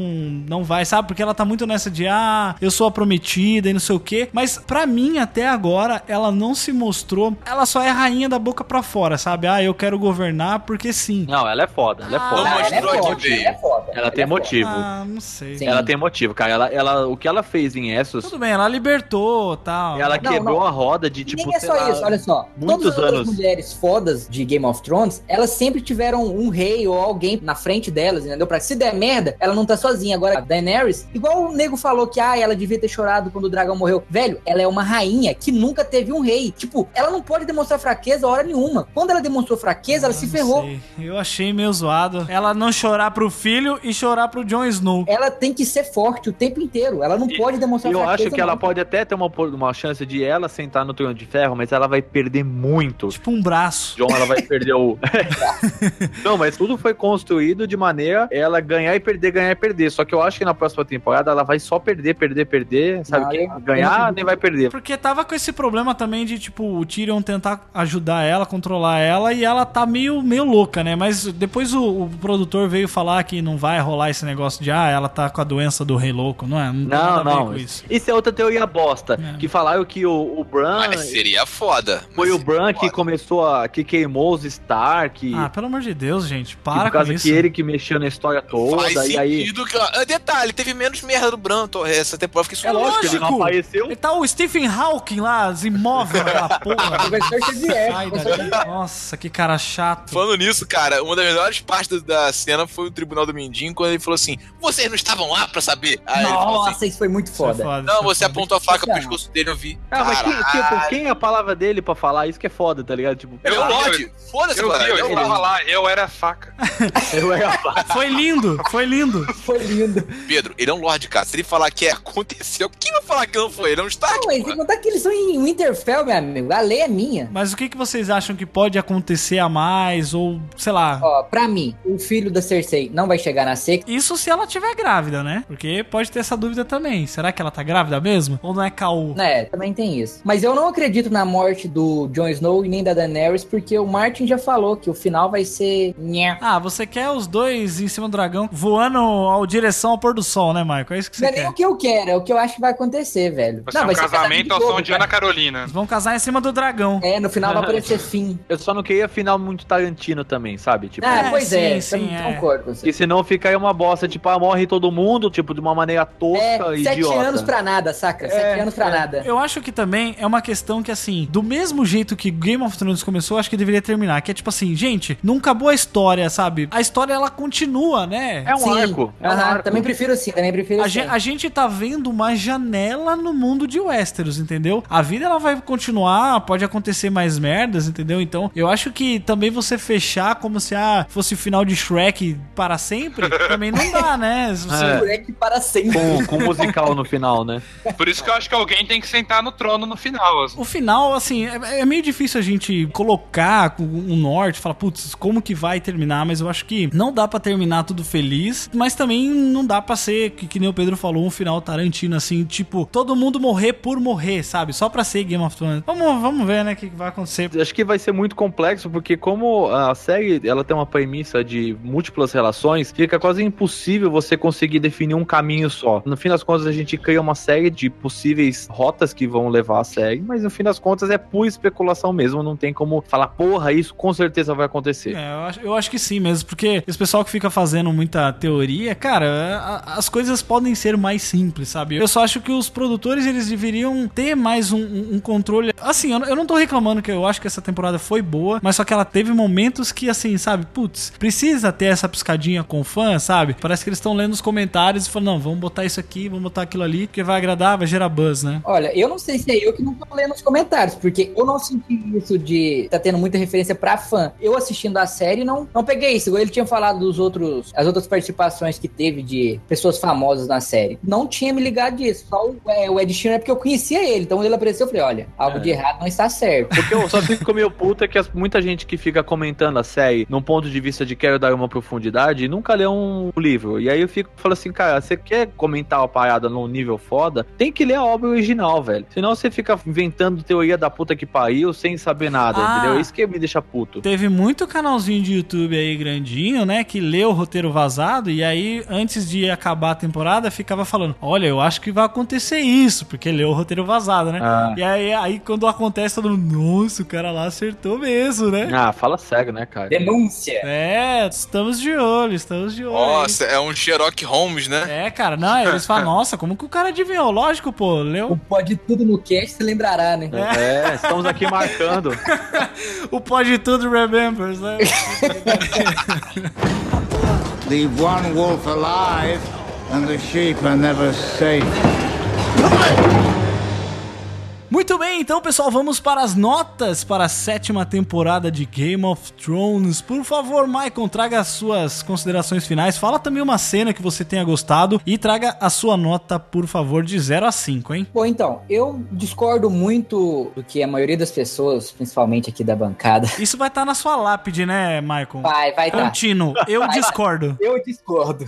não vai, sabe? Porque ela tá muito nessa de, ah, eu sou a prometida e não sei o quê. Mas pra mim, até agora, ela não se mostrou. Ela só é rainha da boca pra fora, sabe? Ah, eu quero governar porque sim. Não, ela é foda, ela é Ah, foda. Não ela é forte, que veio. ela é foda. Ela tem é foda. motivo. Ah, não sei. Sim. Ela tem motivo, cara. Ela, ela, o que ela fez em Essos, Tudo bem, ela libertou tal. ela Não, quebrou não. a roda de tipo. nem é só lá, isso, olha só. muitos Todas as outras anos. mulheres fodas de Game of Thrones, elas sempre tiveram um rei ou alguém na frente delas, entendeu? Pra se der merda, ela não tá sozinha. Agora, a Daenerys, igual o nego falou que, ah, ela devia ter chorado quando o dragão morreu. Velho, ela é uma rainha que nunca teve um rei. Tipo, ela não pode demonstrar fraqueza hora nenhuma. Quando ela demonstrou fraqueza, ela Ah, se ferrou. sei. Eu achei meio zoado. Ela não chorar pro filho e chorar pro Jon Snow. Ela tem que ser forte o tempo inteiro. Ela não E- pode demonstrar Eu acho que ela não. pode até ter uma, uma chance de ela sentar no trono de ferro, mas ela vai perder muito. Tipo um braço. John, ela vai perder o. não, mas tudo foi construído de maneira ela ganhar e perder, ganhar e perder. Só que eu acho que na próxima temporada ela vai só perder, perder, perder. Sabe? Não, Quem ganhar nem vai perder. Porque tava com esse problema também de, tipo, o Tyrion tentar ajudar ela, controlar ela, e ela tá meio, meio louca, né? Mas depois o, o produtor veio falar que não vai rolar esse negócio de, ah, ela tá com a doença do rei louco, não é? tem Não, não. com isso. Isso é outra teoria bosta. É. Que falaram que o, o Bran. Mas seria foda. Foi Mas o Bran seria que foda. começou a. que queimou os Stark. Ah, pelo amor de Deus, gente, para por causa com isso. que ele que mexeu na história toda. Faz e aí. sentido que. Ah, Detalhe, teve menos merda do Branto essa temporada. Fiquei É lógico, ele não apareceu. Ele tá o Stephen Hawking lá, os imóveis naquela porra. Sai daí. Nossa, que cara chato. Falando nisso, cara, uma das melhores partes da cena foi o Tribunal do Mindinho, quando ele falou assim: vocês não estavam lá pra saber? Aí ele falou assim, Nossa, isso foi muito é foda. foda, não, é você foda. apontou a faca pro pescoço dele, eu vi. Ah, mas quem, tipo, quem é a palavra dele pra falar? Isso que é foda, tá ligado? Tipo, Eu Lorde. Foda-se, Eu eu o tava lá, eu era a faca. eu era a falar. Foi lindo, foi lindo. Foi lindo. Pedro, ele é um Lorde, cara. Se ele falar que é, aconteceu, quem vai falar que não foi? Ele é um Stark. Não, mas pô. sem contar que eles são em Winterfell, meu amigo. A lei é minha. Mas o que, que vocês acham que pode acontecer a mais? Ou, sei lá. Ó, pra mim, o filho da Cersei não vai chegar na seca. Isso se ela tiver grávida, né? Porque pode ter essa dúvida também. Será que ela tá grávida mesmo? Ou não é caô? É, também tem isso. Mas eu não acredito na morte do Jon Snow e nem da Daenerys, porque o Martin já falou que o final vai ser. Nhé. Ah, você quer os dois em cima do dragão voando ao direção ao pôr do sol, né, Michael? É isso que Não você é nem quer. o que eu quero, é o que eu acho que vai acontecer, velho. Vai ser não, um vai ser casamento ao som de Ana. Carolina. Eles vão casar em cima do dragão. É, no final vai aparecer fim. Eu só não queria final muito Tarantino também, sabe? Tipo, Ah, É, pois é, sim, sim, é. concordo com você. que senão fica aí uma bosta, tipo, ah, morre todo mundo, tipo, de uma maneira tosca É, e sete idiota. anos pra nada, saca? Sete anos pra nada. Eu acho que também é uma questão que, assim, do mesmo jeito que Game of Thrones começou, acho que deveria terminar. Que é tipo assim, gente, não acabou a história, sabe? A história, ela continua, né? É um Sim. arco. É um arco. Também prefiro assim, também prefiro A assim. gente, a gente tá vendo uma janela no mundo de Westeros, entendeu? A vida ela vai continuar, pode acontecer mais merdas, entendeu? Então, eu acho que também você fechar como se ah, fosse o final de Shrek para sempre, também não dá, né? Você- É. Shrek para sempre. Com, com musical no final, né? Por isso que eu acho que alguém tem que sentar no trono no final. assim. O final, assim, é, é meio difícil a gente colocar um norte, falar, putz, como que vai terminar, mas eu acho que não dá pra terminar tudo feliz, mas também não dá pra ser, que, que nem o Pedro falou, um final Tarantino, assim, tipo, todo mundo morrer por morrer, sabe? Só pra ser Game of Thrones. Vamos, vamos ver, né, o que que vai acontecer. Acho que vai ser muito complexo, porque como a série ela tem uma premissa de múltiplas relações, fica quase impossível você conseguir definir um caminho só. No fim das contas, a gente cria uma série de possíveis rotas que vão levar a série, mas no fim das contas é pura especulação mesmo, não tem como falar, porra, isso com certeza vai acontecer. É, eu acho, eu acho que sim mesmo, porque esse pessoal que fica fazendo muita teoria, cara, a- as coisas podem ser mais simples, sabe? Eu só acho que os produtores, eles deveriam ter mais um, um- controle. Assim, eu, não- eu não tô reclamando que eu acho que essa temporada foi boa, mas só que ela teve momentos que, assim, sabe, putz, precisa ter essa piscadinha com fã, sabe? Parece que eles estão lendo os comentários e falando, não, vamos botar isso aqui, vamos botar aquilo ali, porque vai agradar, vai gerar buzz, né? Olha, eu não sei se é eu que não tô lendo os comentários, porque eu não senti isso de tá tendo muita referência pra fã. Eu assistindo a série não, não peguei isso. Igual Ele tinha falado dos outros, as outras participações que teve de pessoas famosas na série. Não tinha me ligado disso. Só o, é, o Ed Sheeran é porque eu conhecia ele. Então quando ele apareceu, eu falei, olha, algo É. de errado não está certo. Porque eu só fico meio puto é que as- muita gente que fica comentando a série num ponto de vista de quero dar uma profundidade nunca lê um livro. E aí eu fico falando assim, cara, você quer comentar uma num nível foda? Tem que ler a obra original, velho. Senão você fica inventando teoria da puta que pariu sem saber nada, Ah. entendeu? Isso que me deixa puto. Teve muito canalzinho de YouTube aí grandinho, né, que leu o roteiro vazado e aí antes de acabar a temporada ficava falando: "Olha, eu acho que vai acontecer isso", porque leu o roteiro vazado, né? Ah. E aí, aí quando acontece todo mundo, nossa, o cara lá acertou mesmo, né? Ah, fala sério, né, cara? Denúncia. É, estamos de olho, estamos de olho. Nossa, é um Sherlock Holmes, né? É, cara, não, eles falam, nossa, como que o cara adivinhou? Lógico, pô, leu. Pode tudo no cast, você lembrará, né? É, estamos aqui marcando. O Pode Tudo Remembers, né? Leave one wolf alive, and the sheep are never safe. Muito bem, então, pessoal, vamos para as notas para a sétima temporada de Game of Thrones. Por favor, Maicon, traga as suas considerações finais. Fala também uma cena que você tenha gostado e traga a sua nota, por favor, de 0 a 5, hein? Bom, então, eu discordo muito do que a maioria das pessoas, principalmente aqui da bancada. Isso vai estar na sua lápide, né, Maicon? Vai, vai tá. Contínuo. Eu Vai. discordo. Eu discordo.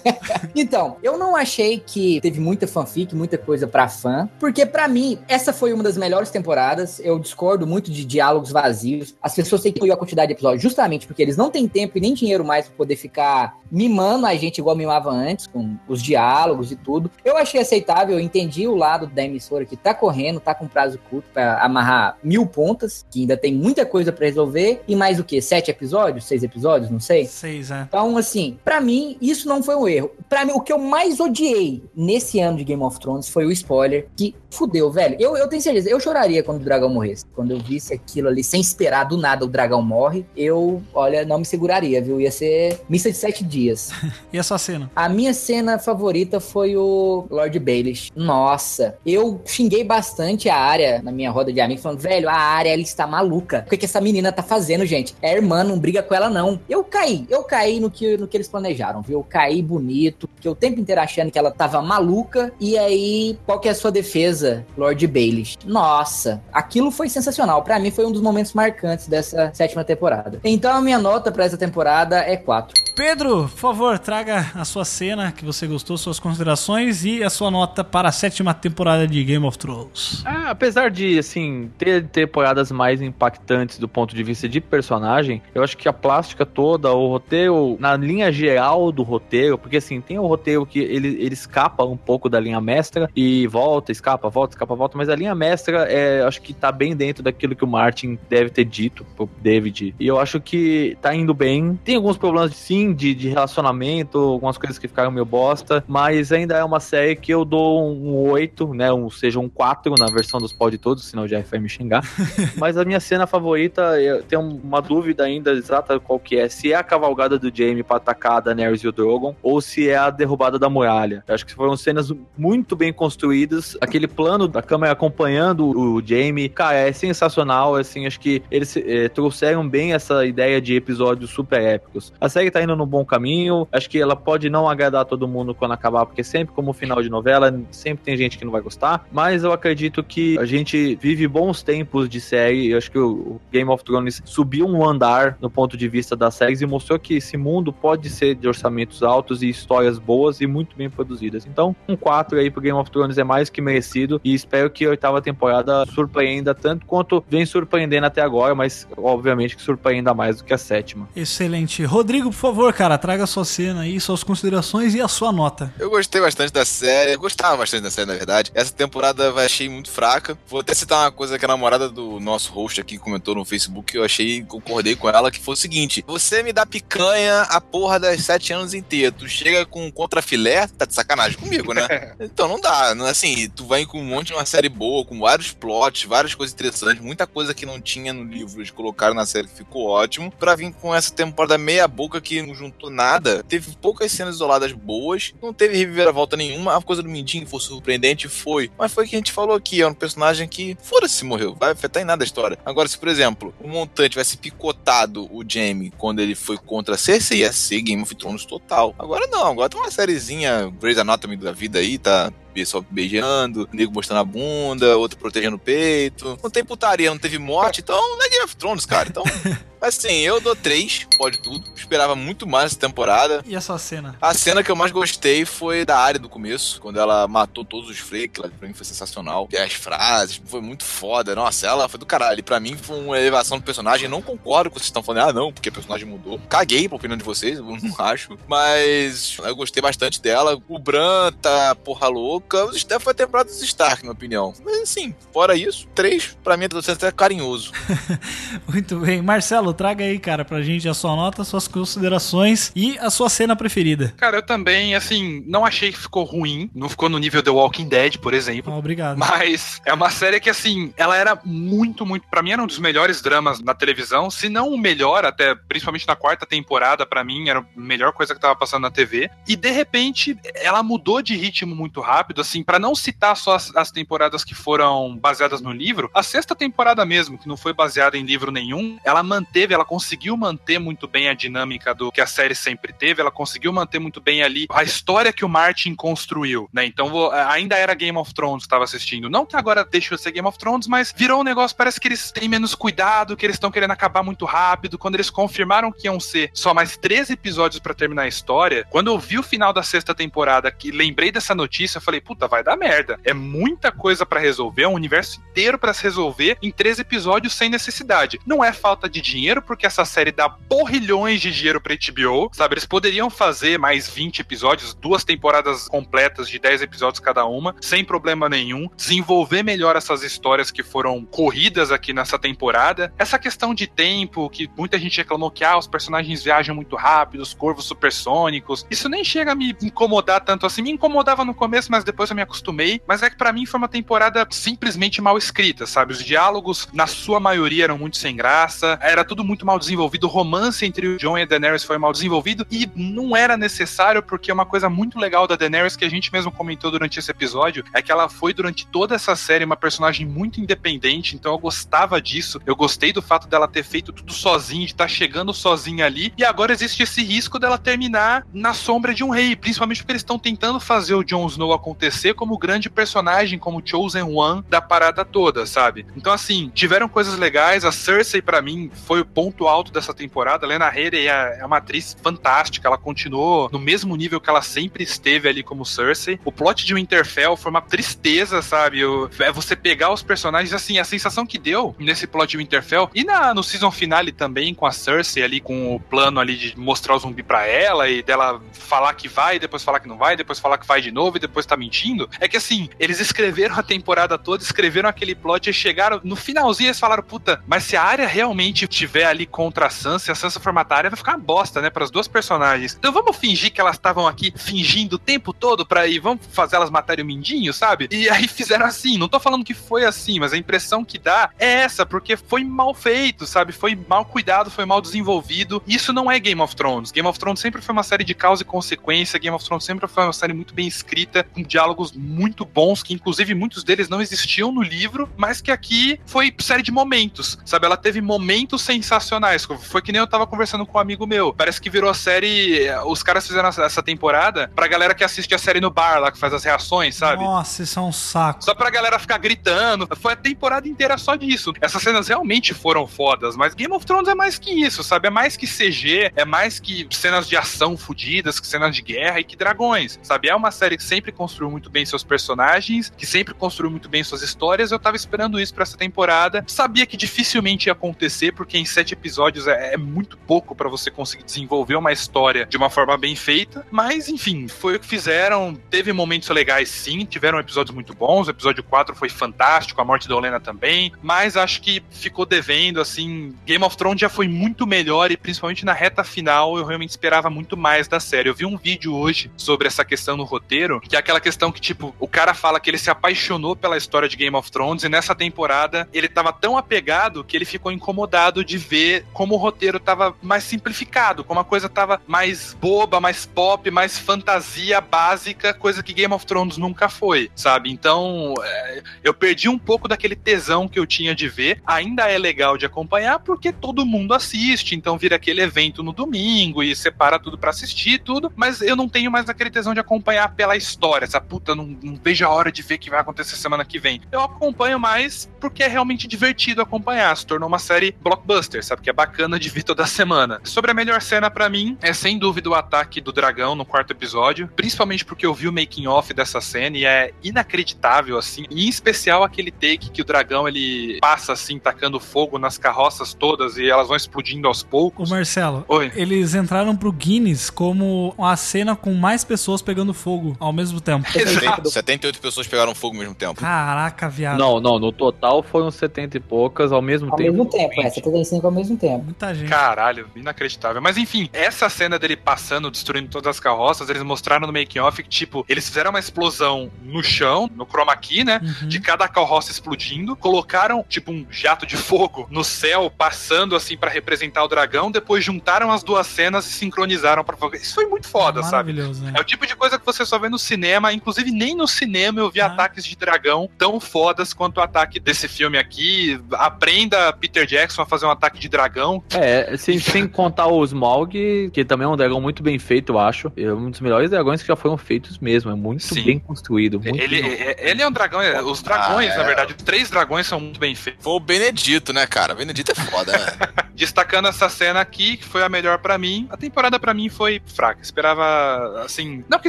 então, eu não achei que teve muita fanfic, muita coisa pra fã, porque pra mim essa foi uma das melhores temporadas. Eu discordo muito de diálogos vazios. As pessoas têm que incluir a quantidade de episódios justamente porque eles não têm tempo e nem dinheiro mais pra poder ficar mimando a gente igual mimava antes com os diálogos e tudo. Eu achei aceitável, eu entendi o lado da emissora que tá correndo, tá com prazo curto pra amarrar mil pontas, que ainda tem muita coisa pra resolver e mais o que? Sete episódios, seis episódios, não sei. Seis, é. Então, assim, pra mim, isso não foi um erro. Pra mim, o que eu mais odiei nesse ano de Game of Thrones foi o spoiler, que fudeu, velho. Eu, eu tenho certeza, eu choraria quando o dragão morresse. Quando eu visse aquilo ali, sem esperar, do nada o dragão morre, eu, olha, não me seguraria, viu? Ia ser missa de sete dias. E a sua cena? A minha cena favorita foi o Lord Baelish. Nossa, eu xinguei bastante a área na minha roda de amigos, falando, velho, a área ela está maluca. O que, que essa menina tá fazendo, gente? É irmã, não briga com ela, não. Eu caí, eu caí no que, no que eles planejaram, viu? Eu caí bonito, porque o tempo inteiro achando que ela tava maluca. E aí, qual que é a sua defesa, Lord Baelish? Nossa, aquilo foi sensacional. Pra mim, foi um dos momentos marcantes dessa sétima temporada. Então, a minha nota pra essa temporada é 4. Pedro, por favor, traga a sua cena que você gostou, suas considerações e a sua nota para a sétima temporada de Game of Thrones. Ah, apesar de, assim, ter temporadas mais impactantes do ponto de vista de personagem, eu acho que a plástica toda, o roteiro, na linha geral do roteiro, porque assim, tem o roteiro que ele, ele escapa um pouco da linha mestra e volta, escapa, volta, escapa, volta, mas a linha mestra é, acho que tá bem dentro daquilo que o Martin deve ter dito pro David. E eu acho que tá indo bem. Tem alguns problemas, sim, de, de relacionamento, algumas coisas que ficaram meio bosta, mas ainda é uma série que eu dou um 8, né? Um, seja um 4 na versão dos pod todos, senão o Jeff vai me xingar. mas a minha cena favorita, eu tenho uma dúvida ainda exata qual que é. Se é a cavalgada do Jaime pra atacar a Daenerys e o Drogon, ou se é a derrubada da muralha. Eu acho que foram cenas muito bem construídas. Aquele plano da câmera acompanhando o Jaime, cara, é sensacional. Assim, acho que eles eh, trouxeram bem essa ideia de episódios super épicos. A série tá indo no bom caminho. Acho que ela pode não agradar todo mundo quando acabar, porque sempre, como final de novela, sempre tem gente que não vai gostar. Mas eu acredito que a gente vive bons tempos de série. Eu acho que o Game of Thrones subiu um andar no ponto de vista das séries e mostrou que esse mundo pode ser de orçamentos altos e histórias histórias boas e muito bem produzidas. Então, um 4 aí pro Game of Thrones é mais que merecido e espero que a oitava temporada surpreenda tanto quanto vem surpreendendo até agora, mas obviamente que surpreenda mais do que a sétima. Excelente. Rodrigo, por favor, cara, traga a sua cena aí, suas considerações e a sua nota. Eu gostei bastante da série, eu gostava bastante da série, na verdade. Essa temporada eu achei muito fraca. Vou até citar uma coisa que a namorada do nosso host aqui comentou no Facebook, que eu achei, concordei com ela, que foi o seguinte: você me dá picanha a porra das sete anos inteira. Tu chega com contrafilé, tá de sacanagem comigo, né? então não dá. Não, assim, tu vai com um monte de uma série boa, com vários plots, várias coisas interessantes, muita coisa que não tinha no livro, eles colocaram na série que ficou ótimo, pra vir com essa temporada meia boca que não juntou nada. Teve poucas cenas isoladas boas, não teve reviravolta nenhuma. A coisa do Mindinho foi surpreendente, foi. Mas foi o que a gente falou aqui, é um personagem que, foda-se, morreu. Vai afetar em nada a história. Agora, se, por exemplo, o Montante tivesse picotado o Jamie quando ele foi contra a Cersei, ia ser Game of Thrones total. Agora não, agora tem uma sériezinha Grey's Anatomy da vida aí, tá pessoal beijando, nego mostrando a bunda, outro protegendo o peito. Não tem putaria, não teve morte, então não é Game of Thrones, cara. Então, assim, eu dou três, pode tudo. Esperava muito mais essa temporada. E a sua cena? A cena que eu mais gostei foi da área do começo, quando ela matou todos os que lá pra mim foi sensacional. E as frases, foi muito foda. Nossa, ela foi do caralho. E pra mim foi uma elevação do personagem. não concordo com vocês estão falando, ah, não, porque o personagem mudou. Caguei pra opinião de vocês, eu não acho. Mas eu gostei bastante dela. O Bran tá porra louca. O Steph foi a temporada dos Stark, na minha opinião. Mas assim, fora isso, três, pra mim, sendo até carinhoso. Muito bem. Marcelo, traga aí, cara, pra gente a sua nota, suas considerações e a sua cena preferida. Cara, eu também, assim, não achei que ficou ruim. Não ficou no nível The Walking Dead, por exemplo. Ah, obrigado. Mas é uma série que, assim, ela era muito, muito. Pra mim, era um dos melhores dramas na televisão. Se não o melhor, até principalmente na quarta temporada, pra mim, era a melhor coisa que tava passando na TV. E de repente, ela mudou de ritmo muito rápido, assim, pra não citar só as, as temporadas que foram baseadas no livro, a sexta temporada mesmo, que não foi baseada em livro nenhum, ela manteve, ela conseguiu manter muito bem a dinâmica do que a série sempre teve, ela conseguiu manter muito bem ali a história que o Martin construiu, né? Então vou- ainda era Game of Thrones que estava assistindo. Não que agora deixou de ser Game of Thrones, mas virou um negócio, parece que eles têm menos cuidado, que eles estão querendo acabar muito rápido. Quando eles confirmaram que iam ser só mais 13 episódios pra terminar a história, quando eu vi o final da sexta temporada, que lembrei dessa notícia, eu falei, puta, vai dar merda. É muita coisa pra resolver, é um universo inteiro pra se resolver em 13 episódios sem necessidade. Não é falta de dinheiro, porque essa série dá porrilhões de dinheiro pra HBO, sabe? Eles poderiam fazer mais 20 episódios, duas temporadas completas de 10 episódios cada uma, sem problema nenhum, desenvolver melhor essas histórias que foram corridas aqui nessa temporada. Essa questão de tempo, que muita gente reclamou que ah, os personagens viajam muito rápido, os corvos supersônicos, isso nem chega a me incomodar tanto assim. Me incomodava no começo, mas depois eu me acostumei. Mas é que pra mim foi uma temporada simplesmente mal escrita, sabe? Os diálogos, na sua maioria, eram muito sem graça, era tudo muito mal desenvolvido. O romance entre o Jon e a Daenerys foi mal desenvolvido e não era necessário, porque uma coisa muito legal da Daenerys que a gente mesmo comentou durante esse episódio, é que ela foi durante toda essa série uma personagem muito independente, então eu gostava disso. Eu gostei do fato dela ter feito tudo sozinha, de estar chegando sozinha ali, e agora existe esse risco dela terminar na sombra de um rei, principalmente porque eles estão tentando fazer o Jon Snow acontecer como grande personagem, como Chosen One da parada toda, sabe? Então, assim, tiveram coisas legais. A Cersei, pra mim, foi ponto alto dessa temporada. Lena Headey é é uma atriz fantástica. Ela continuou no mesmo nível que ela sempre esteve ali como Cersei. O plot de Winterfell foi uma tristeza, sabe? O- é você pegar os personagens, assim, a sensação que deu nesse plot de Winterfell e na, no season finale também, com a Cersei ali, com o plano ali de mostrar o zumbi pra ela e dela falar que vai, depois falar que não vai, depois falar que vai de novo e depois tá mentindo. É que assim, eles escreveram a temporada toda, escreveram aquele plot e chegaram no finalzinho eles falaram, puta, mas se a área realmente tiver ali contra a Sansa, e a Sansa for matar a área, vai ficar uma bosta, né, pras duas personagens. Então vamos fingir que elas estavam aqui fingindo o tempo todo pra ir, vamos fazer elas matarem o Mindinho, sabe? E aí fizeram assim, não tô falando que foi assim, mas a impressão que dá é essa, porque foi mal feito, sabe? Foi mal cuidado, foi mal desenvolvido. Isso não é Game of Thrones. Game of Thrones sempre foi uma série de causa e consequência, Game of Thrones sempre foi uma série muito bem escrita, com diálogos muito bons, que inclusive muitos deles não existiam no livro, mas que aqui foi série de momentos, sabe? Ela teve momentos sensacionais. Foi que nem eu tava conversando com um amigo meu. Parece que virou série. Os caras fizeram essa- temporada pra galera que assiste a série no bar lá, que faz as reações, sabe? Nossa, isso é um saco. Só pra galera ficar gritando. Foi a temporada inteira só disso. Essas cenas realmente foram fodas, mas Game of Thrones é mais que isso, sabe? É mais que CG, é mais que cenas de ação fodidas, que cenas de guerra e que dragões, sabe? É uma série que sempre construiu muito bem seus personagens, que sempre construiu muito bem suas histórias. Eu tava esperando isso pra essa temporada. Sabia que dificilmente ia acontecer, porque em sete episódios é, é muito pouco pra você conseguir desenvolver uma história de uma forma bem feita. Mas, enfim, foi o que fizeram. Teve momentos legais, sim. Tiveram episódios muito bons. O episódio 4 foi fantástico, a morte da Olena também. Mas acho que ficou devendo, assim. Game of Thrones já foi muito melhor e principalmente na reta final eu realmente esperava muito mais da série. Eu vi um vídeo hoje sobre essa questão no roteiro, que é aquela questão que, tipo, o cara fala que ele se apaixonou pela história de Game of Thrones e nessa temporada ele tava tão apegado que ele ficou incomodado de ver como o roteiro tava mais simplificado, como a coisa tava mais boba, mais pop, mais fantasia básica, coisa que Game of Thrones nunca foi, sabe? Então, é, eu perdi um pouco daquele tesão que eu tinha de ver. Ainda é legal de acompanhar porque todo mundo assiste, então vira aquele evento no domingo e separa tudo pra assistir tudo, mas eu não tenho mais aquele tesão de acompanhar pela história, essa puta, não, não vejo a hora de ver o que vai acontecer semana que vem. Eu acompanho mais porque é realmente divertido acompanhar, se tornou uma série blockbuster, sabe? Que é bacana de ver toda semana. Sobre a melhor cena pra mim, é sem dúvida o ataque do dragão no quarto episódio, principalmente porque eu vi o making off dessa cena e é inacreditável assim, e em especial aquele take que o dragão ele passa assim tacando fogo nas carroças todas e elas vão explodindo aos poucos. Ô Marcelo, Oi. eles entraram pro Guinness como a cena com mais pessoas pegando fogo ao mesmo tempo. 70 78 pessoas pegaram fogo ao mesmo tempo. Caraca, viado. Não, não, no total foram 70 e poucas ao mesmo Ao tempo. mesmo tempo, é, 75 ao mesmo tempo. Muita gente. Caralho, inacreditável. Mas enfim, essa cena dele passando, destruindo todas as carroças, eles mostraram no making off que, tipo, eles fizeram uma explosão no chão, no chroma key, né? Uhum. De cada carroça explodindo, colocaram, tipo, um jato de fogo no céu, passando assim pra representar o dragão, depois juntaram as duas cenas e sincronizaram pra Isso foi muito foda, sabe? Maravilhoso, né? É o tipo de coisa que você só vê no cinema, inclusive nem no cinema eu vi ataques de dragão tão fodas quanto o ataque desse filme aqui. Aprenda Peter Jackson a fazer um ataque de dragão. É, sem, sem contar o Smaug, que também é um dragão muito bem feito, eu acho. É um dos melhores dragões que já foram feitos mesmo. É muito Sim. bem construído. Muito Ele, bem- é- ele é um dragão, é- os dragões, Ah, é. na verdade, os três dragões são muito bem feitos. Foi o Benedito, né, cara? Benedito é foda, né? Destacando essa cena aqui, que foi a melhor pra mim. A temporada pra mim foi fraca. Esperava, assim, não que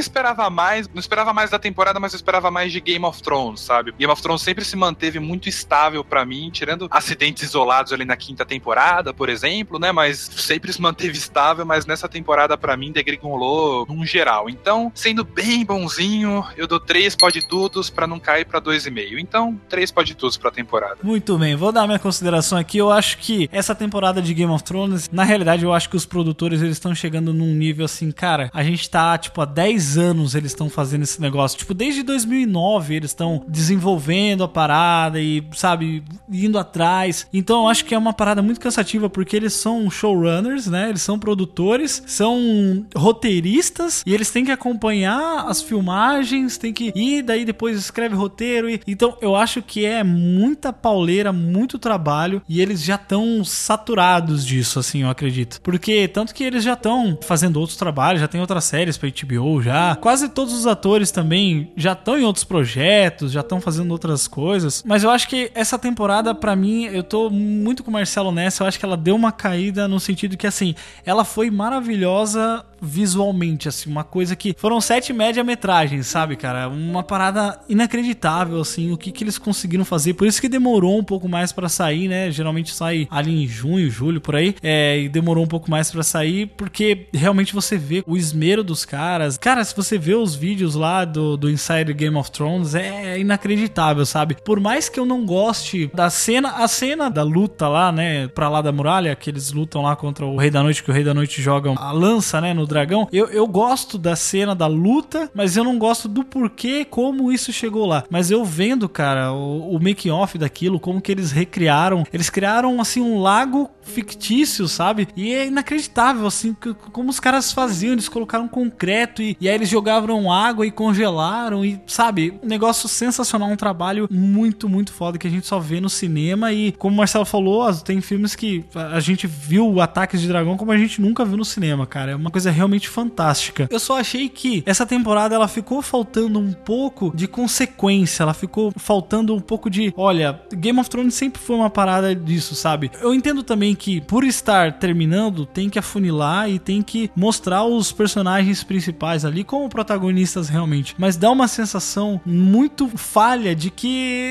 esperava mais, não esperava mais da temporada, mas eu esperava mais de Game of Thrones, sabe? Game of Thrones sempre se manteve muito estável pra mim, tirando acidentes isolados ali na quinta temporada, por exemplo, né? Mas sempre se manteve estável, mas nessa temporada pra mim degringolou num geral. Então, sendo bem bonzinho, eu dou três pode tudos pra não cair pra dois e meio. Então, três pode tudos pra temporada. Muito bem, vou dar minha consideração aqui. Eu acho que essa temporada de Game of Thrones, na realidade, eu acho que os produtores eles estão chegando num nível assim, cara, a gente tá, tipo, há 10 anos eles estão fazendo esse negócio. Tipo, desde 2009 eles estão desenvolvendo a parada e, sabe, indo atrás. Então eu acho que é uma parada muito cansativa porque eles são showrunners, né? Eles são produtores, são roteiristas e eles têm que acompanhar as filmagens, tem que ir, daí depois escreve roteiro. E, então eu acho que é muita pauleira, muito trabalho e eles já estão saturados disso, assim, eu acredito. Porque tanto que eles já estão fazendo outros trabalhos, já tem outras séries pra HBO já. Quase todos os atores também já estão em outros projetos, já estão fazendo outras coisas. Mas eu acho que essa temporada, pra mim, eu tô muito com o Marcelo Eu acho que ela deu uma caída no sentido que, assim, ela foi maravilhosa visualmente, assim, uma coisa que foram sete média-metragens, sabe, cara? Uma parada inacreditável, assim, o que que eles conseguiram fazer. Por isso que demorou um pouco mais pra sair, né? Geralmente sai ali em junho, julho, por aí. É, e demorou um pouco mais pra sair, porque realmente você vê o esmero dos caras. Cara, se você vê os vídeos lá do, do Inside Game of Thrones, é inacreditável, sabe? Por mais que eu não goste da cena, a cena da luta lá, né, pra lá da muralha, que eles lutam lá contra o Rei da Noite, que o Rei da Noite joga a lança, né, no dragão. Eu, eu gosto da cena da luta, mas eu não gosto do porquê, como isso chegou lá. Mas eu vendo, cara, o, o making off daquilo, como que eles recriaram, eles criaram assim um lago fictício, sabe? E é inacreditável, assim, como os caras faziam. Eles colocaram concreto e, e aí eles jogavam água e congelaram e, sabe? Um negócio sensacional, um trabalho muito, muito foda que a gente só vê no cinema. E como o Marcelo falou, tem filmes que a gente viu ataques de dragão como a gente nunca viu no cinema, cara. É uma coisa realmente fantástica. Eu só achei que essa temporada ela ficou faltando um pouco de consequência, ela ficou faltando um pouco de, olha, Game of Thrones sempre foi uma parada disso, sabe? Eu entendo também que por estar terminando, tem que afunilar e tem que mostrar os personagens principais ali como protagonistas realmente, mas dá uma sensação muito falha de que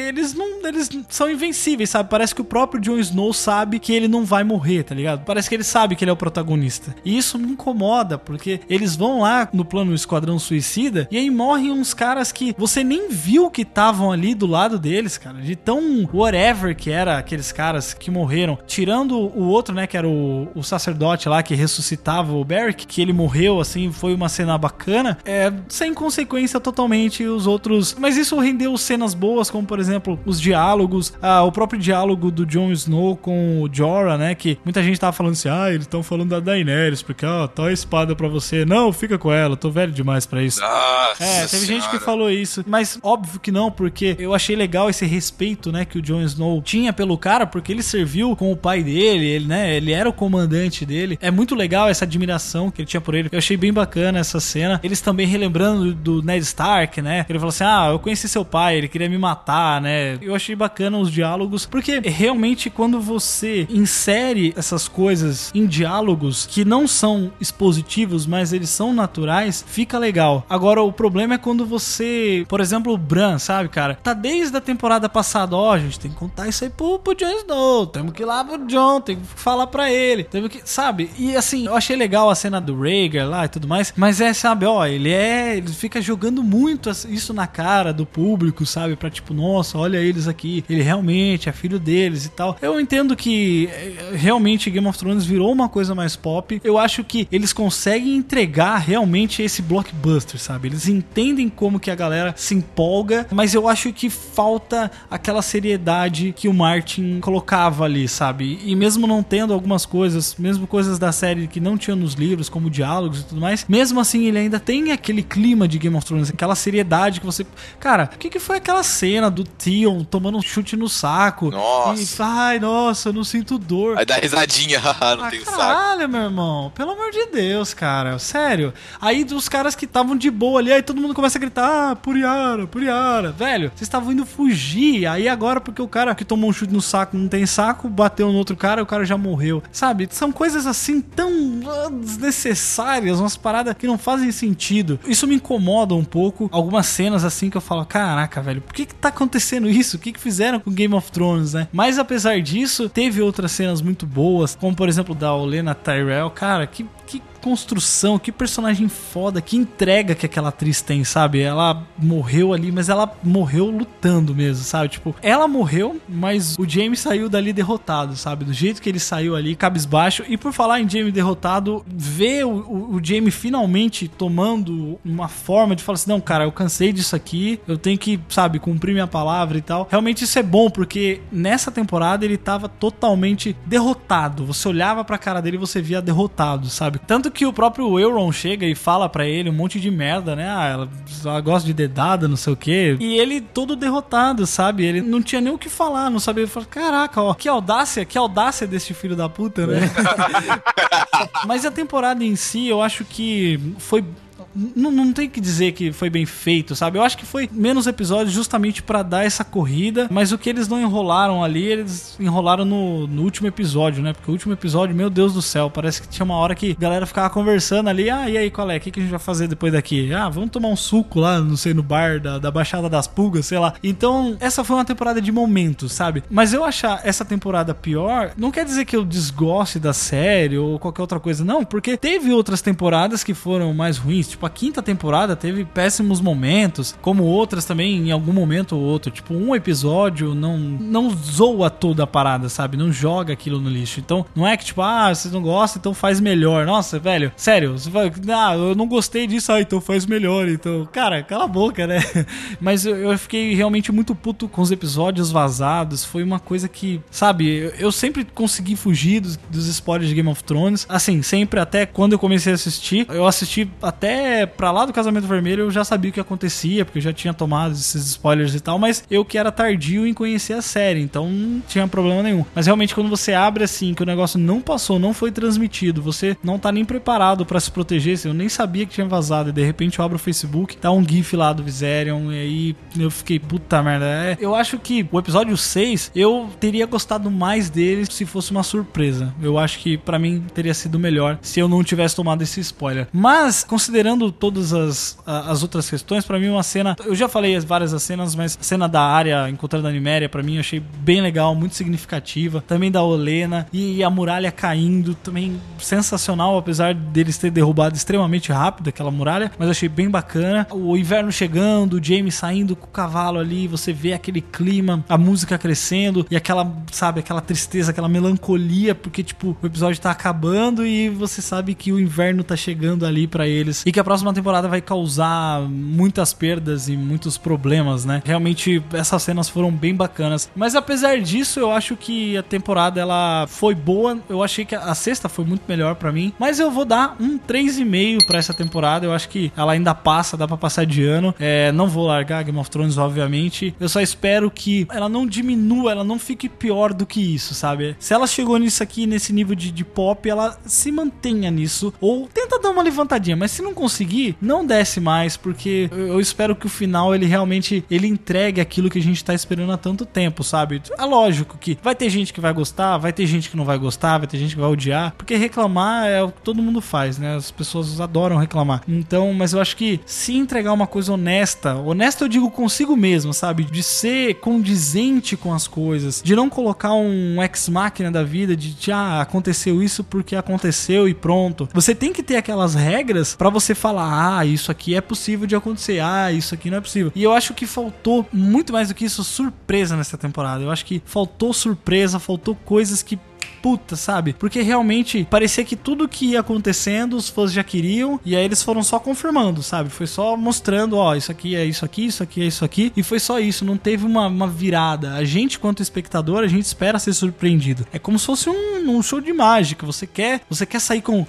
eles não eles são invencíveis, sabe? Parece que o próprio Jon Snow sabe que ele não vai morrer, tá ligado? Parece que ele sabe que ele é o protagonista. E isso me incomoda, porque eles vão lá no plano Esquadrão Suicida e aí morrem uns caras que você nem viu que estavam ali do lado deles, cara. De tão whatever que era aqueles caras que morreram. Tirando o outro, né, que era o, o sacerdote lá que ressuscitava o Beric, que ele morreu, assim, foi uma cena bacana. É, sem consequência totalmente os outros. Mas isso rendeu cenas boas, como por exemplo, os diálogos, ah, o próprio diálogo do Jon Snow com o Jorah, né, que muita gente tava falando assim, ah, eles estão falando da Daenerys, porque, ó, tá a espada pra você. Não, fica com ela, tô velho demais pra isso. Nossa É, teve gente que Senhora. falou isso, mas óbvio que não, porque eu achei legal esse respeito, né, que o Jon Snow tinha pelo cara, porque ele serviu com o pai dele, ele, né, ele era o comandante dele. É muito legal essa admiração que ele tinha por ele. Eu achei bem bacana essa cena. Eles também relembrando do Ned Stark, né? Ele falou assim: "Ah, eu conheci seu pai, ele queria me matar", né? Eu achei bacana os diálogos, porque realmente quando você insere essas coisas em diálogos que não são expositivos, mas eles são naturais, fica legal. Agora o problema é quando você, por exemplo, o Bran, sabe, cara? Tá desde a temporada passada, ó, a gente tem que contar isso aí pro, pro Jon Snow, temos que ir lá pro John, tem que falar pra ele, temos que, sabe? E assim, eu achei legal a cena do Rhaegar lá e tudo mais, mas é, sabe, ó, ele é, ele fica jogando muito isso na cara do público, sabe? Pra tipo, nossa, olha eles aqui, ele realmente é filho deles e tal. Eu entendo que eh, realmente Game of Thrones virou uma coisa mais pop. Eu acho que eles conseguem entregar realmente esse blockbuster, sabe? Eles entendem como que a galera se empolga, mas eu acho que falta aquela seriedade que o Martin colocava ali, sabe? E mesmo não tendo algumas coisas, mesmo coisas da série que não tinha nos livros, como diálogos e tudo mais, mesmo assim ele ainda tem aquele clima de Game of Thrones, aquela seriedade que você. Cara, o que, que foi aquela cena do Theon tomando um chute no saco? Nossa. E, ai, nossa, eu não sinto dor. Aí dá risadinha, não Ah, tem saco. Caralho, meu irmão. Pelo amor de Deus, cara. Sério. Aí dos caras que estavam de boa ali, aí todo mundo começa a gritar, ah, Puriara, Puriara. Velho, vocês estavam indo fugir. Aí agora, porque o cara que tomou um chute no saco não tem saco, bateu no outro cara, o cara já morreu. Sabe? São coisas assim tão ah, desnecessárias, umas paradas que não fazem sentido. Isso me incomoda um pouco. Algumas cenas assim que eu falo, caraca, velho, por que que tá acontecendo isso? O que que fizeram com Game of Thrones, né? Mas apesar disso, teve outras cenas muito boas, como por exemplo da Olena Tyrell. Cara, que, que construção, que personagem foda, que entrega que aquela atriz tem, sabe? Ela morreu ali, mas ela morreu lutando mesmo, sabe? Tipo, ela morreu, mas o James saiu dali derrotado, sabe? Do jeito que ele saiu ali, cabisbaixo. E por falar em James derrotado, ver o, o, o Jaime finalmente tomando uma forma de falar assim: não, cara, eu cansei disso aqui, eu tenho que, sabe, cumprir minha palavra e tal. Realmente isso é bom, porque nessa temporada ele tava totalmente derrotado. Você olhava pra cara dele e você via derrotado, sabe? Tanto que o próprio Euron chega e fala pra ele um monte de merda, né? Ah, ela, ela gosta de dedada, não sei o quê. E ele todo derrotado, sabe? Ele não tinha nem o que falar, não sabia. Ele falou, caraca, ó, que audácia, que audácia desse filho da puta, né? Mas a temporada em si, eu acho que foi. Não, tem que dizer que foi bem feito, sabe? Eu acho que foi menos episódios justamente pra dar essa corrida, mas o que eles não enrolaram ali, eles enrolaram no, no último episódio, né? Porque o último episódio, meu Deus do céu, parece que tinha uma hora que a galera ficava conversando ali, ah, e aí, qual é? O que, que a gente vai fazer depois daqui? Ah, vamos tomar um suco lá, não sei, no bar da, da Baixada das Pulgas, sei lá. Então, essa foi uma temporada de momentos, sabe? Mas eu achar essa temporada pior, não quer dizer que eu desgoste da série ou qualquer outra coisa, não, porque teve outras temporadas que foram mais ruins, tipo a quinta temporada teve péssimos momentos, como outras também em algum momento ou outro. Tipo, um episódio não, não zoa toda a parada, sabe? Não joga aquilo no lixo. Então, não é que tipo, ah, vocês não gostam, então faz melhor. Nossa, velho, sério, você vai, ah, eu não gostei disso, ah, então faz melhor. Então, cara, cala a boca, né? Mas eu, eu fiquei realmente muito puto com os episódios vazados. Foi uma coisa que, sabe, eu, eu sempre consegui fugir dos, dos spoilers de Game of Thrones. Assim, sempre até quando eu comecei a assistir, eu assisti até pra lá do Casamento Vermelho, eu já sabia o que acontecia, porque eu já tinha tomado esses spoilers e tal, mas eu que era tardio em conhecer a série, então não tinha problema nenhum. Mas realmente quando você abre assim, que o negócio não passou, não foi transmitido, você não tá nem preparado pra se proteger, assim, eu nem sabia que tinha vazado, e de repente eu abro o Facebook, tá um gif lá do Viserion, e aí eu fiquei, puta merda. É, eu acho que o episódio 6, eu teria gostado mais dele se fosse uma surpresa. Eu acho que pra mim teria sido melhor se eu não tivesse tomado esse spoiler. Mas, considerando todas as, as outras questões, pra mim uma cena, eu já falei as várias as cenas, mas a cena da área encontrando a Niméria, pra mim eu achei bem legal, muito significativa. Também da Olena e a muralha caindo, também sensacional, apesar deles ter derrubado extremamente rápido aquela muralha, mas achei bem bacana. O inverno chegando, o James saindo com o cavalo ali, você vê aquele clima, a música crescendo e aquela, sabe, aquela tristeza, aquela melancolia, porque tipo, o episódio tá acabando e você sabe que o inverno tá chegando ali pra eles e que a próxima temporada vai causar muitas perdas e muitos problemas, né? Realmente essas cenas foram bem bacanas. Mas apesar disso, eu acho que a temporada ela foi boa. Eu achei que a sexta foi muito melhor pra mim, mas eu vou dar um 3,5 pra essa temporada. Eu acho que ela ainda passa, dá pra passar de ano. É, não vou largar Game of Thrones, obviamente. Eu só espero que ela não diminua, ela não fique pior do que isso, sabe? Se ela chegou nisso aqui, nesse nível de, de pop, ela se mantenha nisso. Ou tenta dar uma levantadinha, mas se não conseguir, não desce mais, porque eu, espero que o final ele realmente ele entregue aquilo que a gente tá esperando há tanto tempo, sabe? É lógico que vai ter gente que vai gostar, vai ter gente que não vai gostar, vai ter gente que vai odiar, porque reclamar é o que todo mundo faz, né? As pessoas adoram reclamar. Então, mas eu acho que se entregar uma coisa honesta, honesta eu digo consigo mesmo, sabe? De ser condizente com as coisas, de não colocar um ex-máquina da vida, de, de ah, aconteceu isso porque aconteceu e pronto. Você tem que ter aquelas regras pra você falar, ah, isso aqui é possível de acontecer, ah, isso aqui não é possível. E eu acho que faltou muito mais do que isso surpresa nessa temporada. Eu acho que faltou surpresa, faltou coisas que puta, sabe? Porque realmente parecia que tudo que ia acontecendo os fãs já queriam e aí eles foram só confirmando, sabe? Foi só mostrando, ó, isso aqui é isso aqui, isso aqui é isso aqui e foi só isso, não teve uma, uma virada. A gente, quanto espectador, a gente espera ser surpreendido. É como se fosse um, um show de mágica. Você quer, você quer sair com,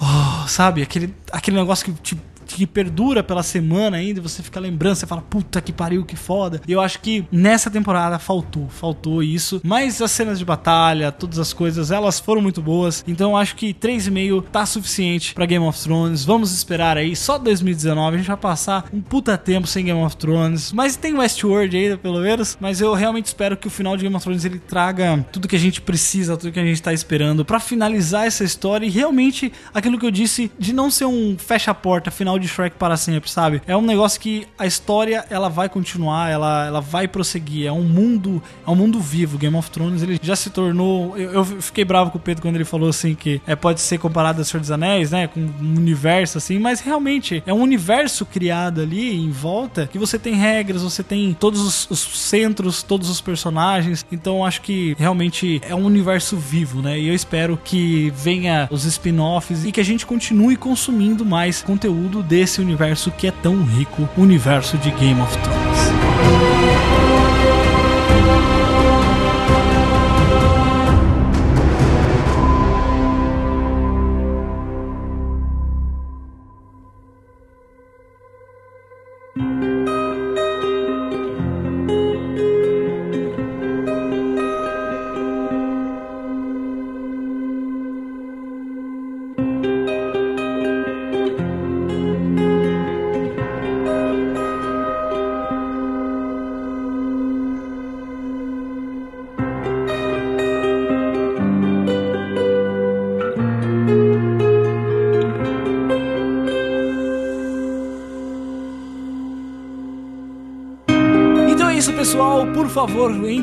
oh, sabe? Aquele, aquele negócio que te que perdura pela semana ainda, você fica lembrando, você fala, puta que pariu, que foda. E eu acho que nessa temporada faltou, faltou isso. Mas as cenas de batalha, todas as coisas, elas foram muito boas. Então eu acho que 3,5 tá suficiente pra Game of Thrones. Vamos esperar aí, só 2019, a gente vai passar um puta tempo sem Game of Thrones. Mas tem Westworld ainda, pelo menos. Mas eu realmente espero que o final de Game of Thrones ele traga tudo que a gente precisa, tudo que a gente tá esperando pra finalizar essa história e realmente aquilo que eu disse de não ser um fecha-porta final de Shrek para sempre, sabe? É um negócio que a história ela vai continuar, ela, ela vai prosseguir. É um mundo, é um mundo vivo. Game of Thrones ele já se tornou. Eu, eu fiquei bravo com o Pedro quando ele falou assim que é, pode ser comparado a Senhor dos Anéis, né? Com um universo assim, mas realmente é um universo criado ali em volta que você tem regras, você tem todos os, os centros, todos os personagens. Então acho que realmente é um universo vivo, né? E eu espero que venha os spin-offs e que a gente continue consumindo mais conteúdo desse universo que é tão rico, o universo de Game of Thrones.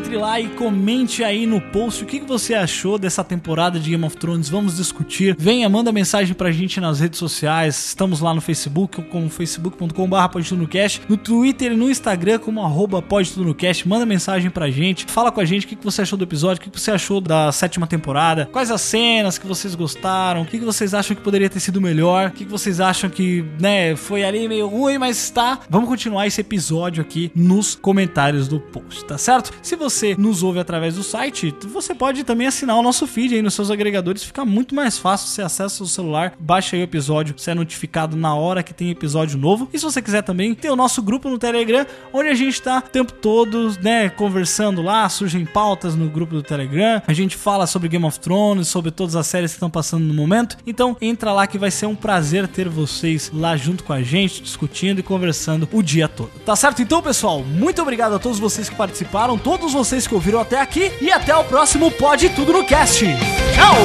Entre lá e comente aí no post o que você achou dessa temporada de Game of Thrones. Vamos discutir. Venha, manda mensagem pra gente nas redes sociais. Estamos lá no Facebook, como facebook.com.br no Twitter e no Instagram como arroba podtudonocast. Manda mensagem pra gente. Fala com a gente o que você achou do episódio, o que você achou da sétima temporada, quais as cenas que vocês gostaram, o que vocês acham que poderia ter sido melhor, o que vocês acham que, né, foi ali meio ruim, mas tá. Vamos continuar esse episódio aqui nos comentários do post, tá certo? Se você nos ouve através do site, você pode também assinar o nosso feed aí nos seus agregadores, fica muito mais fácil. Você acessa o celular, baixa aí o episódio, você é notificado na hora que tem episódio novo. E se você quiser também, tem o nosso grupo no Telegram, onde a gente tá o tempo todo, né, conversando lá, surgem pautas no grupo do Telegram, a gente fala sobre Game of Thrones, sobre todas as séries que estão passando no momento. Então entra lá que vai ser um prazer ter vocês lá junto com a gente, discutindo e conversando o dia todo. Tá certo? Então, pessoal, muito obrigado a todos vocês que participaram, todos vocês que ouviram até aqui e até o próximo Pode Tudo no Cast. Tchau!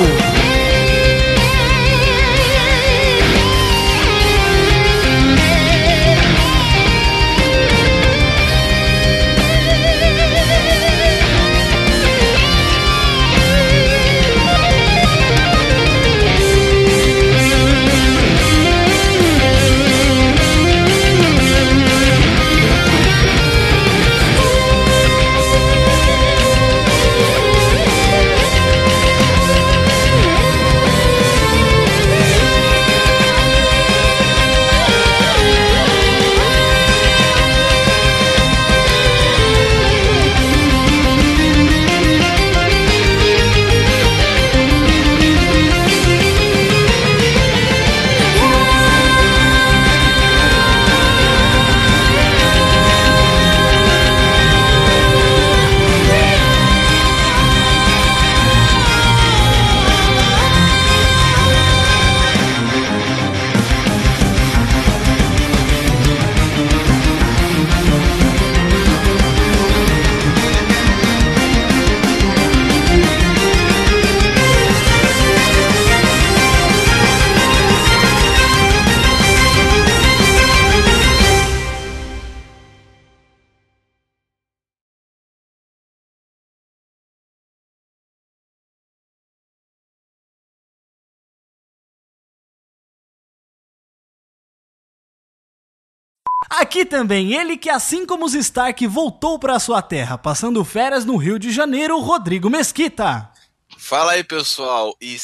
Aqui também ele que, assim como os Stark, voltou para sua terra, passando férias no Rio de Janeiro, Rodrigo Mesquita. Fala aí, pessoal. E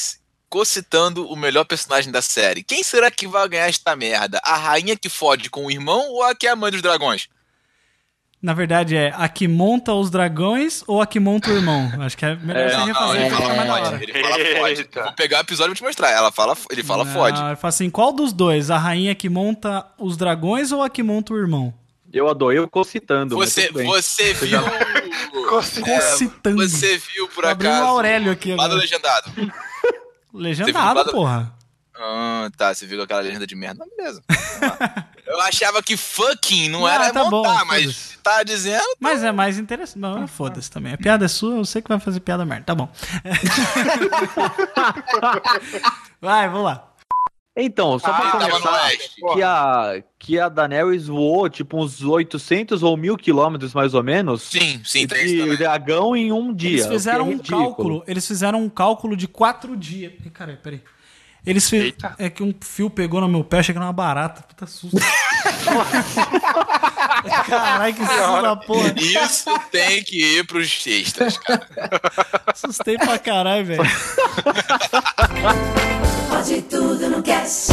cocitando o melhor personagem da série. Quem será que vai ganhar esta merda? A rainha que fode com o irmão ou a que é a mãe dos dragões? Na verdade é a que monta os dragões ou a que monta o irmão? Acho que é melhor É, você não, refazer não, ele fala hora. Ele fala fode. Eu Vou pegar o episódio e vou te mostrar. Ela fala, ele fala Não, fode. Ele fala assim, qual dos dois? A rainha que monta os dragões ou a que monta o irmão? Eu adorei eu cocitando. Você, você viu. Cocitando. É, você viu por Abriu o acaso. Aurélio aqui Lá do agora. legendado. Legendado, viu- porra. Ah, tá. Você viu aquela legenda de merda? Beleza. Eu achava que fucking não, Não, era tá bom, montar, mas foda-se. tá dizendo. Mas é mais interessante. Não, foda-se também. A piada é sua, eu sei que vai fazer piada merda. Tá bom. vai, vamos lá. Então, só pra Ah, no começar, que a, que a Daenerys voou tipo uns 800 ou 1000 quilômetros mais ou menos. Sim, sim, de também. dragão em um dia. Eles fizeram o que é um ridículo. cálculo. Eles fizeram um cálculo de quatro dias. Caralho, peraí. Eles fizeram. É que um fio pegou no meu pé, achei que era uma barata. Puta susto. Caralho, que susto da porra. Isso tem que ir pros extras, cara. Assustei pra caralho, velho. Pode tudo no cast.